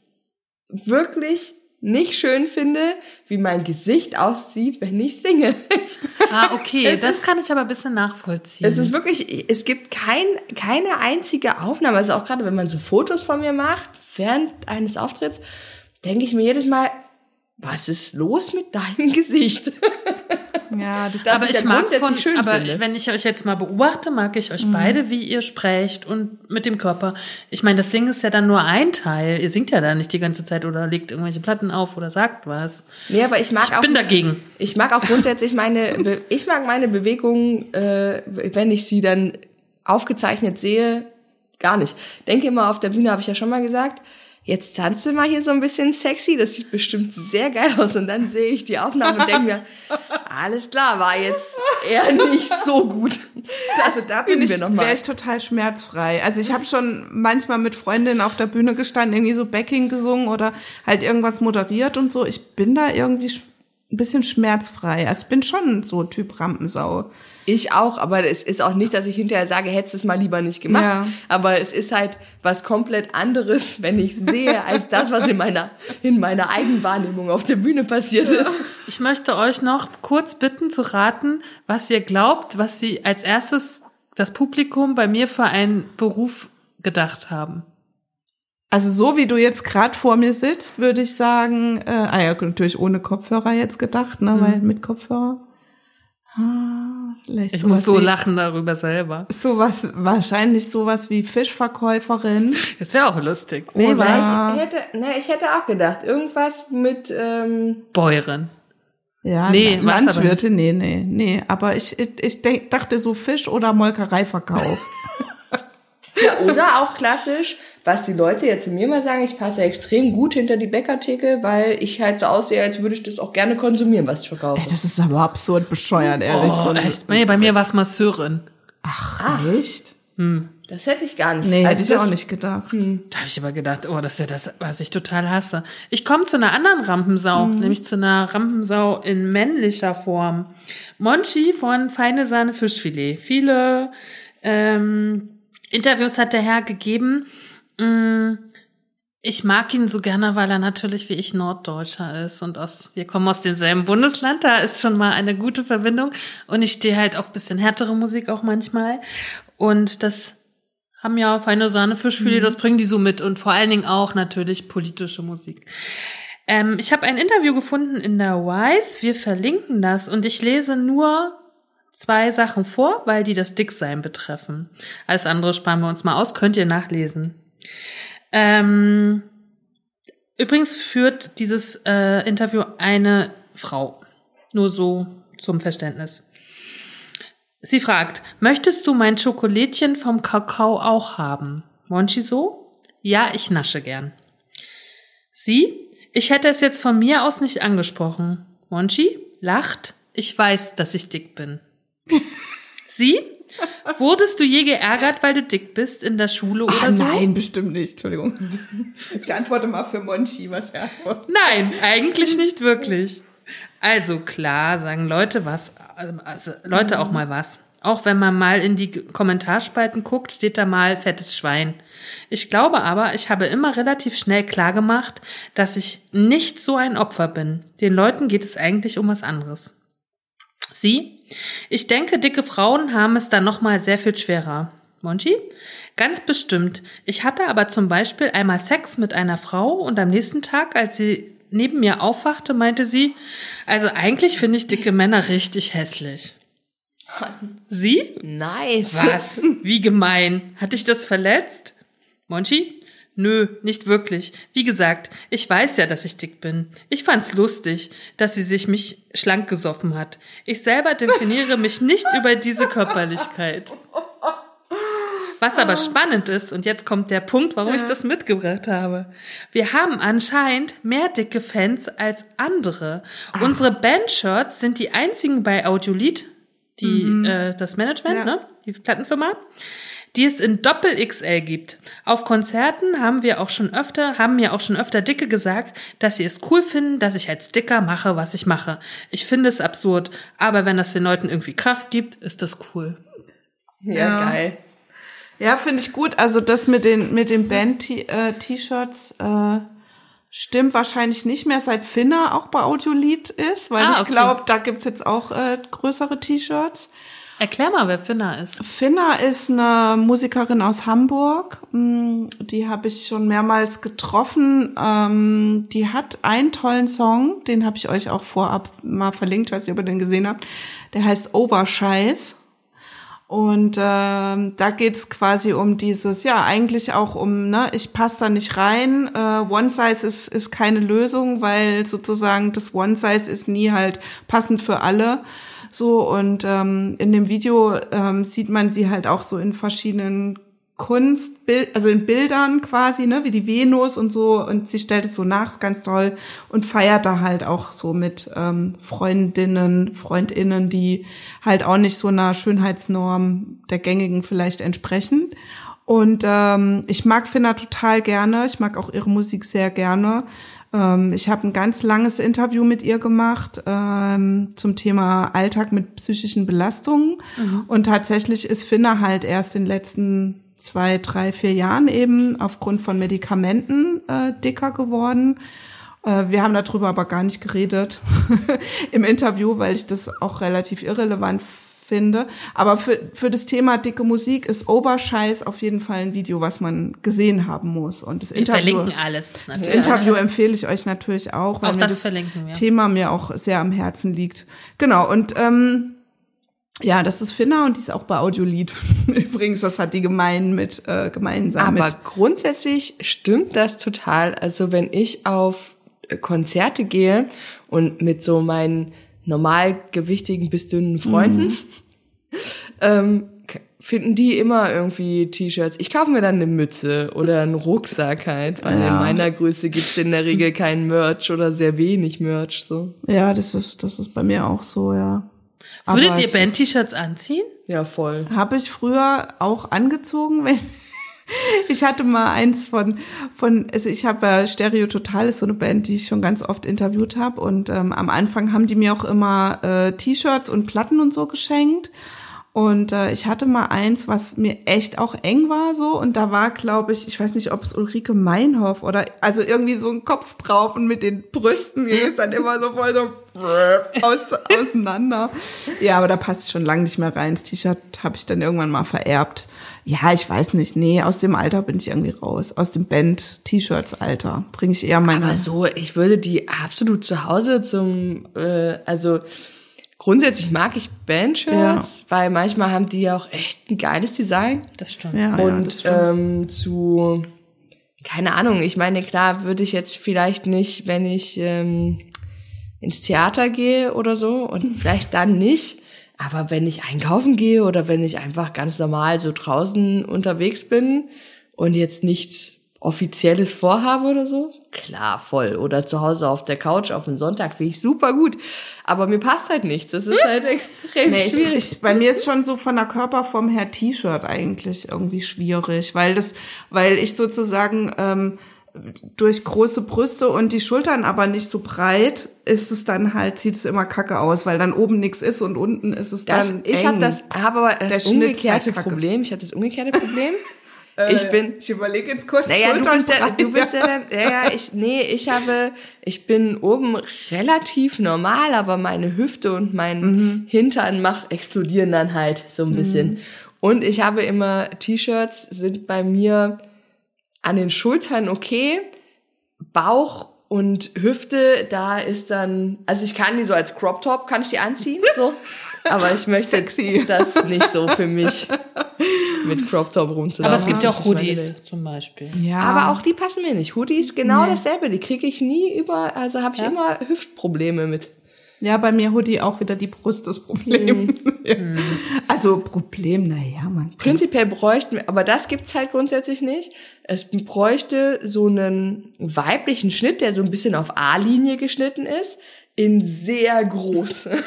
wirklich nicht schön finde, wie mein Gesicht aussieht, wenn ich singe. Ah, okay, das kann ich aber ein bisschen nachvollziehen. Es ist wirklich, es gibt kein, keine einzige Aufnahme, also auch gerade wenn man so Fotos von mir macht, während eines Auftritts, denke ich mir jedes Mal, was ist los mit deinem Gesicht? ja, das, Das aber ich ich ja mag von, schön aber finde. wenn ich euch jetzt mal beobachte, mag ich Mhm. euch beide, wie ihr sprecht und mit dem Körper. Ich meine, das Singen ist ja dann nur ein Teil. Ihr singt ja da nicht die ganze Zeit oder legt irgendwelche Platten auf oder sagt was. Nee, aber ich mag Ich auch. bin dagegen. Ich mag auch grundsätzlich meine, ich mag meine Bewegungen, äh, wenn ich sie dann aufgezeichnet sehe, gar nicht. Denke immer, auf der Bühne habe ich ja schon mal gesagt, jetzt tanzt du mal hier so ein bisschen sexy, das sieht bestimmt sehr geil aus. Und dann sehe ich die Aufnahme und denke mir, alles klar, war jetzt eher nicht so gut. Das also da bin ich, wäre ich total schmerzfrei. Also ich habe schon manchmal mit Freundinnen auf der Bühne gestanden, irgendwie so Backing gesungen oder halt irgendwas moderiert und so. Ich bin da irgendwie ein bisschen schmerzfrei. Also ich bin schon so Typ Rampensau. Ich auch, aber es ist auch nicht, dass ich hinterher sage, hättest es mal lieber nicht gemacht. Ja. Aber es ist halt was komplett anderes, wenn ich sehe, als das, was in meiner, in meiner Eigenwahrnehmung auf der Bühne passiert ist. Ich möchte euch noch kurz bitten zu raten, was ihr glaubt, was sie als erstes das Publikum bei mir für einen Beruf gedacht haben. Also so wie du jetzt gerade vor mir sitzt, würde ich sagen, äh, ah ja, natürlich ohne Kopfhörer jetzt gedacht, ne, weil mit Kopfhörer. Ah, vielleicht Ich muss so wie, lachen darüber selber. Sowas, wahrscheinlich sowas wie Fischverkäuferin. Das wäre auch lustig. Nee, Nee, war- ich, hätte, ne, ich hätte auch gedacht, irgendwas mit, ähm, Bäuerin. Ja, Nee, Landwirte, nee, nee, nee. Aber ich, ich, ich denk, dachte so Fisch- oder Molkereiverkauf. ja, oder auch klassisch, was die Leute jetzt zu mir mal sagen, ich passe extrem gut hinter die Bäckertheke, weil ich halt so aussehe, als würde ich das auch gerne konsumieren, was ich verkaufe. Ey, das ist aber absurd bescheuert, ehrlich. Oh, echt? Nee, bei mir war es Masseurin. Ach, echt? Das hätte ich gar nicht. Nee, Also hätte ich das- auch nicht gedacht. Da habe ich aber gedacht, oh, das ist ja das, was ich total hasse. Ich komme zu einer anderen Rampensau, nämlich zu einer Rampensau in männlicher Form. Monchi von Feine Sahne Fischfilet. Viele ähm, Interviews hat der Herr gegeben. Mm, Ich mag ihn so gerne, weil er natürlich wie ich Norddeutscher ist und aus, wir kommen aus demselben Bundesland, da ist schon mal eine gute Verbindung. Und ich stehe halt auf bisschen härtere Musik auch manchmal. Und das haben ja feine Sahne Fischfilet, das bringen die so mit und vor allen Dingen auch natürlich politische Musik. Ähm, ich habe ein Interview gefunden in der Wise, wir verlinken das und ich lese nur zwei Sachen vor, weil die das Dicksein betreffen. Alles andere sparen wir uns mal aus, könnt ihr nachlesen. Ähm, übrigens führt dieses äh, Interview eine Frau. Nur so zum Verständnis. Sie fragt, möchtest du mein Schokolädchen vom Kakao auch haben? Monchi so? Ja, ich nasche gern. Sie? Ich hätte es jetzt von mir aus nicht angesprochen. Monchi? Lacht? Ich weiß, dass ich dick bin. Sie? Wurdest du je geärgert, weil du dick bist in der Schule oder Ah, so? nein, bestimmt nicht. Entschuldigung. Ich antworte mal für Monchi, was er antwortet. Nein, eigentlich nicht wirklich. Also klar, sagen Leute was, also Leute auch mal was. Auch wenn man mal in die Kommentarspalten guckt, steht da mal fettes Schwein. Ich glaube aber, ich habe immer relativ schnell klar gemacht, dass ich nicht so ein Opfer bin. Den Leuten geht es eigentlich um was anderes. Sie? Ich denke, dicke Frauen haben es dann nochmal sehr viel schwerer. Monchi? Ganz bestimmt. Ich hatte aber zum Beispiel einmal Sex mit einer Frau und am nächsten Tag, als sie neben mir aufwachte, meinte sie, also eigentlich finde ich dicke Männer richtig hässlich. Sie? Nice. Was? Wie gemein. Hat dich das verletzt? Monchi? Nö, nicht wirklich. Wie gesagt, ich weiß ja, dass ich dick bin. Ich fand's lustig, dass sie sich mich schlank gesoffen hat. Ich selber definiere mich nicht über diese Körperlichkeit. Was aber spannend ist, und jetzt kommt der Punkt, warum ich das mitgebracht habe. Wir haben anscheinend mehr dicke Fans als andere. Unsere Bandshirts sind die einzigen bei Audiolied, die, äh, das Management, Ja. ne? Die Plattenfirma, die es in Doppel XL gibt. Auf Konzerten haben wir auch schon öfter, haben mir auch schon öfter Dicke gesagt, dass sie es cool finden, dass ich als Dicker mache, was ich mache. Ich finde es absurd, aber wenn das den Leuten irgendwie Kraft gibt, ist das cool. Ja, Ja. geil. Ja, finde ich gut. Also das mit den mit den Band-T-Shirts äh, stimmt wahrscheinlich nicht mehr, seit Finna auch bei Audiolied ist, weil Ah, ich okay. glaube, da gibt's jetzt auch äh, größere T-Shirts. Erklär mal, wer Finna ist. Finna ist eine Musikerin aus Hamburg. Mm, Die habe ich schon mehrmals getroffen. Ähm, Die hat einen tollen Song, den habe ich euch auch vorab mal verlinkt, weiß nicht, ob ihr den gesehen habt. Der heißt Overscheiß. Und ähm, da geht's quasi um dieses, ja, eigentlich auch um, ne, ich passe da nicht rein. Äh, One Size ist, ist keine Lösung, weil sozusagen das One Size ist nie halt passend für alle. So, und ähm, in dem Video ähm, sieht man sie halt auch so in verschiedenen Kunstbild, also in Bildern quasi, ne, wie die Venus und so, und sie stellt es so nach, ist ganz toll und feiert da halt auch so mit ähm, Freundinnen, Freundinnen, die halt auch nicht so einer Schönheitsnorm der gängigen vielleicht entsprechen. Und ähm, ich mag Finna total gerne, ich mag auch ihre Musik sehr gerne. Ähm, ich habe ein ganz langes Interview mit ihr gemacht ähm, zum Thema Alltag mit psychischen Belastungen. Und tatsächlich ist Finna halt erst in den letzten zwei, drei, vier Jahren eben aufgrund von Medikamenten äh, dicker geworden. Äh, wir haben darüber aber gar nicht geredet im Interview, weil ich das auch relativ irrelevant finde. Aber für, für das Thema dicke Musik ist Overscheiß auf jeden Fall ein Video, was man gesehen haben muss. Und das Wir Interview, verlinken alles. das natürlich. Interview empfehle ich euch natürlich auch, weil Auch mir das das verlinken wir. Thema mir auch sehr am Herzen liegt. Genau, und ähm, ja, das ist Finna und die ist auch bei Audiolied. Übrigens, das hat die gemein mit äh, gemeinsam Aber mit. grundsätzlich stimmt das total. Also wenn ich auf Konzerte gehe und mit so meinen normalgewichtigen bis dünnen Freunden, ähm, k- finden die immer irgendwie T-Shirts. Ich kaufe mir dann eine Mütze oder einen Rucksack halt, weil in Ja. meiner Größe gibt's in der Regel kein Merch oder sehr wenig Merch so. Ja, das ist das ist bei mir auch so, ja. Würdet Aber ihr Band-T-Shirts anziehen? Ja, voll. Habe ich früher auch angezogen, wenn ich hatte mal eins von von also ich habe ja Stereo Total ist so eine Band, die ich schon ganz oft interviewt habe und ähm, am Anfang haben die mir auch immer äh, T-Shirts und Platten und so geschenkt und äh, ich hatte mal eins, was mir echt auch eng war so und da war glaube ich, ich weiß nicht, ob es Ulrike Meinhoff oder also irgendwie so ein Kopf drauf und mit den Brüsten die ist dann immer so voll so aus, auseinander. Ja, aber da passt schon lange nicht mehr rein. Das T-Shirt habe ich dann irgendwann mal vererbt. Ja, ich weiß nicht. Nee, aus dem Alter bin ich irgendwie raus. Aus dem Band-T-Shirts-Alter bringe ich eher meine. Aber so, ich würde die absolut zu Hause zum, äh, also grundsätzlich mag ich Bandshirts, weil manchmal haben die ja auch echt ein geiles Design. Das stimmt. ja, ja, das Und stimmt. ähm, zu, keine Ahnung, ich meine, klar würde ich jetzt vielleicht nicht, wenn ich ähm, ins Theater gehe oder so und vielleicht dann nicht. Aber wenn ich einkaufen gehe oder wenn ich einfach ganz normal so draußen unterwegs bin und jetzt nichts Offizielles vorhabe oder so, klar, voll. Oder zu Hause auf der Couch auf den Sonntag finde ich super gut. Aber mir passt halt nichts. Das ist halt extrem Nee, ich, schwierig. ich, bei mir ist schon so von der Körperform her T-Shirt eigentlich irgendwie schwierig, weil das, weil ich sozusagen ähm, durch große Brüste und die Schultern aber nicht so breit, ist es dann halt, sieht es immer kacke aus, weil dann oben nichts ist und unten ist es Das, dann ich habe das, habe aber Der das ist umgekehrte halt. Problem. Ich habe das umgekehrte Problem. ich bin, Ich überlege jetzt kurz. naja, du bist ja, du bist ja, dann, ja, ich, nee, ich habe, ich bin oben relativ normal, aber meine Hüfte und mein Mhm. Hintern mach, explodieren dann halt so ein bisschen. Und ich habe immer, T-Shirts sind bei mir an den Schultern okay, Bauch und Hüfte, da ist dann, also ich kann die so als Crop Top, kann ich die anziehen, so. Aber ich möchte Sexy. das nicht so für mich mit Crop Top rumzulaufen. Aber es gibt ja auch Hoodies zum Beispiel. ja. Aber auch die passen mir nicht. Hoodies genau Nee. dasselbe. Die kriege ich nie über, also habe ich immer Hüftprobleme mit. Ja, bei mir Hoodie auch wieder die Brust das Problem. Ja. Also Problem, naja, man. Prinzipiell bräuchten wir, aber das gibt's halt grundsätzlich nicht. Es bräuchte so einen weiblichen Schnitt, der so ein bisschen auf A-Linie geschnitten ist, in sehr groß.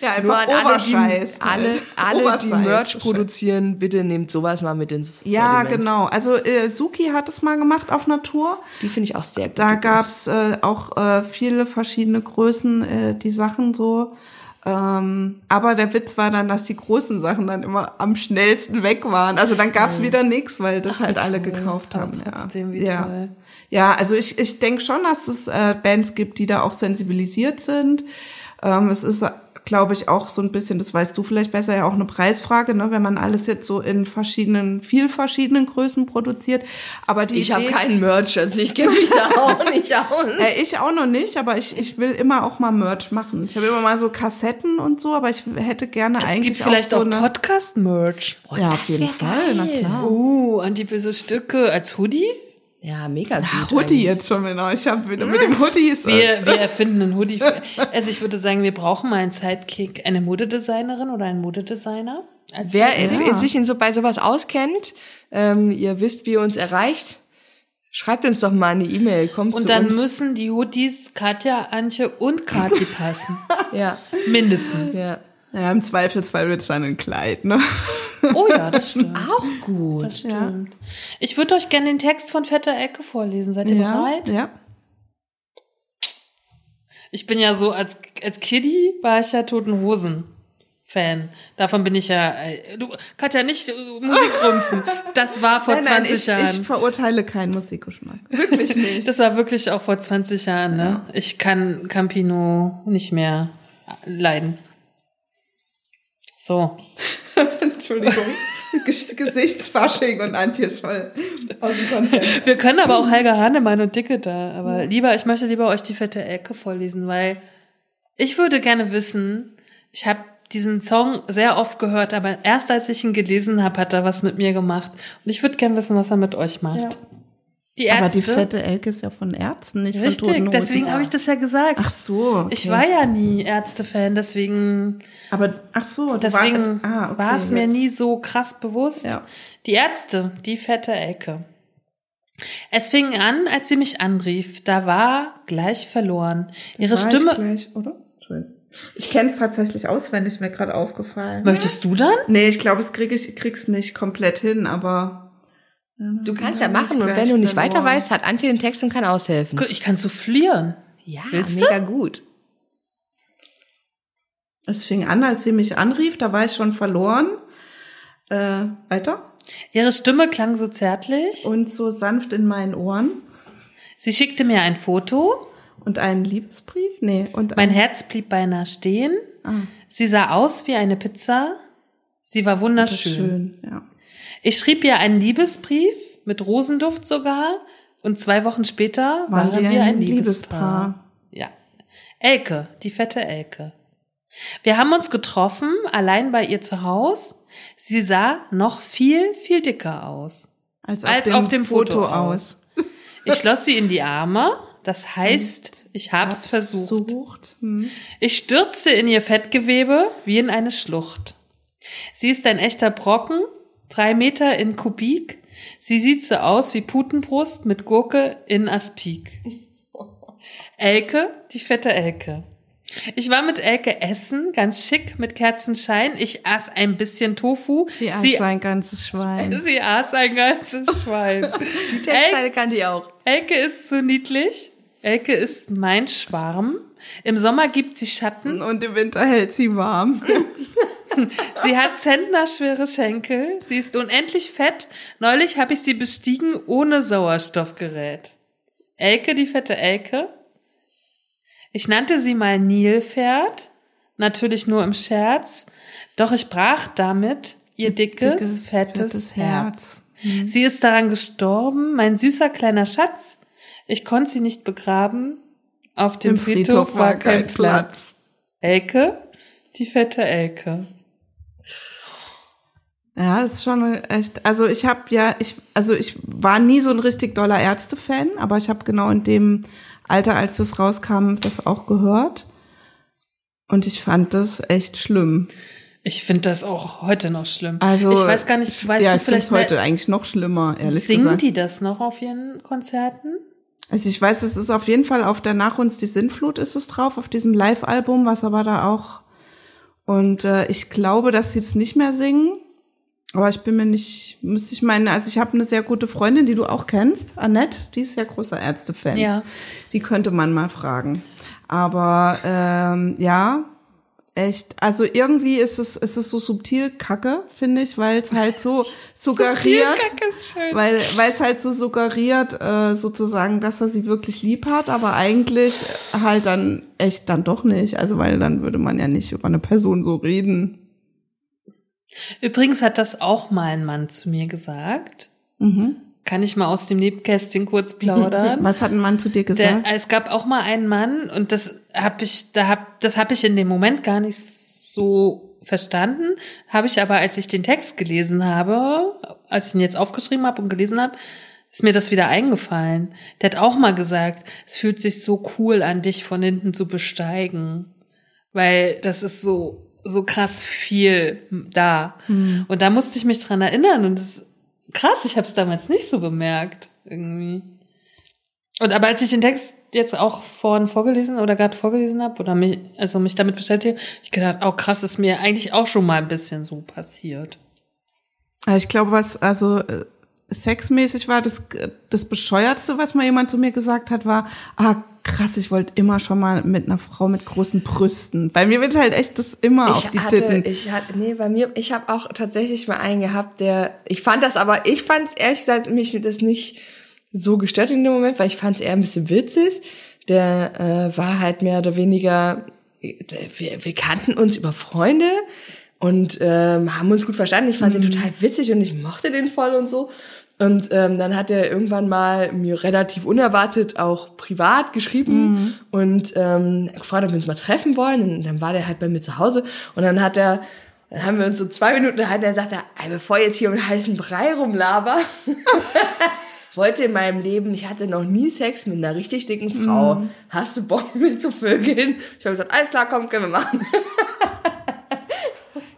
Ja, einfach Nur an alle, die, alle, halt. alle die. Merch produzieren, bitte nehmt sowas mal mit ins Ja, Sortiment. genau. Also äh, Suki hat es mal gemacht auf Natur. Die finde ich auch sehr gut. Da gab's äh, auch äh, viele verschiedene Größen, äh, die Sachen so. Ähm, aber der Witz war dann, dass die großen Sachen dann immer am schnellsten weg waren. Also dann gab's wieder nichts, weil das halt alle gekauft Aber haben. trotzdem, ja. wie ja. toll. Ja, also ich, ich denke schon, dass es äh, Bands gibt, die da auch sensibilisiert sind. Ähm, es ist, glaube ich, auch so ein bisschen, das weißt du vielleicht besser, ja auch eine Preisfrage, ne, wenn man alles jetzt so in verschiedenen, viel verschiedenen Größen produziert. Aber die ich habe keinen Merch, also ich kenne mich da auch nicht aus. äh, ich auch noch nicht, aber ich, ich will immer auch mal Merch machen. Ich habe immer mal so Kassetten und so, aber ich hätte gerne Es eigentlich gibt vielleicht auch auch, so eine. Podcast-Merch. ja, auf jeden Fall, na klar. Uh, antiböse Stücke als Hoodie? Ja, mega gut. Hoodie eigentlich. jetzt schon wieder. Ich habe wieder mit dem Hoodie ist Wir, wir erfinden einen Hoodie. Also ich würde sagen, wir brauchen mal einen Sidekick, eine Modedesignerin oder einen Modedesigner. Wer Ja. sich in so, bei sowas auskennt, ähm, ihr wisst, wie ihr uns erreicht, schreibt uns doch mal eine E-Mail. Kommt zu und dann uns. müssen die Hoodies Katja, Antje und Kati passen. ja, Mindestens. ja. Ja, im Zweifelsfall wird es dann ein Kleid, ne? Oh ja, das stimmt. Auch gut. Das stimmt. Ich würde euch gerne den Text von Vetter Ecke vorlesen. Seid ihr Ja, bereit? ja. Ich bin ja so, als, als Kiddie war ich ja Toten Hosen. Fan. Davon bin ich ja, äh, du, Katja, nicht äh, Musik rümpfen. Das war vor Nein, nein, 20 ich, Jahren. ich verurteile keinen Musikgeschmack. Wirklich nicht. Das war wirklich auch vor 20 Jahren, ne? Ich kann Campino nicht mehr leiden. So. Entschuldigung. Ges- Gesichtsfasching und Antje ist voll aus dem Konzept. Wir können aber auch Helga Hannemann und Dicke da. Aber lieber, ich möchte lieber euch die fette Ecke vorlesen, weil ich würde gerne wissen, ich habe diesen Song sehr oft gehört, aber erst als ich ihn gelesen habe, hat er was mit mir gemacht. Und ich würde gerne wissen, was er mit euch macht. Ja. Die Ärzte. Aber die fette Elke ist ja von Ärzten, nicht von Toten Richtig, deswegen habe ich das ja gesagt. Ach so. Okay. Ich war ja nie Ärzte-Fan, deswegen Aber, ach so, du Deswegen war, ah, okay, war es mir jetzt. nie so krass bewusst. Ja. Die Ärzte, die fette Ecke. Es fing an, als sie mich anrief. Da war gleich verloren. Ihre War Stimme. Ich, gleich, oder? Ich kenne es tatsächlich auswendig, mir gerade aufgefallen. Möchtest du dann? Nee, ich glaube, es krieg ich krieg's nicht komplett hin, aber Du kannst ja machen und wenn du nicht weiter weißt, hat Antje den Text und kann aushelfen. Ich kann soufflieren. Ja, Willst du? mega gut. Es fing an, als sie mich anrief, da war ich schon verloren. Äh, weiter? Ihre Stimme klang so zärtlich. Und so sanft in meinen Ohren. Sie schickte mir ein Foto. Und einen Liebesbrief? Nee. Und Mein ein, Herz blieb beinahe stehen. Ah. Sie sah aus wie eine Pizza. Sie war wunderschön. schön, ja. Ich schrieb ihr einen Liebesbrief, mit Rosenduft sogar, und zwei Wochen später waren, wir, ein, Liebespaar. Ja. Elke, die fette Elke. Wir haben uns getroffen, allein bei ihr zu Haus. Sie sah noch viel, viel dicker aus. Als Als auf dem Foto aus. Ich schloss sie in die Arme. Das heißt, ich hab's Hab's versucht. versucht. Hm. Ich stürzte in ihr Fettgewebe wie in eine Schlucht. Sie ist ein echter Brocken, drei Meter in Kubik. Sie sieht so aus wie Putenbrust mit Gurke in Aspik. Elke, die fette Elke. Ich war mit Elke essen, ganz schick, mit Kerzenschein. Ich aß ein bisschen Tofu. Sie aß sie, sein ganzes Schwein. sie aß ein ganzes Schwein. Die Textzeile kannte ich auch. Elke ist so niedlich. Elke ist mein Schwarm. Im Sommer gibt sie Schatten. Und im Winter hält sie warm. Sie hat zentnerschwere Schenkel. Sie ist unendlich fett. Neulich habe ich sie bestiegen ohne Sauerstoffgerät. Elke, die fette Elke. Ich nannte sie mal Nilpferd. Natürlich nur im Scherz. Doch ich brach damit ihr dickes, Dickes, fettes, fettes Herz. Herz. Sie ist daran gestorben, mein süßer kleiner Schatz. Ich konnte sie nicht begraben. Auf dem Im Friedhof, war kein Platz. Elke, die fette Elke. Ja, das ist schon echt. Also ich habe ja, ich, also ich war nie so ein richtig doller Ärzte-Fan, aber ich habe genau in dem Alter, als das rauskam, das auch gehört. Und ich fand das echt schlimm. Ich finde das auch heute noch schlimm. Also ich weiß gar nicht, weißt ja, du ich finde es vielleicht heute eigentlich noch schlimmer, ehrlich singen gesagt. die das noch auf ihren Konzerten? Also ich weiß, es ist auf jeden Fall auf der Nach uns die Sintflut ist es drauf, auf diesem Live-Album, was aber da auch Und äh, ich glaube, dass sie es nicht mehr singen. Aber ich bin mir nicht, müsste ich meinen, also ich habe eine sehr gute Freundin, die du auch kennst, Annette, die ist sehr großer Ärzte-Fan. Ja. Die könnte man mal fragen. Aber ähm, ja, echt. Also irgendwie ist es, ist es so subtil Kacke, finde ich, weil es halt so suggeriert, weil weil es halt so suggeriert, äh, sozusagen, dass er sie wirklich lieb hat, aber eigentlich halt dann echt dann doch nicht. Also weil dann würde man ja nicht über eine Person so reden. Übrigens hat das auch mal ein Mann zu mir gesagt. Kann ich mal aus dem Nebenkästchen kurz plaudern? Was hat ein Mann zu dir Der, gesagt? es gab auch mal einen Mann und das habe ich, da hab, das habe ich in dem Moment gar nicht so verstanden, habe ich aber, als ich den Text gelesen habe, als ich ihn jetzt aufgeschrieben habe und gelesen habe, ist mir das wieder eingefallen. Der hat auch mal gesagt, es fühlt sich so cool an, dich von hinten zu besteigen, weil das ist so so krass viel da. Und da musste ich mich dran erinnern und das krass, ich habe es damals nicht so bemerkt irgendwie. Und aber als ich den Text jetzt auch vorhin vorgelesen oder gerade vorgelesen habe oder mich also mich damit beschäftigt, hab ich gedacht, oh krass, ist mir eigentlich auch schon mal ein bisschen so passiert. Ich glaube, was also äh, sexmäßig war, das, das bescheuertste, was mal jemand zu mir gesagt hat, war, ah krass, ich wollte immer schon mal mit einer Frau mit großen Brüsten. Bei mir wird halt echt das immer auf die hatte, Titten. Ich hatte, nee, bei mir, ich habe auch tatsächlich mal einen gehabt, der, ich fand das aber, ich fand es ehrlich gesagt, mich das nicht so gestört in dem Moment, weil ich fand es eher ein bisschen witzig. Der äh, war halt mehr oder weniger, wir, wir kannten uns über Freunde und ähm, haben uns gut verstanden. Ich fand den total witzig und ich mochte den voll und so. Und ähm, dann hat er irgendwann mal mir relativ unerwartet auch privat geschrieben und ähm, gefragt, ob wir uns mal treffen wollen. Und dann war der halt bei mir zu Hause und dann hat er, dann haben wir uns so zwei Minuten unterhalten, dann sagt er, bevor ich jetzt hier um den heißen Brei rumlaber, wollte in meinem Leben, ich hatte noch nie Sex mit einer richtig dicken Frau. Hast du Bock mit zu vögeln? Ich habe gesagt, alles klar, komm, können wir machen.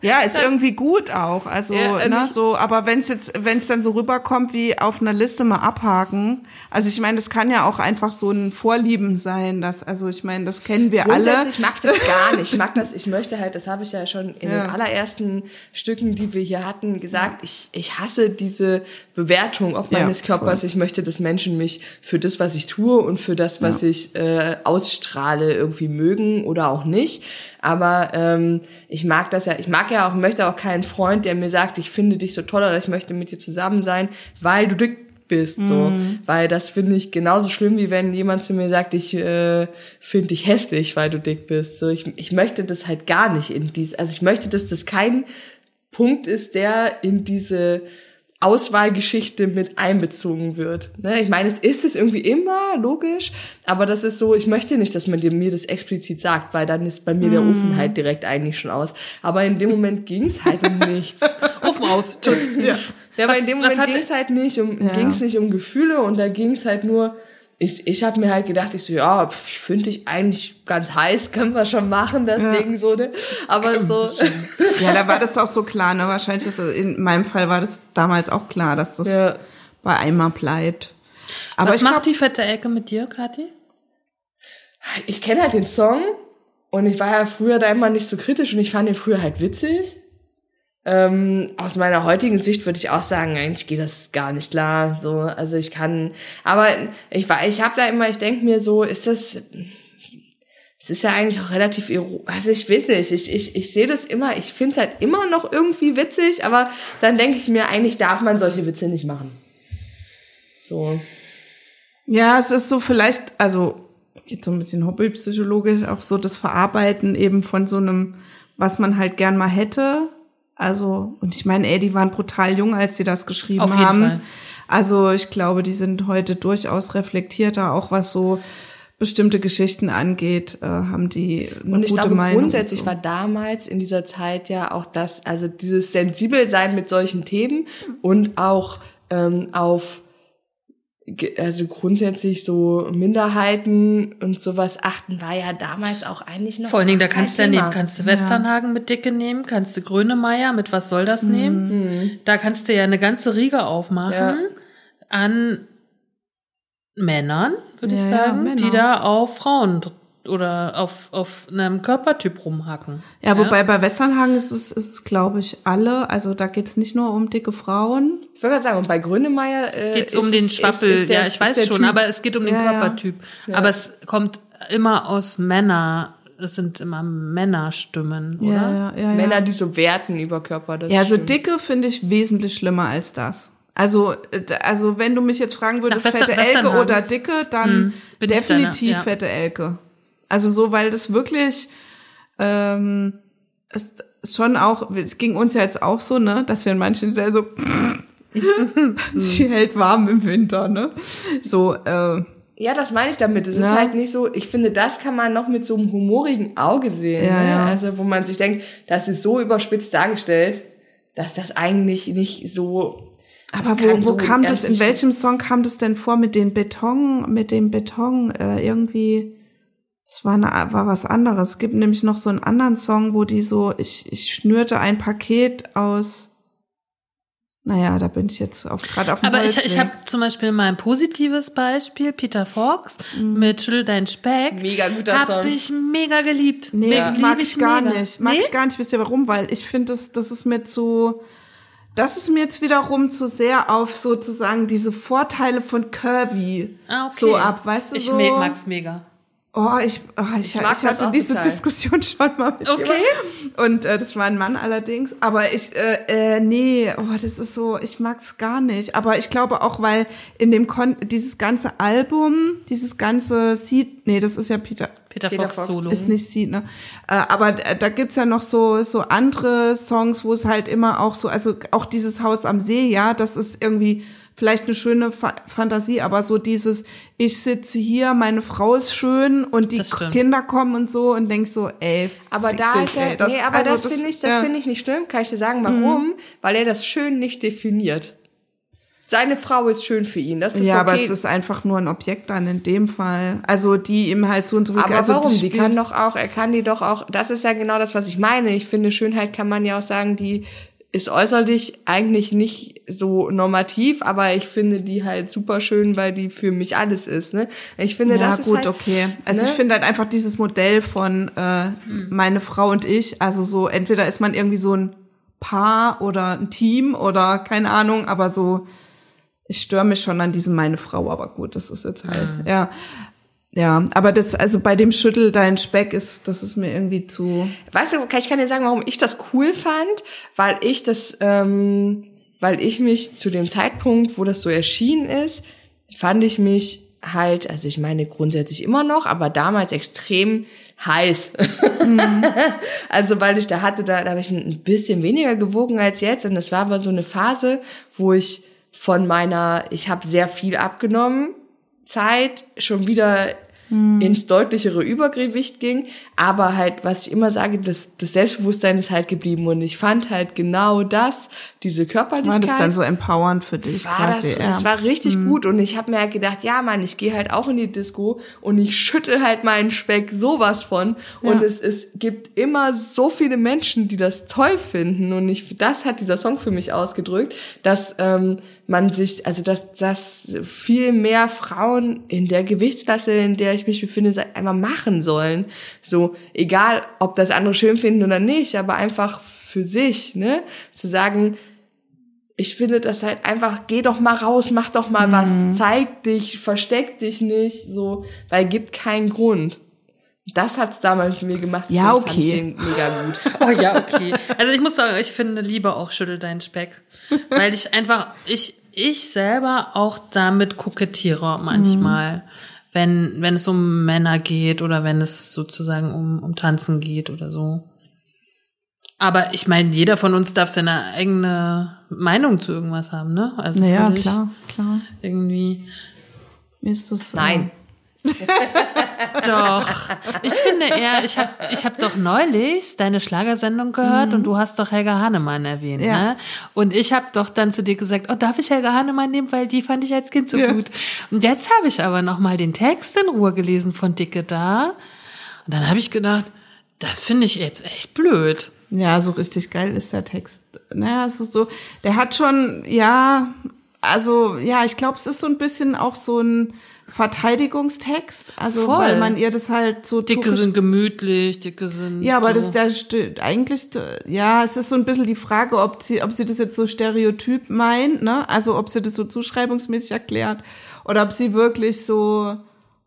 Ja, ist irgendwie gut auch. Also, Ja, äh, ne, so, aber wenn's jetzt, wenn's dann so rüberkommt wie auf einer Liste mal abhaken, also ich meine, das kann ja auch einfach so ein Vorlieben sein, dass, also ich meine, das kennen wir alle. Grundsätzlich mag ich das gar nicht. Ich mag das, ich möchte halt, das habe ich ja schon in Ja. den allerersten Stücken, die wir hier hatten, gesagt, ich, ich hasse diese Bewertung ob Ja, meines Körpers. voll. Ich möchte, dass Menschen mich für das, was ich tue und für das, was ich äh, ausstrahle, irgendwie mögen oder auch nicht. Aber ähm, ich mag das ja, ich mag ja auch, möchte auch keinen Freund, der mir sagt, ich finde dich so toll oder ich möchte mit dir zusammen sein, weil du dick bist, so, weil das finde ich genauso schlimm, wie wenn jemand zu mir sagt, ich äh, finde dich hässlich, weil du dick bist. So, ich, ich möchte das halt gar nicht in dies, also ich möchte, dass das kein Punkt ist, der in diese Auswahlgeschichte mit einbezogen wird. Ne? Ich meine, es ist es irgendwie immer, logisch, aber das ist so, ich möchte nicht, dass man mir das explizit sagt, weil dann ist bei mir der Ofen halt direkt eigentlich schon aus. Aber in dem Moment ging's halt um nichts. Ofen aus. Tschüss. Ja, ja aber in dem Moment ging's halt nicht um Ja. ging's nicht um Gefühle und da ging's halt nur ich, ich habe mir halt gedacht, ich so, ja, pf, ich finde dich eigentlich ganz heiß, können wir schon machen, das Ja. Ding so, ne? Aber so, Ja, da war das auch so klar, ne? Wahrscheinlich ist das, in meinem Fall war das damals auch klar, dass das Ja. bei einmal bleibt. Aber Was ich macht glaub, die fette Ecke mit dir, Kathi? ich kenne halt den Song und ich war ja früher da immer nicht so kritisch und ich fand den früher halt witzig. Ähm, aus meiner heutigen Sicht würde ich auch sagen, eigentlich geht das gar nicht klar. So, also ich kann, aber ich war, ich habe da immer, ich denke mir so, ist das, es ist ja eigentlich auch relativ, also ich weiß nicht, ich, ich, ich sehe das immer, ich finde es halt immer noch irgendwie witzig, aber dann denke ich mir, eigentlich darf man solche Witze nicht machen. So. Ja, es ist so vielleicht, also geht so ein bisschen hobbypsychologisch, auch so das Verarbeiten eben von so einem, was man halt gern mal hätte. Also, und ich meine, ey, die waren brutal jung, als sie das geschrieben Auf jeden haben. Fall. Also ich glaube, die sind heute durchaus reflektierter, auch was so bestimmte Geschichten angeht, äh, haben die eine Und ich gute glaube, Meinung. grundsätzlich und so. war damals in dieser Zeit ja auch das, also dieses Sensibelsein mit solchen Themen und auch ähm, auf also grundsätzlich so Minderheiten und sowas achten war ja damals auch eigentlich noch Vor allen Dingen, da kannst du ja nehmen, kannst du Westernhagen mit Dicke nehmen, kannst du Grönemeyer mit Was soll das nehmen? Da kannst du ja eine ganze Riege aufmachen Ja. an Männern, würde ich Ja, ja, sagen, Männer. die da auf Frauen oder auf, auf einem Körpertyp rumhacken. Ja, wobei bei Westernhagen ist es, ist es glaube ich, alle. Also da geht's nicht nur um dicke Frauen. Ich wollte gerade sagen, und bei Grönemeyer äh, Geht es ist um den ist- Schwappel, ist der- ja, ich ist weiß schon, Typ. aber es geht um den Ja, ja. Körpertyp. Aber es kommt immer aus Männer, es sind immer Männerstimmen, oder? Ja, ja, ja. Männer, ja. die so werten über Körper. Das ja, so stimmt. dicke finde ich wesentlich schlimmer als das. Also, äh, also wenn du mich jetzt fragen würdest, Nach Western- fette Elke oder dicke, dann Hm, definitiv deiner, ja. fette Elke. Also so, weil das wirklich ähm, es ist schon auch, es ging uns ja jetzt auch so, ne, dass wir in manchen Stellen so sie hält warm im Winter, ne? So, äh, Ja, das meine ich damit. Es ist Ja. halt nicht so, ich finde, das kann man noch mit so einem humorigen Auge sehen. Ja, ne? ja. Also, wo man sich denkt, das ist so überspitzt dargestellt, dass das eigentlich nicht so. Aber wo, wo so kam das, in welchem Song kam das denn vor mit den Beton, mit dem Beton, äh, irgendwie, es war, eine, war was anderes. Es gibt nämlich noch so einen anderen Song, wo die so, ich, ich schnürte ein Paket aus, naja, da bin ich jetzt auf, gerade auf dem Aber ich, ich Holzweg. habe zum Beispiel mal ein positives Beispiel, Peter Fox mit Schüttel dein Speck. Mega guter Hab Song. ich mega geliebt. Nee, Mega- mag ich gar mega. nicht. Mag nee? ich gar nicht. Wisst ihr warum? Weil ich finde, das, das ist mir zu, das ist mir jetzt wiederum zu sehr auf sozusagen diese Vorteile von Curvy Ah, okay. so ab, weißt du Ich so? mag's mega. Oh, ich, oh, ich, ich, das hatte diese total. Diskussion schon mal mit Okay. jemandem. Und äh, das war ein Mann allerdings. Aber ich, äh, äh, nee, oh, das ist so, ich mag's gar nicht. Aber ich glaube auch, weil in dem Kon dieses ganze Album, dieses ganze Seed, nee, das ist ja Peter, Peter, Peter Fox, Fox. Solo. ist nicht Seed, ne? Äh, aber d- da gibt's ja noch so so andere Songs, wo es halt immer auch so, also auch dieses Haus am See, ja, das ist irgendwie vielleicht eine schöne Fa Fantasie, aber so dieses, ich sitze hier, meine Frau ist schön und die Das. Kinder kommen und so und denk so, ey, Aber da dich, ist er, ey, das- nee, aber also das, finde ich, das ja. Mhm. finde ich nicht schlimm. Kann ich dir sagen, warum? Weil er das schön nicht definiert. Seine Frau ist schön für ihn. Das ist Ja, aber okay. es ist einfach nur ein Objekt dann in dem Fall. Also die ihm halt so und so Aber also warum? das Die kann doch auch, er kann die doch auch, das ist ja genau das, was ich meine. Ich finde, Schönheit kann man ja auch sagen, die ist äußerlich eigentlich nicht so normativ, aber ich finde die halt super schön, weil die für mich alles ist. Ne? Ich finde, ja, das gut, ist halt, okay. Also ne? ich finde halt einfach dieses Modell von äh, meine Frau und ich, also so entweder ist man irgendwie so ein Paar oder ein Team oder keine Ahnung, aber so ich störe mich schon an diesem meine Frau, aber gut, das ist jetzt halt, ja. Ja, aber das, also bei dem Schüttel dein Speck ist, das ist mir irgendwie zu. Weißt du, ich kann dir sagen, warum ich das cool fand, weil ich das, ähm, weil ich mich zu dem Zeitpunkt, wo das so erschienen ist, fand ich mich halt, also ich meine grundsätzlich immer noch, aber damals extrem heiß. also weil ich da hatte, da, da habe ich ein bisschen weniger gewogen als jetzt und das war aber so eine Phase, wo ich von meiner, ich habe sehr viel abgenommen, Zeit schon wieder ins deutlichere Übergewicht ging, aber halt, was ich immer sage, das, das Selbstbewusstsein ist halt geblieben und ich fand halt genau das, diese Körperlichkeit. War das dann so empowernd für dich war das, quasi? das ja. war richtig gut und ich habe mir halt gedacht, ja Mann, ich gehe halt auch in die Disco und ich schüttel halt meinen Speck sowas von und Ja. es, es gibt immer so viele Menschen, die das toll finden und ich, das hat dieser Song für mich ausgedrückt, dass ähm, man sich, also dass, dass viel mehr Frauen in der Gewichtsklasse, in der ich mich befinde, einfach machen sollen. So, egal, ob das andere schön finden oder nicht, aber einfach für sich, ne? Zu sagen, ich finde das halt einfach, geh doch mal raus, mach doch mal Mhm. was, zeig dich, versteck dich nicht, so, weil gibt keinen Grund. Das hat's damals mit mir gemacht. Ja, okay. mega gut. Oh ja, okay. Also ich muss sagen, ich finde lieber auch Schüttel deinen Speck. Weil ich einfach, ich, ich selber auch damit kokettiere manchmal. Wenn, wenn es um Männer geht oder wenn es sozusagen um, um Tanzen geht oder so. Aber ich meine, jeder von uns darf seine eigene Meinung zu irgendwas haben, ne? Also Naja, klar, klar. Irgendwie. Mir ist das. äh, Nein. Doch. Ich finde eher, ich habe ich hab doch neulich deine Schlagersendung gehört und du hast doch Helga Hahnemann erwähnt, Mhm. Ja. ne? Und ich habe doch dann zu dir gesagt, oh, darf ich Helga Hahnemann nehmen, weil die fand ich als Kind so Ja. gut. Und jetzt habe ich aber noch mal den Text in Ruhe gelesen von Dicke da und dann habe ich gedacht, das finde ich jetzt echt blöd. Ja, so richtig geil ist der Text. Naja, es ist so, der hat schon, ja, also, ja, ich glaube, es ist so ein bisschen auch so ein Verteidigungstext, also Voll. weil man ihr das halt so Dicke sind gemütlich, dicke sind. Ja, aber so. das der eigentlich ja, es ist so ein bisschen die Frage, ob sie ob sie das jetzt so stereotyp meint, ne? Also ob sie das so zuschreibungsmäßig erklärt oder ob sie wirklich so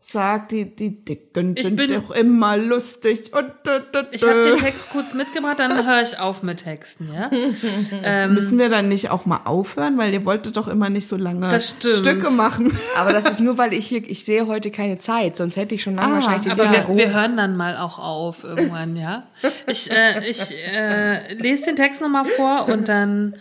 sagt, die die Dicken Ich sind bin- doch immer lustig und dö, dö, Ich habe den dö. Text kurz mitgebracht, dann höre ich auf mit Texten, ja? ähm, Müssen wir dann nicht auch mal aufhören, weil ihr wolltet doch immer nicht so lange. Stücke machen. Aber das ist nur, weil ich hier, ich sehe heute keine Zeit, sonst hätte ich schon lange Ah, wahrscheinlich die aber Finger wir, wir hören dann mal auch auf irgendwann, ja? Ich, äh, ich äh, lese den Text nochmal vor und dann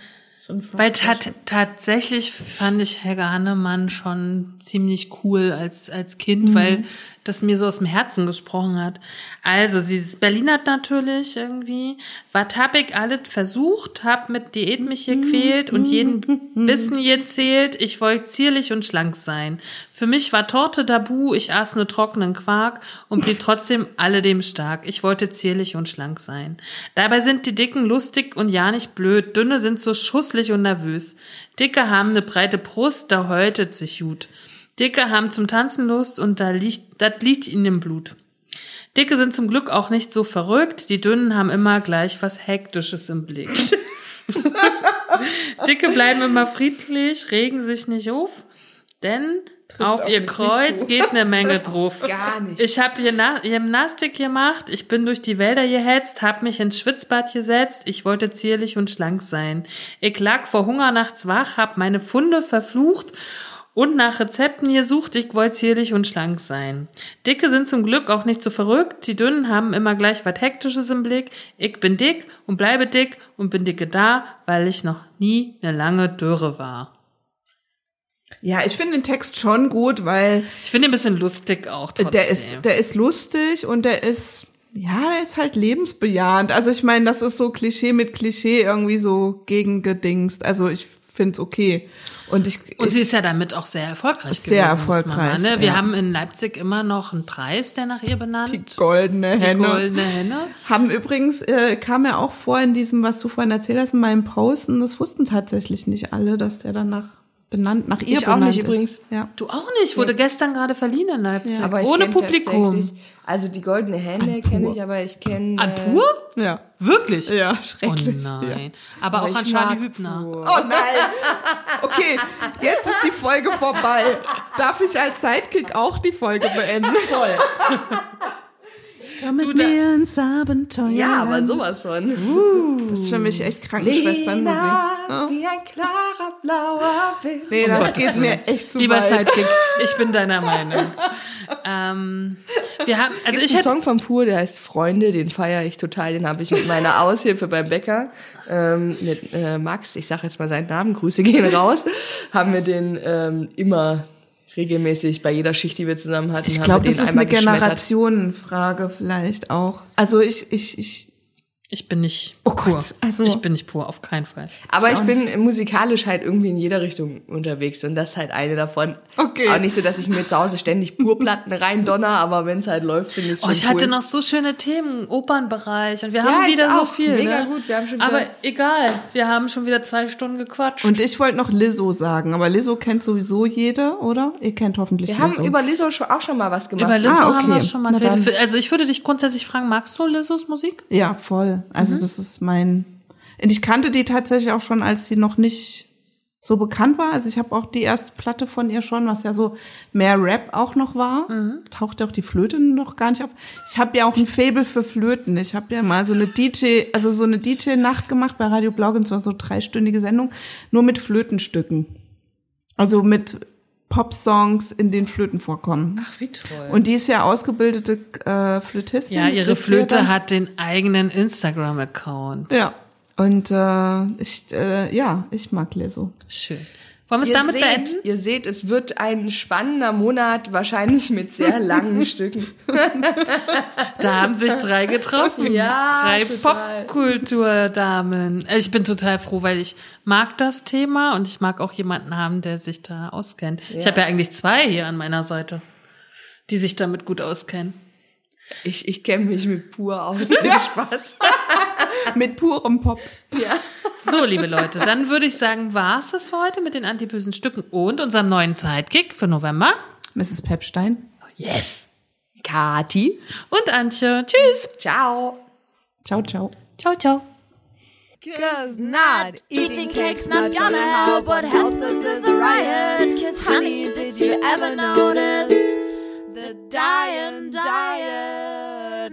Weil tat, tatsächlich fand ich Helga Hannemann schon ziemlich cool als, als Kind, weil das mir so aus dem Herzen gesprochen hat. Also, sie ist Berlinert natürlich irgendwie. Was hab ich alles versucht, hab mit Diät mich gequält und jeden Bissen gezählt. Ich wollte zierlich und schlank sein. Für mich war Torte tabu, ich aß nur trockenen Quark und blieb trotzdem alledem stark. Ich wollte zierlich und schlank sein. Dabei sind die Dicken lustig und ja nicht blöd. Dünne sind so schusslich und nervös. Dicke haben eine breite Brust, da häutet sich gut. Dicke haben zum Tanzen Lust und da liegt, das liegt ihnen im Blut. Dicke sind zum Glück auch nicht so verrückt, die Dünnen haben immer gleich was Hektisches im Blick. Dicke bleiben immer friedlich, regen sich nicht auf, denn auf auf ne Kreuz geht eine Menge drauf. Gar nicht. Ich habe Gymnastik gemacht, ich bin durch die Wälder gehetzt, hab mich ins Schwitzbad gesetzt, ich wollte zierlich und schlank sein. Ich lag vor Hunger nachts wach, hab meine Funde verflucht und nach Rezepten gesucht, ich wollte zierlich und schlank sein. Dicke sind zum Glück auch nicht so verrückt, die Dünnen haben immer gleich was Hektisches im Blick. Ich bin dick und bleibe dick und bin dicke da, weil ich noch nie eine lange Dürre war. Ja, ich finde den Text schon gut, weil Ich finde ihn ein bisschen lustig auch trotzdem. der ist, der ist lustig und der ist, ja, der ist halt lebensbejahend. Also ich meine, das ist so Klischee mit Klischee irgendwie so gegengedingst. Also ich finde es okay. Und ich, Und sie ist ja damit auch sehr erfolgreich Sehr gewesen. man erfolgreich, mal, ne? Wir ja. haben in Leipzig immer noch einen Preis, der nach ihr benannt. die goldene Die Henne. goldene Henne. Haben übrigens, äh, kam ja auch vor in diesem, was du vorhin erzählt hast, in meinem Post, und das wussten tatsächlich nicht alle, dass der danach benannt, nach ihr Ich auch benannt nicht ist. übrigens. Ja. Du auch nicht, wurde gestern gerade verliehen in Leipzig. Aber ich Ohne Publikum. tatsächlich- Also die goldene Hände kenne ich, aber ich kenne. An pur? Ja. Wirklich? Ja, Oh schrecklich. nein. Aber Aber auch an Charlie Hübner. pur. Oh nein. Okay, jetzt ist die Folge vorbei. Darf ich als Sidekick auch die Folge beenden? Voll. Komm mit da- mir ins Abenteuer. Ja, aber sowas von. Das ist für mich echt Krankenschwesternmusik. Ja. wie ein klarer blauer Wind. Nee, das Gottes geht mir echt zu Lieber weit. Sidekick, ich bin deiner Meinung. ähm, wir haben, Es also gibt ich einen Song von Pur, der heißt Freunde, den feiere ich total. Den habe ich mit meiner Aushilfe beim Bäcker, ähm, mit äh, Max, ich sage jetzt mal seinen Namen, Grüße gehen raus, haben wir den ähm, immer regelmäßig bei jeder Schicht, die wir zusammen hatten. Ich glaube, das ist eine. Generationenfrage vielleicht auch. Also ich, ich, ich, ich bin nicht Oh pur. Gott, also- ich bin nicht pur, auf keinen Fall. Aber ich bin musikalisch halt irgendwie in jeder Richtung unterwegs und das ist halt eine davon. Okay. Auch nicht so, dass ich mir zu Hause ständig Purplatten rein donner, aber wenn es halt läuft, finde ich es Oh, schon ich cool. hatte noch so schöne Themen, Opernbereich und wir Ja, haben ich wieder so viel. Mega ne? gut, wir haben schon Aber egal, wir haben schon wieder zwei Stunden gequatscht. und ich wollte noch Lizzo sagen, aber Lizzo kennt sowieso jeder, oder? Ihr kennt hoffentlich wir haben Lizzo. über Lizzo schon, auch schon mal was gemacht. Über Lizzo Ah, haben wir okay. schon mal geredet. Also ich würde dich grundsätzlich fragen, magst du Lizzos Musik? Ja, voll. Also das ist mein. Und ich kannte die tatsächlich auch schon, als sie noch nicht so bekannt war. Also ich habe auch die erste Platte von ihr schon, was ja so mehr Rap auch noch war. Tauchte auch die Flöte noch gar nicht auf. Ich habe ja auch ein Faible für Flöten. Ich habe ja mal so eine DJ, also so eine DJ-Nacht gemacht bei Radio Blau. Und zwar so dreistündige Sendung, nur mit Flötenstücken. Also mit Pop-Songs, in denen Flöten vorkommen. Ach, wie toll. Und die ist ja ausgebildete äh, Flötistin. ja, ihre Flöte dann. hat den eigenen Instagram-Account. Ja. Und äh, ich, äh, ja, ich mag Lizzo. Schön. Wollen wir es Ihr damit seht, beenden? ihr seht, es wird ein spannender Monat, wahrscheinlich mit sehr langen Stücken. Da haben sich drei getroffen. Ja, drei. Popkulturdamen. Also Ich bin total froh, weil ich mag das Thema und ich mag auch jemanden haben, der sich da auskennt. Ich habe ja eigentlich zwei hier an meiner Seite, die sich damit gut auskennen. Ich, ich kenne mich mit pur aus. Viel Spaß. Mit purem Pop. ja. So, liebe Leute, dann würde ich sagen, war's das für heute mit den antibösen Stücken und unserem neuen Sidekick für November. Mrs. Pepstein. Yes. Kati. Und Antje. Tschüss. Ciao. Ciao, ciao. Ciao, ciao. Cause not eating cake's not gonna help. What helps us is a riot. Cause honey, did you ever notice the dying diet?